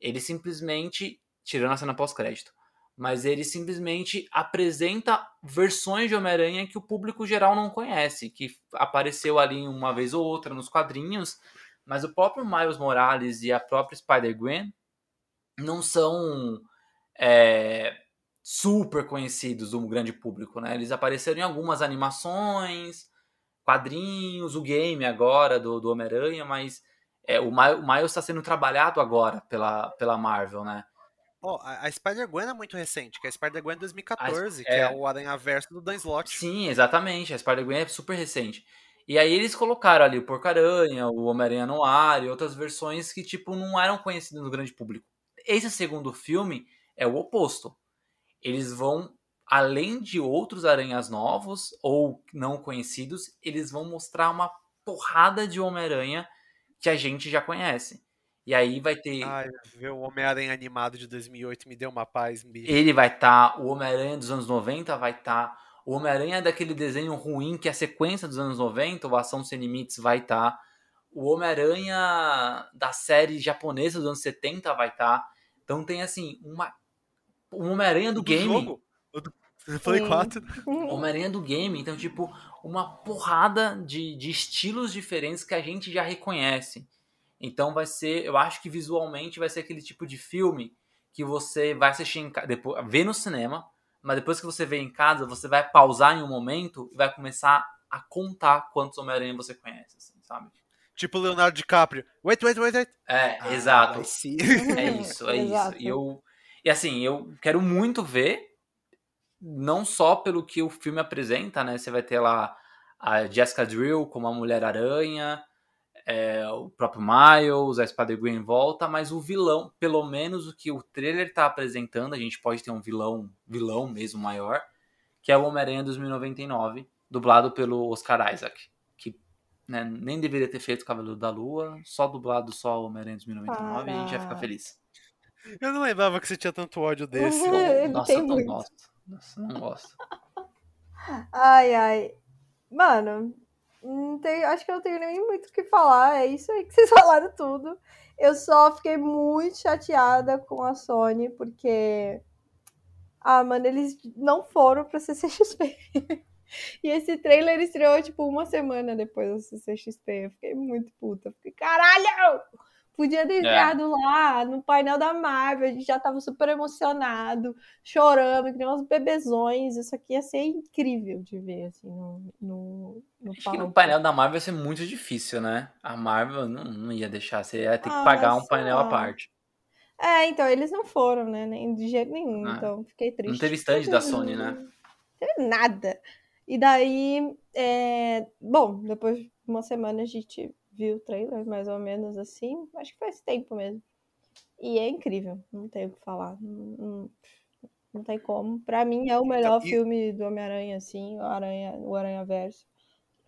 Ele simplesmente, tirando a cena pós-crédito, mas ele simplesmente apresenta versões de Homem-Aranha que o público geral não conhece, que apareceu ali uma vez ou outra nos quadrinhos, mas o próprio Miles Morales e a própria Spider-Gwen não são é, super conhecidos do grande público, né? Eles apareceram em algumas animações, quadrinhos, o game agora do, do Homem-Aranha, mas é, o, Miles está sendo trabalhado agora pela, pela Marvel, né? Oh, a, Spider-Gwen é muito recente, que é a Spider-Gwen de 2014, a, que é, é o Aranha-Verso do Dan Slott. Sim, exatamente. A Spider-Gwen é super recente. E aí eles colocaram ali o Porco-Aranha, o Homem-Aranha no ar e outras versões que, tipo, não eram conhecidas no grande público. Esse segundo filme é o oposto. Eles vão, além de outros aranhas novos ou não conhecidos, eles vão mostrar uma porrada de Homem-Aranha que a gente já conhece. E aí vai ter. Ai, ver o Homem-Aranha animado de 2008 me deu uma paz, bicho. Ele vai estar, tá, o Homem-Aranha dos anos 90 vai estar, tá, o Homem-Aranha daquele desenho ruim que é a sequência dos anos 90, o Ação Sem Limites vai estar, tá, o Homem-Aranha da série japonesa dos anos 70 vai estar. Tá. Então tem assim, uma. O Homem-Aranha do, do, game. Jogo? O do Play 4. Homem-Aranha do game. Então, tipo, uma porrada de, de estilos diferentes que a gente já reconhece. Então vai ser, eu acho que visualmente vai ser aquele tipo de filme que você vai assistir em depois, ver no cinema, mas depois que você vê em casa, você vai pausar em um momento e vai começar a contar quantos Homem-Aranha você conhece, assim, sabe? Tipo Leonardo DiCaprio. Wait, wait, wait, wait. É, ah, exato. É isso, é isso. E eu e assim, eu quero muito ver não só pelo que o filme apresenta, né? Você vai ter lá a Jessica Drill como a Mulher-Aranha, é, o próprio Miles, a Spider-Gwen volta, mas o vilão, pelo menos o que o trailer está apresentando, a gente pode ter um vilão, vilão mesmo maior, que é o Homem-Aranha 2099, dublado pelo Oscar Isaac, que né, nem deveria ter feito o Cavaleiro da Lua, só dublado só o Homem-Aranha 2099 Para. e a gente ia ficar feliz. Eu não lembrava que você tinha tanto ódio desse. Nossa, eu não gosto. Nossa, não gosto. Ai, ai. Mano, não acho que eu não tenho nem muito o que falar. É isso aí que vocês falaram tudo. Eu só fiquei muito chateada com a Sony, porque. Ah, mano, eles não foram pra CCXP. e esse trailer estreou, tipo, uma semana depois da CCXP. Eu fiquei muito puta. Fiquei, caralho! Podia ter entrado é. lá no painel da Marvel, a gente já tava super emocionado, chorando, que nem uns bebezões. Isso aqui ia ser incrível de ver, assim, no, no, no Acho que no painel da Marvel ia ser muito difícil, né? A Marvel não, não ia deixar, você ia ter que ah, pagar um painel à parte. É, então, eles não foram, né? Nem de jeito nenhum, ah, então fiquei triste. Não teve stand da Sony, né? Não teve nada. E daí, é... bom, depois de uma semana a gente vi o trailer, mais ou menos assim. Acho que faz tempo mesmo. E é incrível, não tenho o que falar. Não, não, não tem como. Para mim é o melhor então, filme do Homem-Aranha, assim, o Aranha, o Aranha Verso.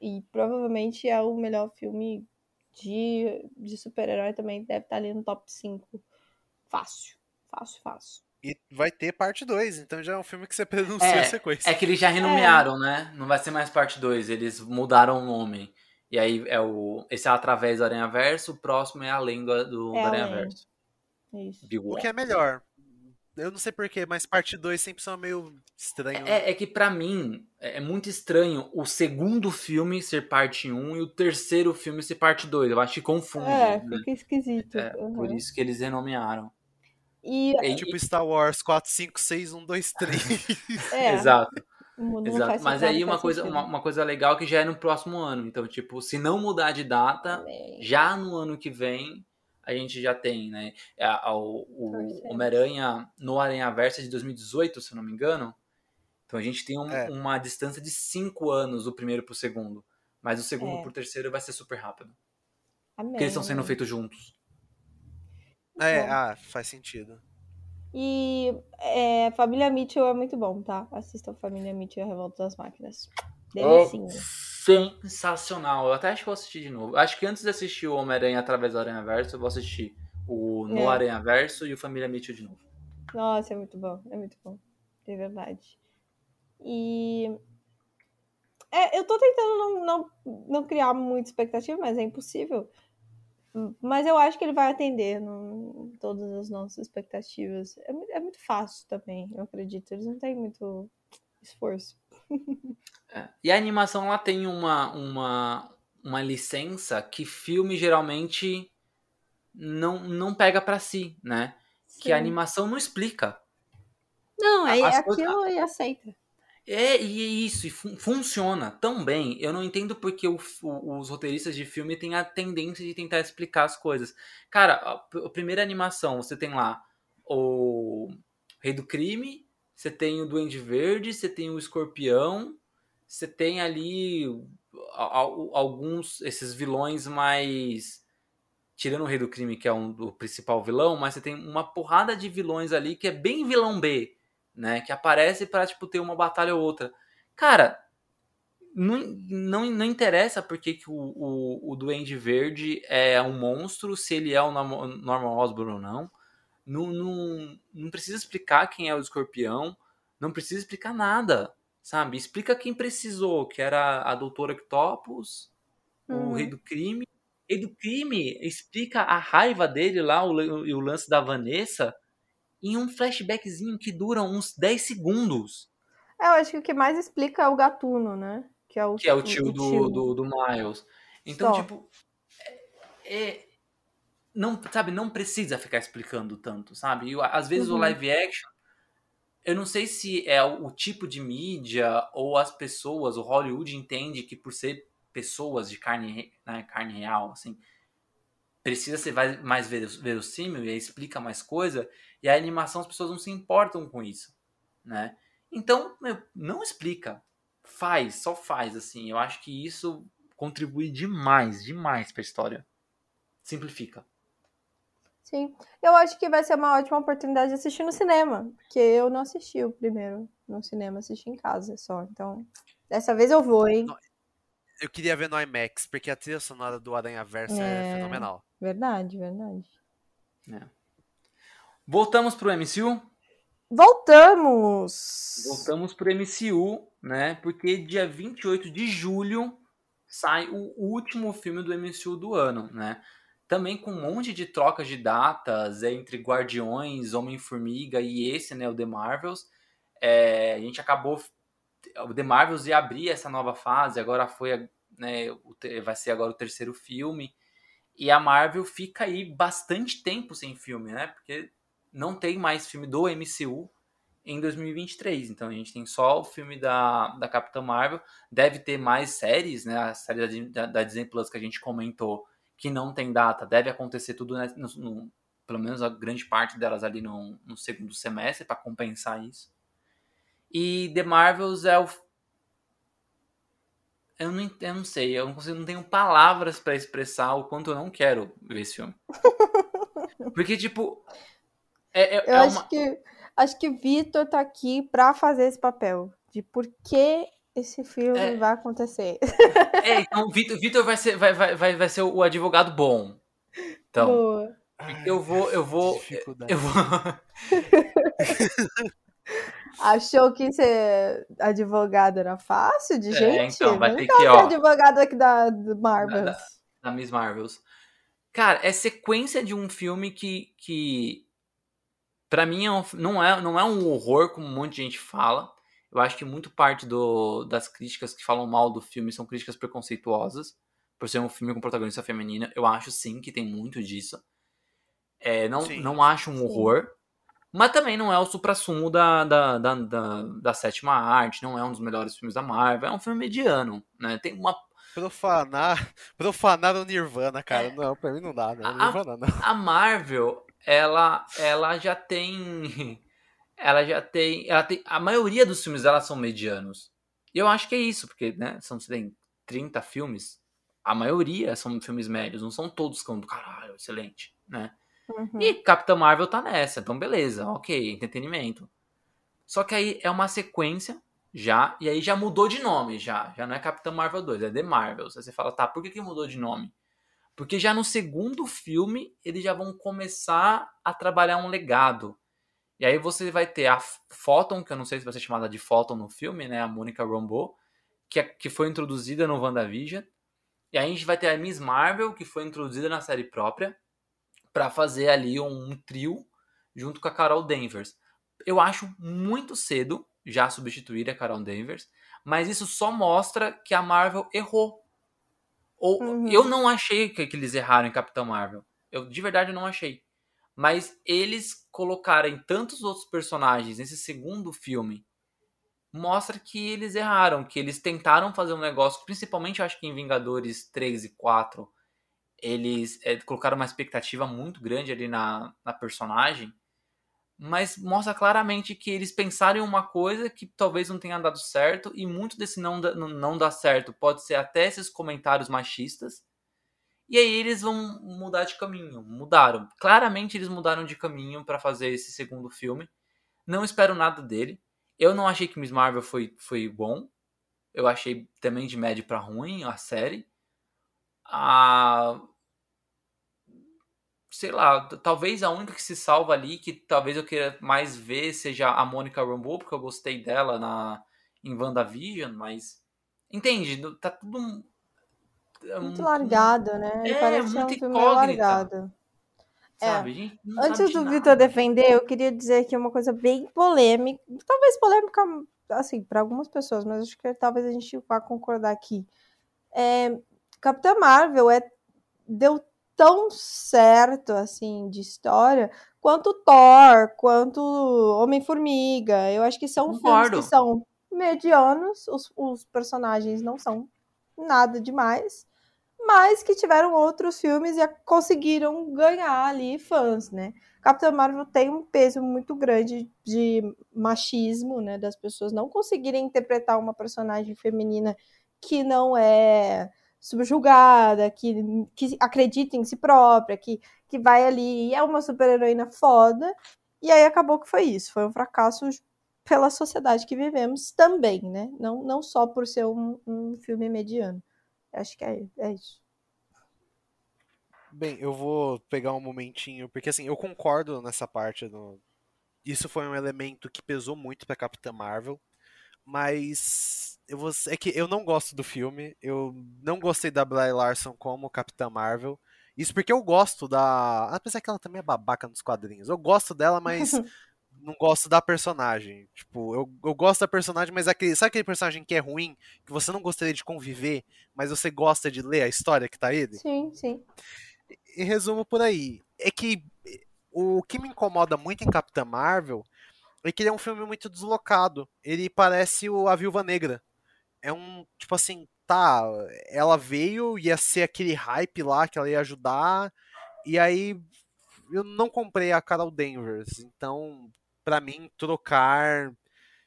E provavelmente é o melhor filme de, de super-herói também. Deve estar ali no top 5. Fácil. Fácil, fácil. E vai ter parte 2, então já é um filme que você pronuncia é, a sequência. É que eles já renomearam, é. né? Não vai ser mais parte 2, eles mudaram o nome. E aí é o. Esse é através do Aranha Verso, o próximo é além do, do, É do Aranha. Verso. Isso. O que é melhor. Eu não sei porquê, mas parte 2 sempre são meio estranho. É, é que pra mim é é muito estranho o segundo filme ser parte 1 e o terceiro filme ser parte 2. Eu acho que confunde. É, né? fica esquisito. É, Uhum. por isso que eles renomearam. E, E- Tipo Star Wars 4, 5, 6, 1, 2, 3. é, Exato. Não- não Exato. faz Mas aí uma coisa, uma, uma coisa legal que já é no próximo ano. Então, tipo, se não mudar de data, Também. já no ano que vem a gente já tem, né? É, a- o o Torcemos. Homem-Aranha no Aranha Versa de 2018, se eu não me engano. Então a gente tem um- É. uma distância de 5 anos do primeiro pro segundo. Mas o segundo É. pro terceiro vai ser super rápido. Amém, Porque eles estão sendo feitos juntos. É, ah, faz sentido. E é, Família Mitchell é muito bom, tá? Assistam Família Mitchell e a Revolta das Máquinas. Delicinha. Sensacional. Eu até acho que vou assistir de novo. Acho que antes de assistir o Homem-Aranha através do Aranha Verso, eu vou assistir o No É. Aranha Verso e o Família Mitchell de novo. Nossa, é muito bom, é muito bom. É verdade. E. É, eu tô tentando não, não, não criar muita expectativa, mas é impossível. Mas eu acho que ele vai atender no- todas as nossas expectativas. É, é muito fácil também, eu acredito. Eles não têm muito esforço. É. E a animação ela tem uma, uma, uma licença que filme geralmente não, não pega pra si, né? Que a Sim. animação não explica. Não, é aquilo e aceita. É, e é isso, e fun- funciona tão bem. Eu não entendo porque o o- os roteiristas de filme têm a tendência de tentar explicar as coisas. Cara, a, a primeira animação, você tem lá o Rei do Crime, você tem o Duende Verde, você tem o Escorpião, você tem ali alguns, esses vilões mais. Tirando o Rei do Crime, que é um principal vilão, mas você tem uma porrada de vilões ali que é bem vilão B né? Que aparece pra, tipo, ter uma batalha ou outra. Cara, não, não, não interessa porque que o, o, o Duende Verde é um monstro, se ele é o Norman Osborn ou não. Não, não. não precisa explicar quem é o escorpião. Não precisa explicar nada, sabe? Explica quem precisou, que era a Doutora Octopus, o Uhum. Rei do Crime. Rei do Crime explica a raiva dele lá, o, e o lance da Vanessa, em um flashbackzinho que dura uns 10 segundos. É, eu acho que o que mais explica é o gatuno, né? Que é o, Que é o tio, do, do, do Miles. Então, Só. tipo. É, é- não, sabe, não precisa ficar explicando tanto, sabe? E, às vezes o Uhum. live action. Eu não sei se é o, o tipo de mídia ou as pessoas, o Hollywood entende que por ser pessoas de carne, né, carne real, assim, precisa ser mais veros- verossímil e explica mais coisa, e a animação as pessoas não se importam com isso, né? Então, meu, não explica. Faz, só faz, assim. Eu acho que isso contribui demais, demais pra história. Simplifica. Sim. Eu acho que vai ser uma ótima oportunidade de assistir no cinema. Porque eu não assisti o primeiro no cinema, assisti em casa só. Então, dessa vez eu vou, hein? Eu queria ver no IMAX, porque a trilha sonora do Aranha Verso é, É. fenomenal. Verdade, verdade. Voltamos pro MCU? Voltamos! Voltamos pro MCU, né? Porque dia 28 de julho sai o último filme do MCU do ano, né? Também com um monte de trocas de datas entre Guardiões, Homem-Formiga e esse, né? O The Marvels. É, a gente acabou. O The Marvels ia abrir essa nova fase, agora foi. Né, vai ser agora o terceiro filme. E a Marvel fica aí bastante tempo sem filme, né? Porque não tem mais filme do MCU em 2023. Então a gente tem só o filme da, da Capitã Marvel. Deve ter mais séries, né? A série da, da Disney Plus que a gente comentou que não tem data. Deve acontecer tudo, né, no, no- pelo menos a grande parte delas ali no, no segundo semestre para compensar isso. E The Marvels é o. Eu não, eu não sei, eu não, consigo, não tenho palavras para expressar o quanto eu não quero ver esse filme. Porque, tipo. É, é- Eu é acho uma- que acho que Vitor tá aqui pra fazer esse papel. De por que esse filme É. vai acontecer. É, então o Vitor, Vitor vai, ser, vai, vai, vai, vai ser o advogado bom. Então, Boa. eu vou, eu vou, Dificuldade. eu vou. Achou que ser advogado era fácil de É, gente? então, vai ter cá que, ser ó. advogado aqui da, do Marvel. Da- da Miss Marvels. Cara, é sequência de um filme que, que para mim é um- não, é, não é um horror, como um monte de gente fala. Eu acho que muito parte do, das críticas que falam mal do filme são críticas preconceituosas, por ser um filme com protagonista feminina. Eu acho sim que tem muito disso. É, não, Sim. não acho um horror. Mas também não é o supra-sumo da, da, da, da, da sétima arte, não é um dos melhores filmes da Marvel. É um filme mediano, né? Tem uma Profanar, profanar o Nirvana, cara. Não, pra mim não dá. A- Nirvana não. a Marvel, ela, ela já tem. Ela já tem. Ela tem. A maioria dos filmes dela são medianos. E eu acho que é isso, porque, né? São, você tem 30 filmes. A maioria são filmes médios, não são todos que são do caralho, excelente, né? Uhum. E Capitã Marvel tá nessa, então beleza, ok, entretenimento. Só que aí é uma sequência já, e aí já mudou de nome, já. Já não é Capitã Marvel 2, é The Marvels. Aí você fala, tá, por que, que mudou de nome? Porque já no segundo filme eles já vão começar a trabalhar um legado. E aí você vai ter a Photon, que eu não sei se vai ser chamada de Photon no filme, né? A Mônica Rambeau, que, é- que foi introduzida no WandaVision. E aí a gente vai ter a Miss Marvel, que foi introduzida na série própria, pra fazer ali um, trio junto com a Carol Danvers. Eu acho muito cedo já substituir a Carol Danvers, mas isso só mostra que a Marvel errou. Ou Uhum. eu não achei que, que eles erraram em Capitão Marvel. Eu de verdade não achei. Mas eles colocarem tantos outros personagens nesse segundo filme mostra que eles erraram, que eles tentaram fazer um negócio, principalmente acho que em Vingadores 3 e 4, eles é, colocaram uma expectativa muito grande ali na, na personagem, mas mostra claramente que eles pensaram em uma coisa que talvez não tenha dado certo, e muito desse não, não, dar certo pode ser até esses comentários machistas, e aí eles vão mudar de caminho. Mudaram. Claramente eles mudaram de caminho para fazer esse segundo filme. Não espero nada dele. Eu não achei que Miss Marvel foi, foi bom. Eu achei também de médio para ruim a série. A sei lá, talvez a única que se salva ali, que talvez eu queira mais ver, seja a Mônica Rambeau, porque eu gostei dela na, em WandaVision, mas. Entende? Tá tudo. é Muito um- largado, né? É, Parece muito meio incógnita. largado. É. Sabe? Não Antes do. Vitor defender, eu queria dizer aqui uma coisa bem polêmica, talvez polêmica, assim, para algumas pessoas, mas acho que talvez a gente vá concordar aqui. É, Capitã Marvel é, deu tão certo, assim, de história, quanto Thor, quanto Homem-Formiga. Eu acho que são filmes Concordo. que são medianos, os, os personagens não são nada demais, mas que tiveram outros filmes e conseguiram ganhar ali fãs, né? Capitã Marvel tem um peso muito grande de machismo, né? Das pessoas não conseguirem interpretar uma personagem feminina que não é subjugada, que, que acredita em si própria, que, que vai ali e é uma super-heroína foda. E aí acabou que foi isso. Foi um fracasso pela sociedade que vivemos também, né? Não, não só por ser um, um filme mediano. Acho que é, é isso. Bem, eu vou pegar um momentinho, porque assim, eu concordo nessa parte do. Isso foi um elemento que pesou muito pra Capitã Marvel, mas eu vou... é que eu não gosto do filme, eu não gostei da Brie Larson como Capitã Marvel. Isso porque eu gosto da. Apesar que ela também é babaca nos quadrinhos. Eu gosto dela, mas não gosto da personagem. Tipo, eu, eu gosto da personagem, mas aquele, sabe aquele personagem que é ruim, que você não gostaria de conviver, mas você gosta de ler a história que tá ele? Sim, sim. em resumo por aí, é que o que me incomoda muito em Capitã Marvel é que ele é um filme muito deslocado. Ele parece o A Viúva Negra. É um, tipo assim, tá, ela veio, ia ser aquele hype lá que ela ia ajudar, e aí eu não comprei a Carol Danvers. Então, pra mim, trocar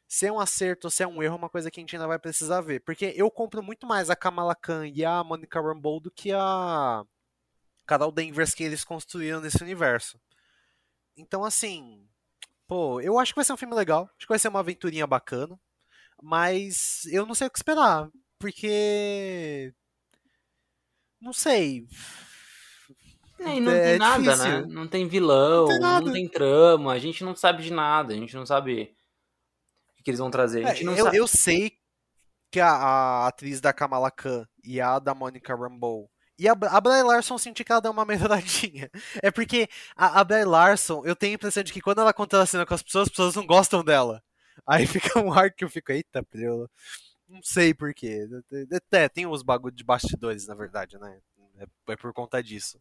se é um acerto ou se é um erro é uma coisa que a gente ainda vai precisar ver. Porque eu compro muito mais a Kamala Khan e a Monica Rambeau do que a Carol Danvers que eles construíram nesse universo. Então, assim, pô, eu acho que vai ser um filme legal, acho que vai ser uma aventurinha bacana, mas eu não sei o que esperar, porque. Não sei. É, e não É tem nada, difícil. né? Não tem vilão, Não tem não tem trama, a gente não sabe de nada, a gente não sabe. que eles vão trazer. A gente É, não eu, sabe. eu sei que a, a atriz da Kamala Khan e a da Monica Rambeau e a, a Brie Larson senti que ela deu uma melhoradinha. É porque a, a Brie Larson, eu tenho a impressão de que quando ela conta a cena com as pessoas, as pessoas não gostam dela. Aí fica um ar que eu fico, eita, preula. Não sei porquê. É, tem uns bagulho de bastidores, na verdade, né? É, é por conta disso.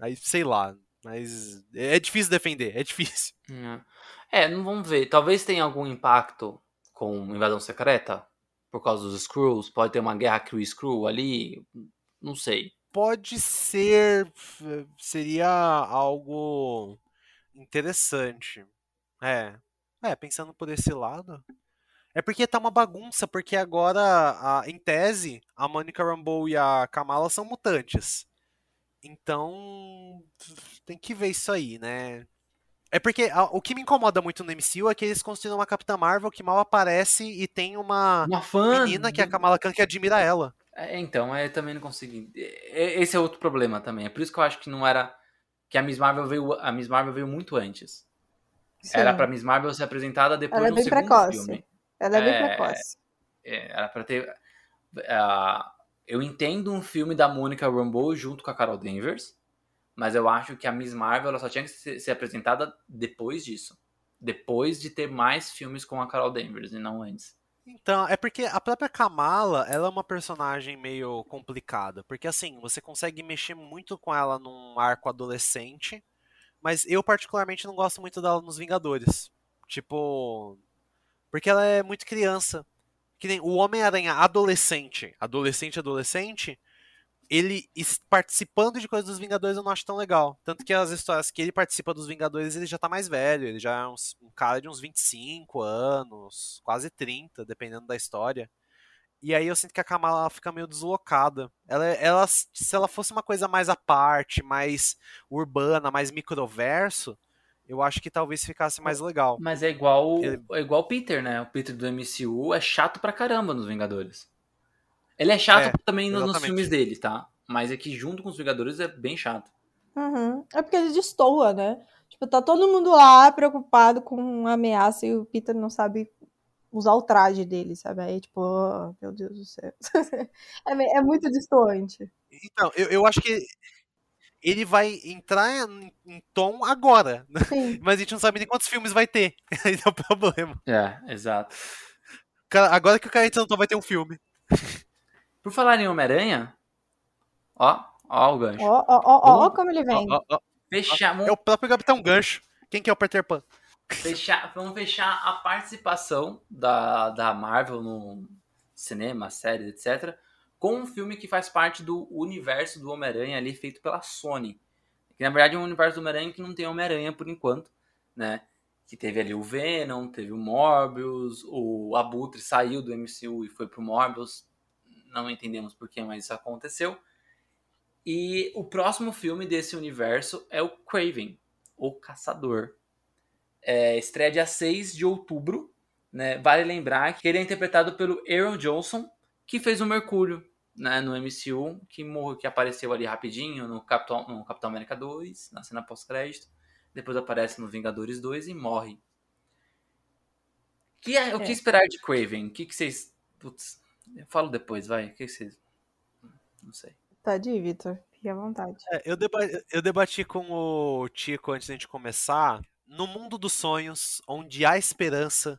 Aí, sei lá. Mas é difícil defender, é difícil. É, não vamos ver. Talvez tenha algum impacto com invasão secreta por causa dos Skrulls. Pode ter uma guerra Kree-Skrull ali. Não sei. pode ser seria algo interessante. É. É, pensando por esse lado. É porque tá uma bagunça, porque agora, a- em tese, a Monica Rambeau e a Kamala são mutantes. Então, tem que ver isso aí, né? É porque a- o que me incomoda muito no MCU é que eles construíram uma Capitã Marvel que mal aparece e tem uma Uma fã. menina que é a Kamala Khan que admira ela. É, então, eu também não consegui. É, Esse é outro problema também. É por isso que eu acho que não era. Que a Miss Marvel veio, a Miss Marvel veio muito antes. Era Sim. pra Miss Marvel ser apresentada depois Ela é do bem segundo precoce. filme. Ela é bem É, precoce. É, era pra ter. ah, eu entendo um filme da Monica Rambeau junto com a Carol Danvers, mas eu acho que a Miss Marvel ela só tinha que ser, ser apresentada depois disso. Depois de ter mais filmes com a Carol Danvers e não antes. Então, é porque a própria Kamala, ela é uma personagem meio complicada, porque assim, você consegue mexer muito com ela num arco adolescente, mas eu particularmente não gosto muito dela nos Vingadores. Tipo, porque ela é muito criança. Que nem o Homem-Aranha adolescente, adolescente, adolescente, ele participando de coisas dos Vingadores eu não acho tão legal. Tanto que as histórias que ele participa dos Vingadores, ele já tá mais velho, ele já é uns- um cara de uns 25 anos, quase 30, dependendo da história. E aí eu sinto que a Kamala ela fica meio deslocada. Ela, ela, se ela fosse uma coisa mais à parte, mais urbana, mais microverso, eu acho que talvez ficasse mais legal. Mas é igual Ele- é igual o Peter, né? O Peter do MCU é chato pra caramba nos Vingadores. Ele é chato É, também no- nos exatamente. filmes dele, tá? Mas é que junto com os Vingadores é bem chato. Uhum. É porque ele destoa, né? Tipo, tá todo mundo lá preocupado com uma ameaça e o Peter não sabe usar o traje dele, sabe? Aí, tipo, oh, meu Deus do céu. é, é muito distoante. Então, eu, eu acho que ele vai entrar em, em tom agora. né? Sim. Mas a gente não sabe nem quantos filmes vai ter. Esse é o problema. É, exato. Cara, Agora que o cara entra no tom vai ter um filme. Por falar em Homem-Aranha, ó, ó o gancho. Ó, ó, ó, ó, Vamos- como ele vem. Ó, ó, ó, Fechar, é o próprio Capitão Gancho. Quem que é o Peter Pan? Fechar, vamos fechar a participação da, da Marvel no cinema, séries, etc. Com um filme que faz parte do universo do Homem-Aranha ali feito pela Sony. Que na verdade é um universo do Homem-Aranha que não tem Homem-Aranha por enquanto, né? Que teve ali o Venom, teve o Morbius, o Abutre saiu do MCU e foi pro Morbius. Não entendemos por que, mas isso aconteceu. E o próximo filme desse universo é o Craven, o Caçador. É, estreia dia 6 de outubro. Né? Vale lembrar que ele é interpretado pelo Aaron Johnson, que fez o Mercúrio né, no MCU, que, morreu, que apareceu ali rapidinho no Capitão, no Capitão América 2, na cena pós-crédito. Depois aparece no Vingadores 2 e morre. Que é, O que É. esperar de Craven? O que, que vocês. Putz, eu falo depois, vai. O que, que vocês. Não sei. Pode ir, Vitor. Fique à vontade. É, eu, deba- eu debati com o Tico antes da gente começar. No mundo dos sonhos, onde há esperança,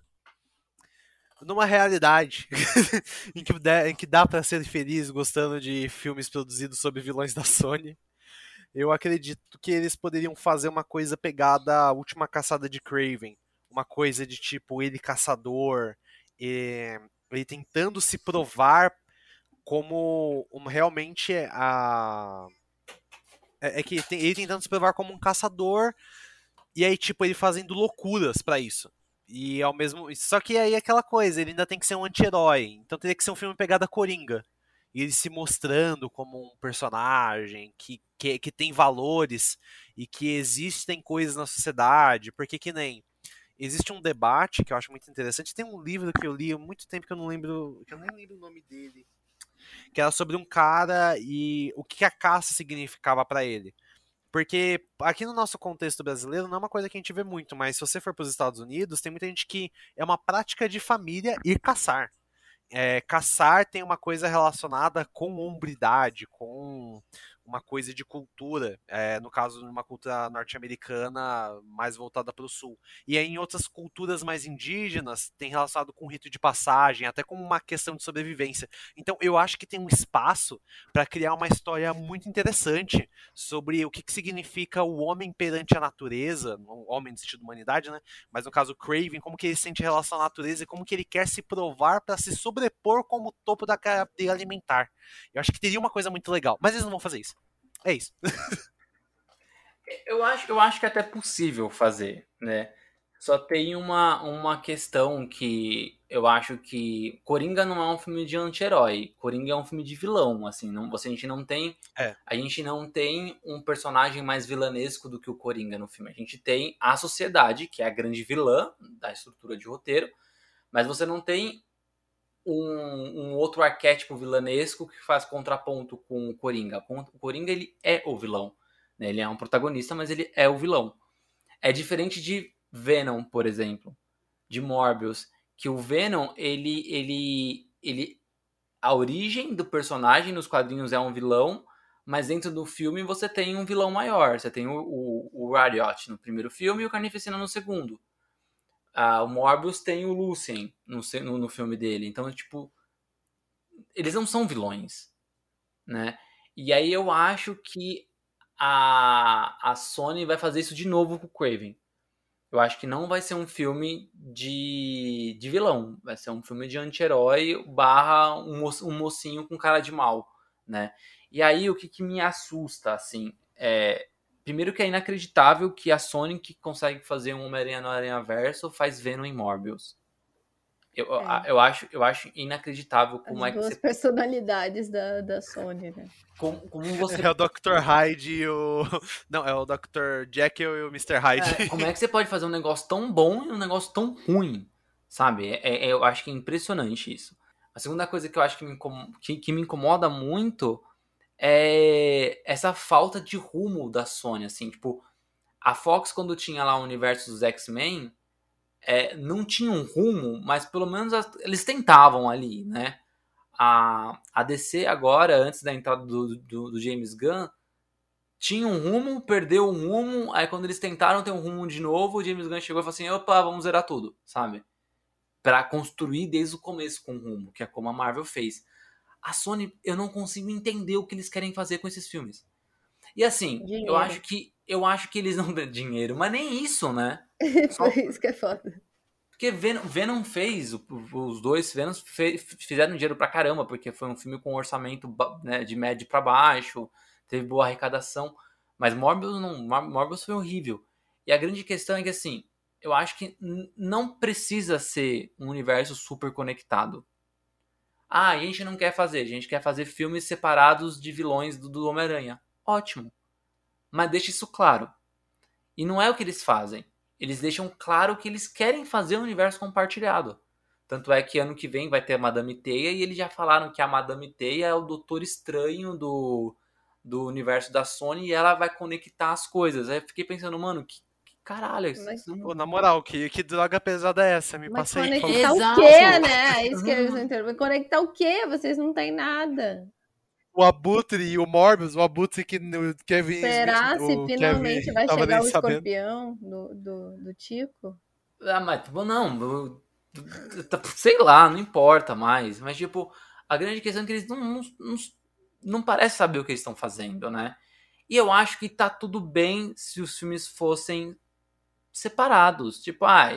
numa realidade em, que dá, em que dá pra ser feliz gostando de filmes produzidos sobre vilões da Sony, eu acredito que eles poderiam fazer uma coisa pegada à última caçada de Craven. Uma coisa de tipo, ele caçador, eh, ele tentando se provar como uma, realmente a. É, é que tem- ele tentando se provar como um caçador, e aí, tipo, ele fazendo loucuras pra isso. E ao mesmo. Só que aí é aquela coisa, ele ainda tem que ser um anti-herói. Então teria que ser um filme pegada Coringa. E ele se mostrando como um personagem que, que, que tem valores e que existem coisas na sociedade. Porque que nem. Existe um debate que eu acho muito interessante. Tem um livro que eu li há muito tempo que eu não lembro. que eu nem lembro o nome dele. Que era sobre um cara e o que a caça significava pra ele. Porque aqui no nosso contexto brasileiro não é uma coisa que a gente vê muito, mas se você for para os Estados Unidos, tem muita gente que é uma prática de família ir caçar. É, caçar tem uma coisa relacionada com hombridade, com uma coisa de cultura, é, no caso, uma cultura norte-americana mais voltada para o sul. E aí, em outras culturas mais indígenas, tem relacionado com rito de passagem, até com uma questão de sobrevivência. Então, eu acho que tem um espaço para criar uma história muito interessante sobre o que, que significa o homem perante a natureza, o homem no sentido de humanidade, né? Mas no caso, Craven, como que ele sente relação à natureza e como que ele quer se provar para se sobrepor como topo da cadeia alimentar. Eu acho que teria uma coisa muito legal, mas eles não vão fazer isso. É isso. eu, acho, eu acho que é até possível fazer, né? Só tem uma, uma questão que eu acho que Coringa não é um filme de anti-herói. Coringa é um filme de vilão, assim, não, você, a gente não tem é. a gente não tem um personagem mais vilanesco do que o Coringa no filme. A gente tem a sociedade, que é a grande vilã da estrutura de roteiro, mas você não tem um, um, outro arquétipo vilanesco que faz contraponto com o Coringa. O Coringa ele é o vilão. Né? Ele é um protagonista, mas ele é o vilão. É diferente de Venom, por exemplo, de Morbius, que o Venom ele ele ele a origem do personagem nos quadrinhos é um vilão, mas dentro do filme você tem um vilão maior. Você tem o, o, o no primeiro filme e o Carnificina no segundo. Ah, o Morbius tem o Lucien no, no, no, filme dele. Então, tipo, eles não são vilões, né? E aí eu acho que a, a Sony vai fazer isso de novo com o Craven. Eu acho que não vai ser um filme de, de vilão. Vai ser um filme de anti-herói barra um, um mocinho com cara de mal, né? E aí o que, que me assusta, assim, é Primeiro que é inacreditável que a Sony que consegue fazer um Homem-Aranha no Aranha Verso faz Venom em Morbius. Eu, é. eu, acho, eu acho inacreditável como As é que duas você... personalidades da, da Sony, né? Como, como você... É o Dr. Hyde e o... Não, é o Dr. Jekyll e o Mr. Hyde. É, como é que você pode fazer um negócio tão bom e um negócio tão ruim? Sabe? É, é, eu acho que é impressionante isso. A segunda coisa que eu acho que me, que, que me incomoda muito é essa falta de rumo da Sony, assim, tipo, a Fox quando tinha lá o universo dos X-Men, é, não tinha um rumo, mas pelo menos eles tentavam ali, né? A, a DC agora, antes da entrada do, do, do, James Gunn, tinha um rumo, perdeu um rumo, aí quando eles tentaram ter um rumo de novo, o James Gunn chegou e falou assim, opa, vamos zerar tudo, sabe? Para construir desde o começo com um rumo, que é como a Marvel fez a Sony, eu não consigo entender o que eles querem fazer com esses filmes. E assim, dinheiro. eu acho que eu acho que eles não dão dinheiro, mas nem isso, né? Só... isso que é foda. Porque Venom, Venom fez, os dois Venoms fizeram dinheiro pra caramba, porque foi um filme com orçamento né, de médio para baixo, teve boa arrecadação, mas Morbius não, Morbius foi horrível. E a grande questão é que assim, eu acho que não precisa ser um universo super conectado. Ah, a gente não quer fazer, a gente quer fazer filmes separados de vilões do, do Homem-Aranha. Ótimo. Mas deixa isso claro. E não é o que eles fazem. Eles deixam claro que eles querem fazer um universo compartilhado. Tanto é que ano que vem vai ter a Madame Teia e eles já falaram que a Madame Teia é o Doutor Estranho do, do universo da Sony e ela vai conectar as coisas. Aí eu fiquei pensando, mano, que Caralho, mas, Pô, na moral, que, que droga pesada é essa? Me passa aí. Conectar o quê, né? É isso que eles. Conectar o quê? Vocês não têm nada. O Abutre e o Morbius, o Abutre que o Kevin Será Smith, se finalmente Kevin vai chegar o escorpião do, do, do Tico? Ah, mas tipo, não, sei lá, não importa mais. Mas, tipo, a grande questão é que eles não, não, não, não parecem saber o que eles estão fazendo, né? E eu acho que tá tudo bem se os filmes fossem separados. Tipo, ah,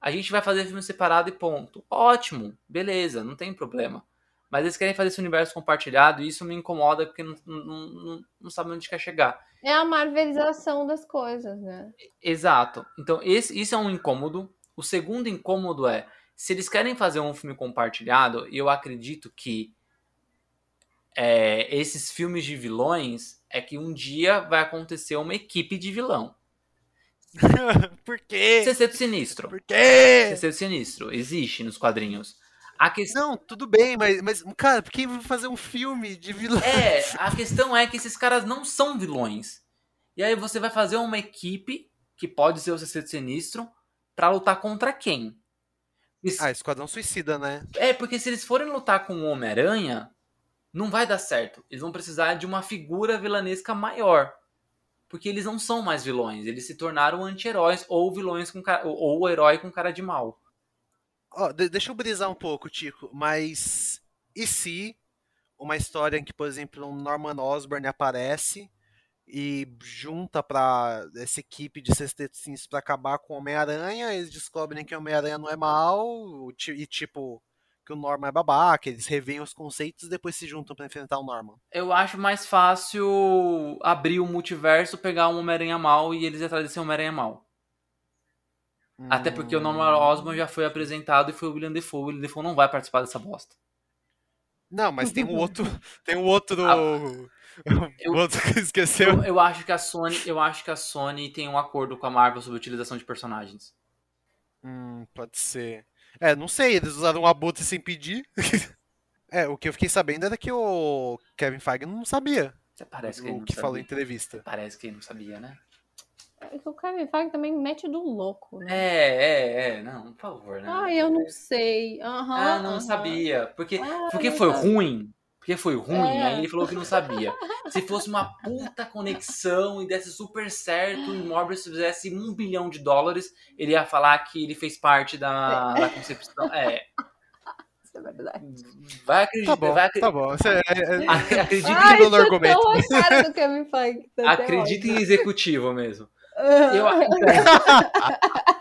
a gente vai fazer filme separado e ponto. Ótimo, beleza, não tem problema. Mas eles querem fazer esse universo compartilhado e isso me incomoda porque não, não, não, não sabem onde quer chegar. É a marvelização das coisas, né? Exato. Então, esse, isso é um incômodo. O segundo incômodo é, se eles querem fazer um filme compartilhado, e eu acredito que é, esses filmes de vilões é que um dia vai acontecer uma equipe de vilão. Por quê? Sexteto Sinistro. Por quê? Sexteto Sinistro. Existe nos quadrinhos. A questão... Não, tudo bem, mas, mas, cara, por que fazer um filme de vilão? É, a questão é que esses caras não são vilões. E aí você vai fazer uma equipe, que pode ser o Sexteto Sinistro, pra lutar contra quem? Isso- Ah, Esquadrão Suicida, né? É, porque se eles forem lutar com o Homem-Aranha, não vai dar certo. Eles vão precisar de uma figura vilanesca maior. Porque eles não são mais vilões, eles se tornaram anti-heróis ou vilões com cara, ou, herói com cara de mal. De- deixa eu brisar um pouco, Tico, mas e se uma história em que, por exemplo, um Norman Osborn aparece e junta pra essa equipe de sextetins pra acabar com o Homem-Aranha, eles descobrem que o Homem-Aranha não é mal e, tipo, que o Norman é babaca, eles reveem os conceitos e depois se juntam pra enfrentar o Norman. Eu acho mais fácil abrir o multiverso, pegar um Homem-Aranha mal e eles atrás desse Homem-Aranha mal. Até porque o Norman Osborn já foi apresentado e foi o William Defoe. O William Defoe não vai participar dessa bosta. Não, mas tem um outro. Tem um outro. Ah, o outro que esqueceu. Eu, eu acho que a Sony, eu acho que a Sony tem um acordo com a Marvel sobre a utilização de personagens. Hum, pode ser. É, não sei, eles usaram um abutre sem pedir. é, o que eu fiquei sabendo era que o Kevin Feige não sabia Você parece que ele o não que sabia. falou em entrevista. Parece que ele não sabia, né? É que o Kevin Feige também mete do louco, né? É, é, é. Não, por favor, né? Ai, eu não sei. Aham, Ah, não aham. sabia. Porque, Ah, porque foi sabia. ruim. Porque foi ruim, É. aí ele falou que não sabia. Se fosse uma puta conexão e desse super certo e Morbius fizesse um bilhão de dólares, ele ia falar que ele fez parte da, da concepção. É, Isso é verdade. vai acreditar. Tá bom, vai acre- tá bom. Você, é, é, Ac- Acredite, Ai, no é argumento. tão a cara do Kevin Feige. tá até acredite em executivo mesmo. Eu,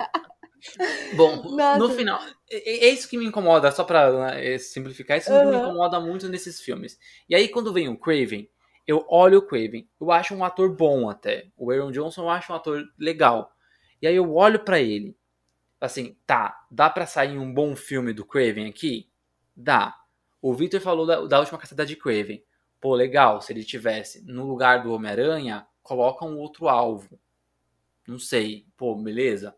Bom, Nossa. no final, é, é isso que me incomoda, só pra né, simplificar, isso que me incomoda muito nesses filmes. E aí, quando vem o Craven, eu olho o Craven, eu acho um ator bom até. O Aaron Johnson eu acho um ator legal. E aí eu olho pra ele, assim, tá, dá pra sair um bom filme do Craven aqui? Dá. O Victor falou da, da última caçada de Craven. Pô, legal, se ele tivesse no lugar do Homem-Aranha, coloca um outro alvo. Não sei, pô, beleza?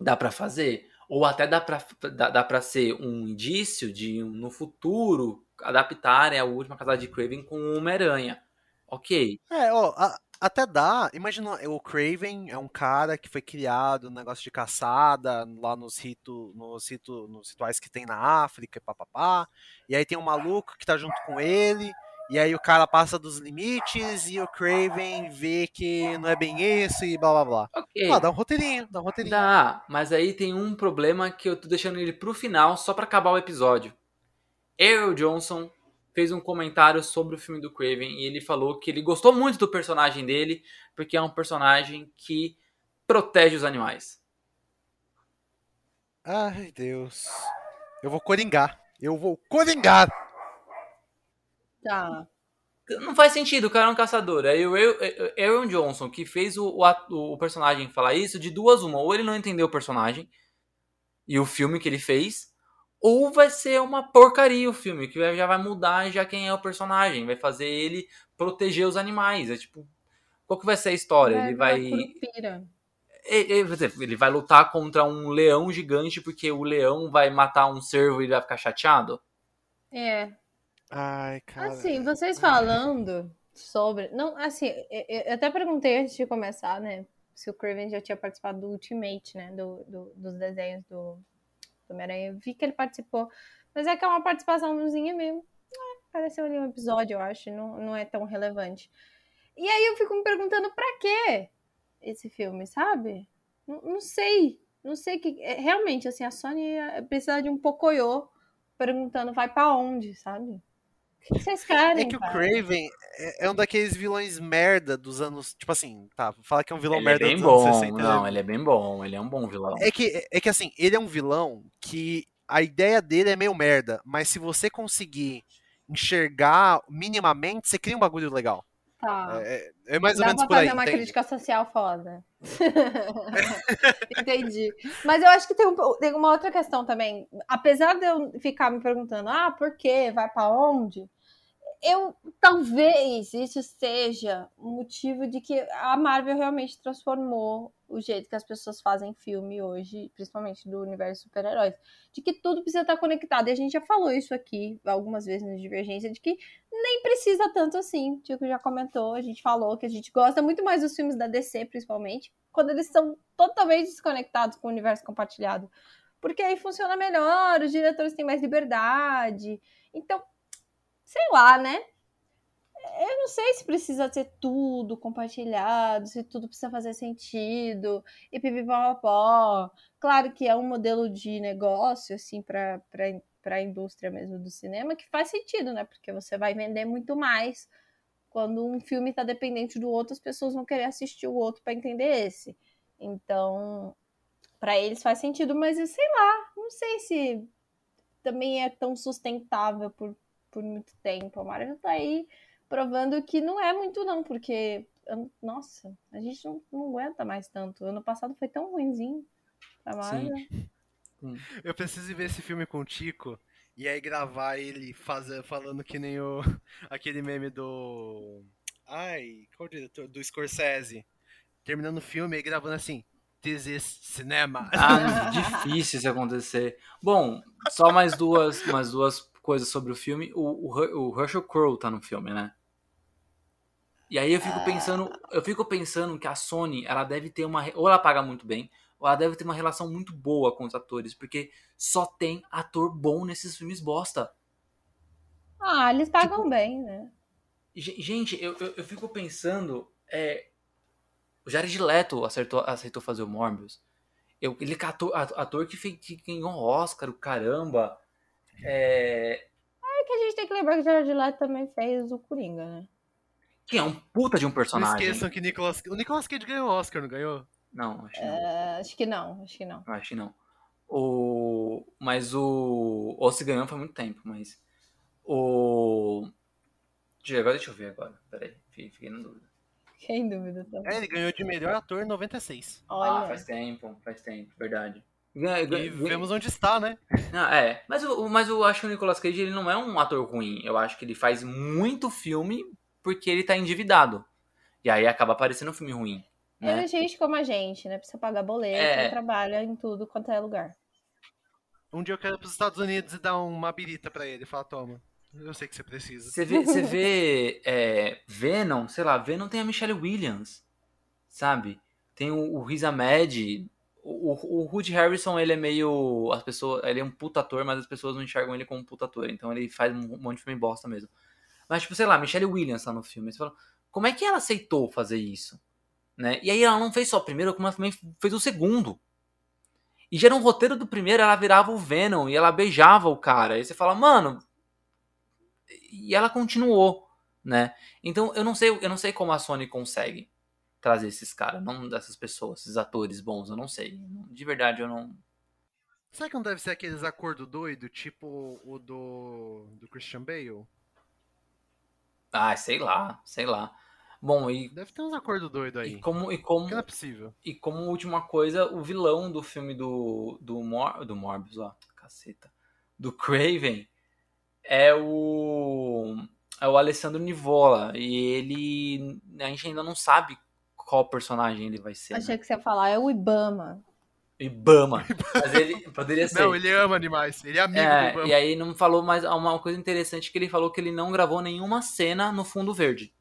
Dá pra fazer? Ou até dá pra, dá, dá pra ser um indício de no futuro adaptarem a última casada de Craven com o Homem-Aranha. Ok. é, ó, a- até dá. Imagina, o Craven é um cara que foi criado no negócio de caçada, lá nos, rito, nos, rito, nos rituais que tem na África, papapá. E aí tem um maluco que tá junto com ele. E aí o cara passa dos limites e o Craven vê que não é bem isso e blá blá blá. Ah, dá um roteirinho, dá um roteirinho. Dá, mas aí tem um problema que eu tô deixando ele pro final só pra acabar o episódio. Aaron Johnson fez um comentário sobre o filme do Craven e ele falou que ele gostou muito do personagem dele porque é um personagem que protege os animais. Ai, Deus. Eu vou coringar. Eu vou coringar. Tá. Não faz sentido, o cara é um caçador. Aí o Aaron Johnson, que fez o, o, o personagem falar isso, de duas uma. Ou ele não entendeu o personagem e o filme que ele fez, ou vai ser uma porcaria o filme, que já vai mudar já quem é o personagem. Vai fazer ele proteger os animais. É tipo, qual que vai ser a história? ele vai... Ele, ele vai lutar contra um leão gigante porque o leão vai matar um cervo e ele vai ficar chateado? É. Ai, cara. Assim, vocês falando sobre. Não, assim, eu- até perguntei antes de começar, né? Se o Craven já tinha participado do Ultimate, né? Do, do- dos desenhos do, Homem-Aranha. Vi que ele participou. Mas é que é uma participaçãozinha mesmo. É, ali um episódio, eu acho. Não, não é tão relevante. E aí eu fico me perguntando pra quê esse filme, sabe? Não, não sei. Não sei que. é, Realmente, assim, a Sony é, precisa de um pocoyo perguntando vai pra onde, sabe? O que vocês querem? É que o cara? Craven é, é um daqueles vilões merda dos anos. Tipo assim, tá, fala que é um vilão ele é merda bem dos bom. anos 60. Não, né? ele é bem bom. Ele é um bom vilão. É que, é que assim, ele é um vilão que a ideia dele é meio merda, mas se você conseguir enxergar minimamente, você cria um bagulho legal. Tá. É, é mais ou Dá menos pra por aí. fazer uma entende? crítica social foda. Entendi. Mas eu acho que tem, um- tem uma outra questão também. Apesar de eu ficar me perguntando, ah, por quê? Vai pra onde? Eu talvez isso seja o motivo de que a Marvel realmente transformou o jeito que as pessoas fazem filme hoje, principalmente do universo super-heróis, de que tudo precisa estar conectado. E a gente já falou isso aqui algumas vezes no Divergência, de que nem precisa tanto assim. O Tico já comentou, a gente falou que a gente gosta muito mais dos filmes da DC, principalmente, quando eles são totalmente desconectados com o universo compartilhado. Porque aí funciona melhor, os diretores têm mais liberdade. Então, sei lá, né? Eu não sei se precisa ser tudo compartilhado, se tudo precisa fazer sentido, e pipipopó. Claro que é um modelo de negócio, assim, para a indústria mesmo do cinema, que faz sentido, né? Porque você vai vender muito mais. Quando um filme está dependente do outro, as pessoas vão querer assistir o outro para entender esse. Então, para eles faz sentido, mas eu sei lá, não sei se também é tão sustentável por por muito tempo. A Marvel tá aí provando que não é muito, não, porque, nossa, a gente não, não aguenta mais tanto. Ano passado foi tão ruimzinho pra Marvel. Sim. Eu preciso ver esse filme com o Tico e aí gravar ele fazer, falando que nem o aquele meme do. Ai, qual o diretor? Do Scorsese. Terminando o filme e gravando assim. This is cinema. Ah, difícil isso acontecer. Bom, só mais duas, mais duas coisas sobre o filme. O, o, o Herschel Crow tá no filme, né? E aí eu fico pensando, eu fico pensando que a Sony, ela deve ter uma, ou ela paga muito bem, ou ela deve ter uma relação muito boa com os atores, porque só tem ator bom nesses filmes bosta. Ah, eles pagam tipo, bem, né? Gente, eu, eu, eu, fico pensando, é, o Jared Leto acertou, aceitou fazer o Morbius. Eu, ele é ator, ator que, fez, que ganhou Oscar, caramba. É... é que a gente tem que lembrar que o Jared Leto também fez o Coringa, né? Que é um puta de um personagem. Não esqueçam que Nicolas... o Nicolas Cage ganhou Oscar, não ganhou? Não, acho que não. É, acho que não, acho que não. Acho que não. O... Mas o... Ou se ganhou faz muito tempo, mas... O... Agora deixa eu ver agora. Peraí, fiquei na dúvida. Fiquei em dúvida também. É, ele ganhou de melhor ator em 96. Olha. Ah, faz tempo, faz tempo, verdade. E vemos onde está, né? Ah, é, mas, eu, mas eu acho que o Nicolas Cage ele não é um ator ruim. Eu acho que ele faz muito filme porque ele tá endividado. E aí acaba aparecendo um filme ruim. Né? É gente como a gente, né? Precisa pagar boleto, é... trabalha em tudo quanto é lugar. Um dia eu quero ir pros Estados Unidos e dar uma birita pra ele. Fala, toma. Eu sei que você precisa. Você vê, você vê é, Venom, sei lá, Venom tem a Michelle Williams, sabe? Tem o, o Riz Ahmed, o, o Woody Harrison, ele é meio. As pessoas. Ele é um puta ator, mas as pessoas não enxergam ele como um puta ator. Então ele faz um monte de filme bosta mesmo. Mas, tipo, sei lá, Michelle Williams tá no filme. Você fala, como é que ela aceitou fazer isso? Né? E aí ela não fez só o primeiro, como ela também fez o segundo. E já no roteiro do primeiro, ela virava o Venom e ela beijava o cara. Aí você fala, mano. E ela continuou, né? Então eu não sei, eu não sei como a Sony consegue trazer esses caras, não dessas pessoas, esses atores bons, eu não sei. De verdade, eu não. Será que não deve ser aqueles acordos doido, tipo o do, do Christian Bale? Ah, sei lá, sei lá. Bom, e. Deve ter uns acordos doidos aí. E como, e como, que não é possível. E como última coisa, o vilão do filme do. Do, Mor, do Morbius, ó. Caceta. Do Craven é o. É o Alessandro Nivola. E ele. A gente ainda não sabe qual personagem ele vai ser. Achei né? que você ia falar, é o Ibama. Ibama. Mas ele poderia ser. Não, ele ama animais. Ele é amigo é, do Ibama. E aí não falou mais uma coisa interessante que ele falou que ele não gravou nenhuma cena no fundo verde.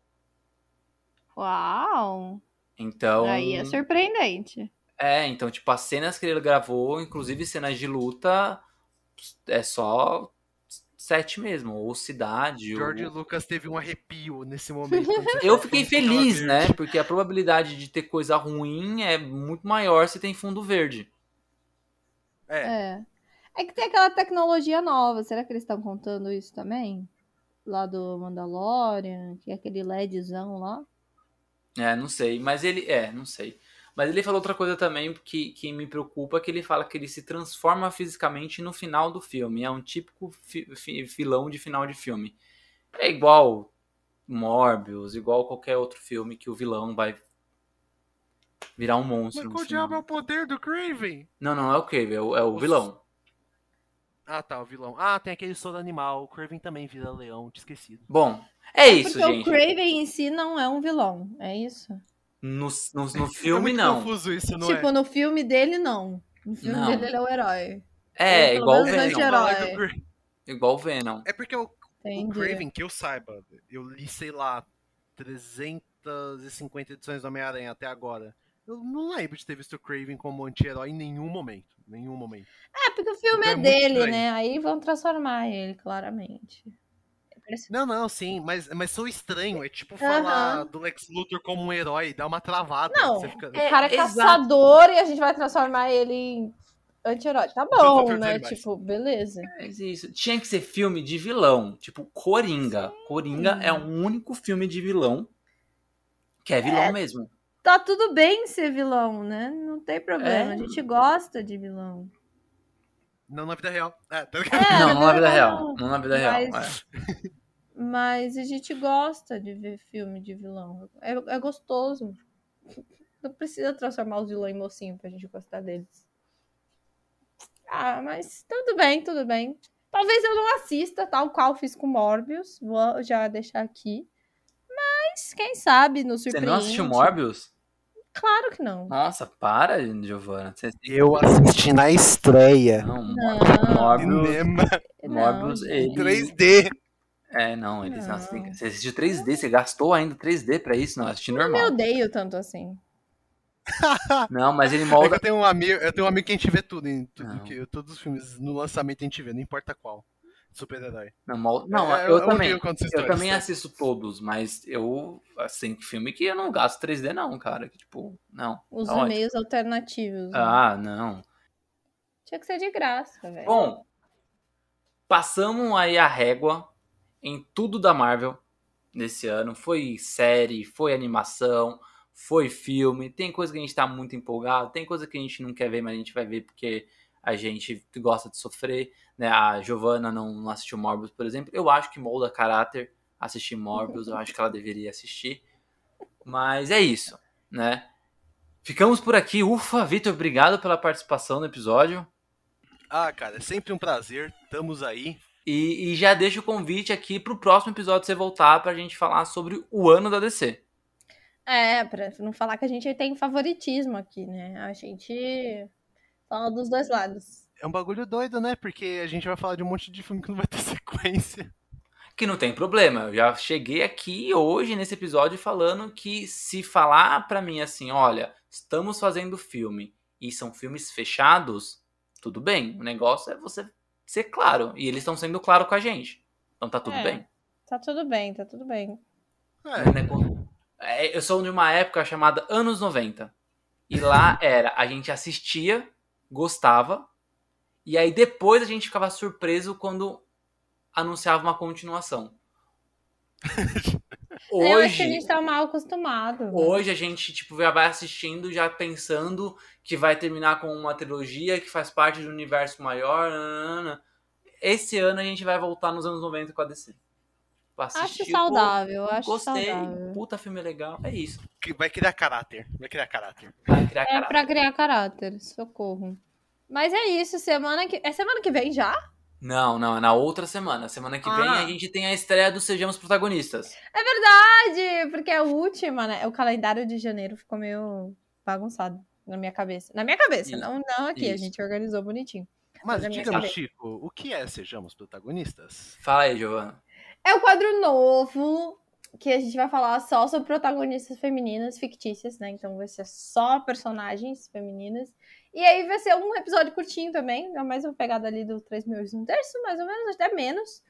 Uau! Então. Aí é surpreendente. É, então, tipo, as cenas que ele gravou, inclusive cenas de luta, é só sete mesmo, ou cidade. George ou... Lucas teve um arrepio nesse momento. Eu fiquei feliz, né? Porque a probabilidade de ter coisa ruim é muito maior se tem fundo verde. É. É, é que tem aquela tecnologia nova. Será que eles estão contando isso também? Lá do Mandalorian, que é aquele LEDzão lá. É, não sei. Mas ele. É, não sei. Mas ele falou outra coisa também que, que me preocupa, que ele fala que ele se transforma fisicamente no final do filme. É um típico fi, fi, filão de final de filme. É igual Morbius, igual qualquer outro filme que o vilão vai virar um monstro. Mas qual diabo é o poder do Craven? Não, não é o Craven, é o, é o vilão. Ah, tá, o vilão. Ah, tem aquele Soro Animal. O Craven também vira leão, te esquecido. Bom, é isso, Porque gente. o Craven em si não é um vilão, é isso? No, no, no é filme, muito não. confuso isso, não tipo, é? no filme dele, não. No filme Não. dele, ele é o herói. É, pelo igual o É, Venom. herói. Igual o Venom. é porque o, o. Craven, que eu saiba, eu li, sei lá, 350 edições do Homem-Aranha até agora. Eu não lembro de ter visto o Craven como anti-herói em nenhum momento. Nenhum momento. É, porque o filme Então é, é dele, estranho. né? Aí vão transformar ele, claramente. Parece- Não, não, sim, mas, mas sou estranho. É tipo falar do Lex Luthor como um herói, dá uma travada. Não, Você fica... O cara é exato. caçador e a gente vai transformar ele em anti-herói. Tá bom, né? Tipo, beleza. Mas isso. Tinha que ser filme de vilão. Tipo, Coringa. Coringa é o único filme de vilão que é vilão mesmo. Tá tudo bem ser vilão, né? Não tem problema. É. A gente gosta de vilão. Não na vida real. É, tá? É, não, não na vida real. não. Não na vida real. Mas- é. Mas a gente gosta de ver filme de vilão. É, é gostoso. Não precisa transformar os vilões em mocinho pra gente gostar deles. Ah, mas tudo bem, tudo bem. Talvez eu não assista, tal qual fiz com Morbius. Vou já deixar aqui. Mas quem sabe no Você surpreende. não assistiu Morbius? Claro que não. Nossa, para, Giovana. Você... Eu assisti na estreia. Não, Não. Morbius. Cinema, Morbius, Não, ele- 3D. É, não, eles não. Não. Você, assistiu 3D, você gastou ainda 3D pra isso? Não, assisti Eu normal. me odeio tanto assim. Não, mas ele É molda. eu tenho um amigo, eu tenho um amigo que a gente vê tudo em tudo que todos os filmes no lançamento a gente vê, não importa qual. Super-herói. Não, mol- não É, eu, eu também. Eu histórias, também tá? assisto todos, mas eu, assim, filme que eu não gasto 3D, não, cara. Que, tipo, não. Os tá ótimo. meios alternativos. né? Ah, não. Tinha que ser de graça, velho. Bom, passamos aí a régua em tudo da Marvel nesse ano. Foi série, foi animação, foi filme. Tem coisa que a gente tá muito empolgado, tem coisa que a gente não quer ver, mas a gente vai ver porque a gente gosta de sofrer. Né? A Giovanna não, não assistiu Morbius, por exemplo. Eu acho que molda caráter assistir Morbius, eu acho que ela deveria assistir. Mas é isso, né? Ficamos por aqui. Ufa, Vitor, obrigado pela participação no episódio. Ah, cara, é sempre um prazer. Estamos aí. E, e já deixo o convite aqui pro próximo episódio você voltar pra gente falar sobre o ano da DC. É, pra não falar que a gente tem favoritismo aqui, né? A gente fala dos dois lados. É um bagulho doido, né? Porque a gente vai falar de um monte de filme que não vai ter sequência. Que não tem problema. Eu já cheguei aqui hoje nesse episódio falando que se falar pra mim assim, olha, estamos fazendo filme e são filmes fechados, tudo bem. O negócio é você ser claro. E eles estão sendo claro com a gente. Então tá tudo É. bem. Tá tudo bem, tá tudo bem. É, né, quando- é, Eu sou de uma época chamada anos 90. E lá era, a gente assistia, gostava, e aí depois a gente ficava surpreso quando anunciava uma continuação. Eu acho que a Hoje, gente tá mal acostumado. hoje a gente tipo, já vai assistindo, já pensando que vai terminar com uma trilogia que faz parte de um universo maior. Esse ano a gente vai voltar nos anos 90 com a DC. Acho Assistir, saudável, pô, acho Gostei, saudável. puta filme legal. É isso. vai criar caráter. Vai criar caráter. Vai criar É caráter. pra criar caráter, socorro. Mas é isso, semana que. É semana que vem já? Não, não, é na outra semana. Semana que vem Ah. a gente tem a estreia do Sejamos Protagonistas. É verdade! Porque é a última, né? O calendário de janeiro ficou meio bagunçado na minha cabeça. Na minha cabeça, Isso, não, não aqui. A isso. gente organizou bonitinho. Mas a diga-me, Chico, o que é Sejamos Protagonistas? Fala aí, Giovana. É o quadro novo que a gente vai falar só sobre protagonistas femininas fictícias, né? Então vai ser só personagens femininas. E aí vai ser um episódio curtinho também, é mais uma pegada ali do 3 mil e um terço, mais ou menos, até menos,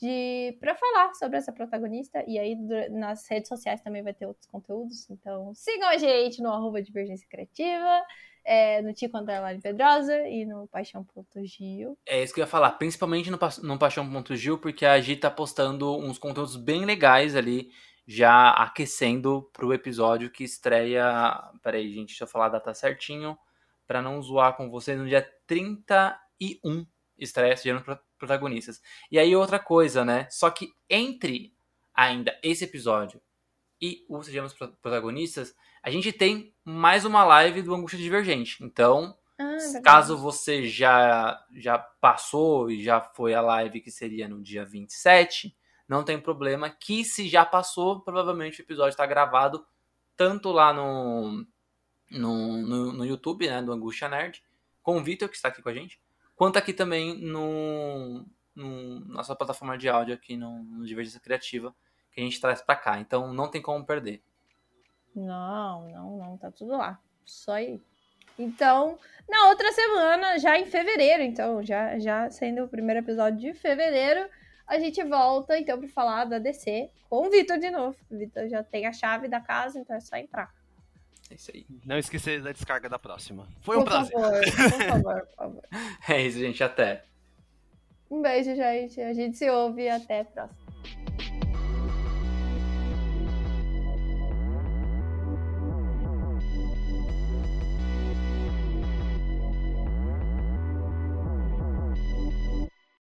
de para falar sobre essa protagonista. E aí nas redes sociais também vai ter outros conteúdos. Então sigam a gente no arroba Divergência Criativa, é, no Tico Underline Pedrosa e no Paixão.gil. É isso que eu ia falar, principalmente no, no Paixão.gil, porque a Gi tá postando uns conteúdos bem legais ali, já aquecendo pro episódio que estreia. Peraí, gente, deixa eu falar a data certinho, pra não zoar com vocês, no dia 31 estreia Pro- Protagonistas. E aí, outra coisa, né? Só que entre ainda esse episódio e o Sejamos Pro- Protagonistas, a gente tem mais uma live do Angústia Divergente. Então, verdade. Caso você já, já passou e já foi a live que seria no dia 27, não tem problema. Que se já passou, provavelmente o episódio está gravado tanto lá no, no, no, no YouTube, né, do Angústia Nerd, com o Vitor, que está aqui com a gente, quanto aqui também no, no nossa plataforma de áudio aqui no, no Divergência Criativa, que a gente traz para cá. Então não tem como perder. Não, não, não, tá tudo lá. Só aí. Então, na outra semana, já em fevereiro, então, já, já sendo o primeiro episódio de fevereiro, a gente volta, então, para falar da DC com o Vitor de novo. O Vitor já tem a chave da casa, então é só entrar. É isso aí. Não esquecer da descarga da próxima. Foi um por prazer. favor, por favor, por favor. É isso, gente. Até. Um beijo, gente. A gente se ouve e até a próxima.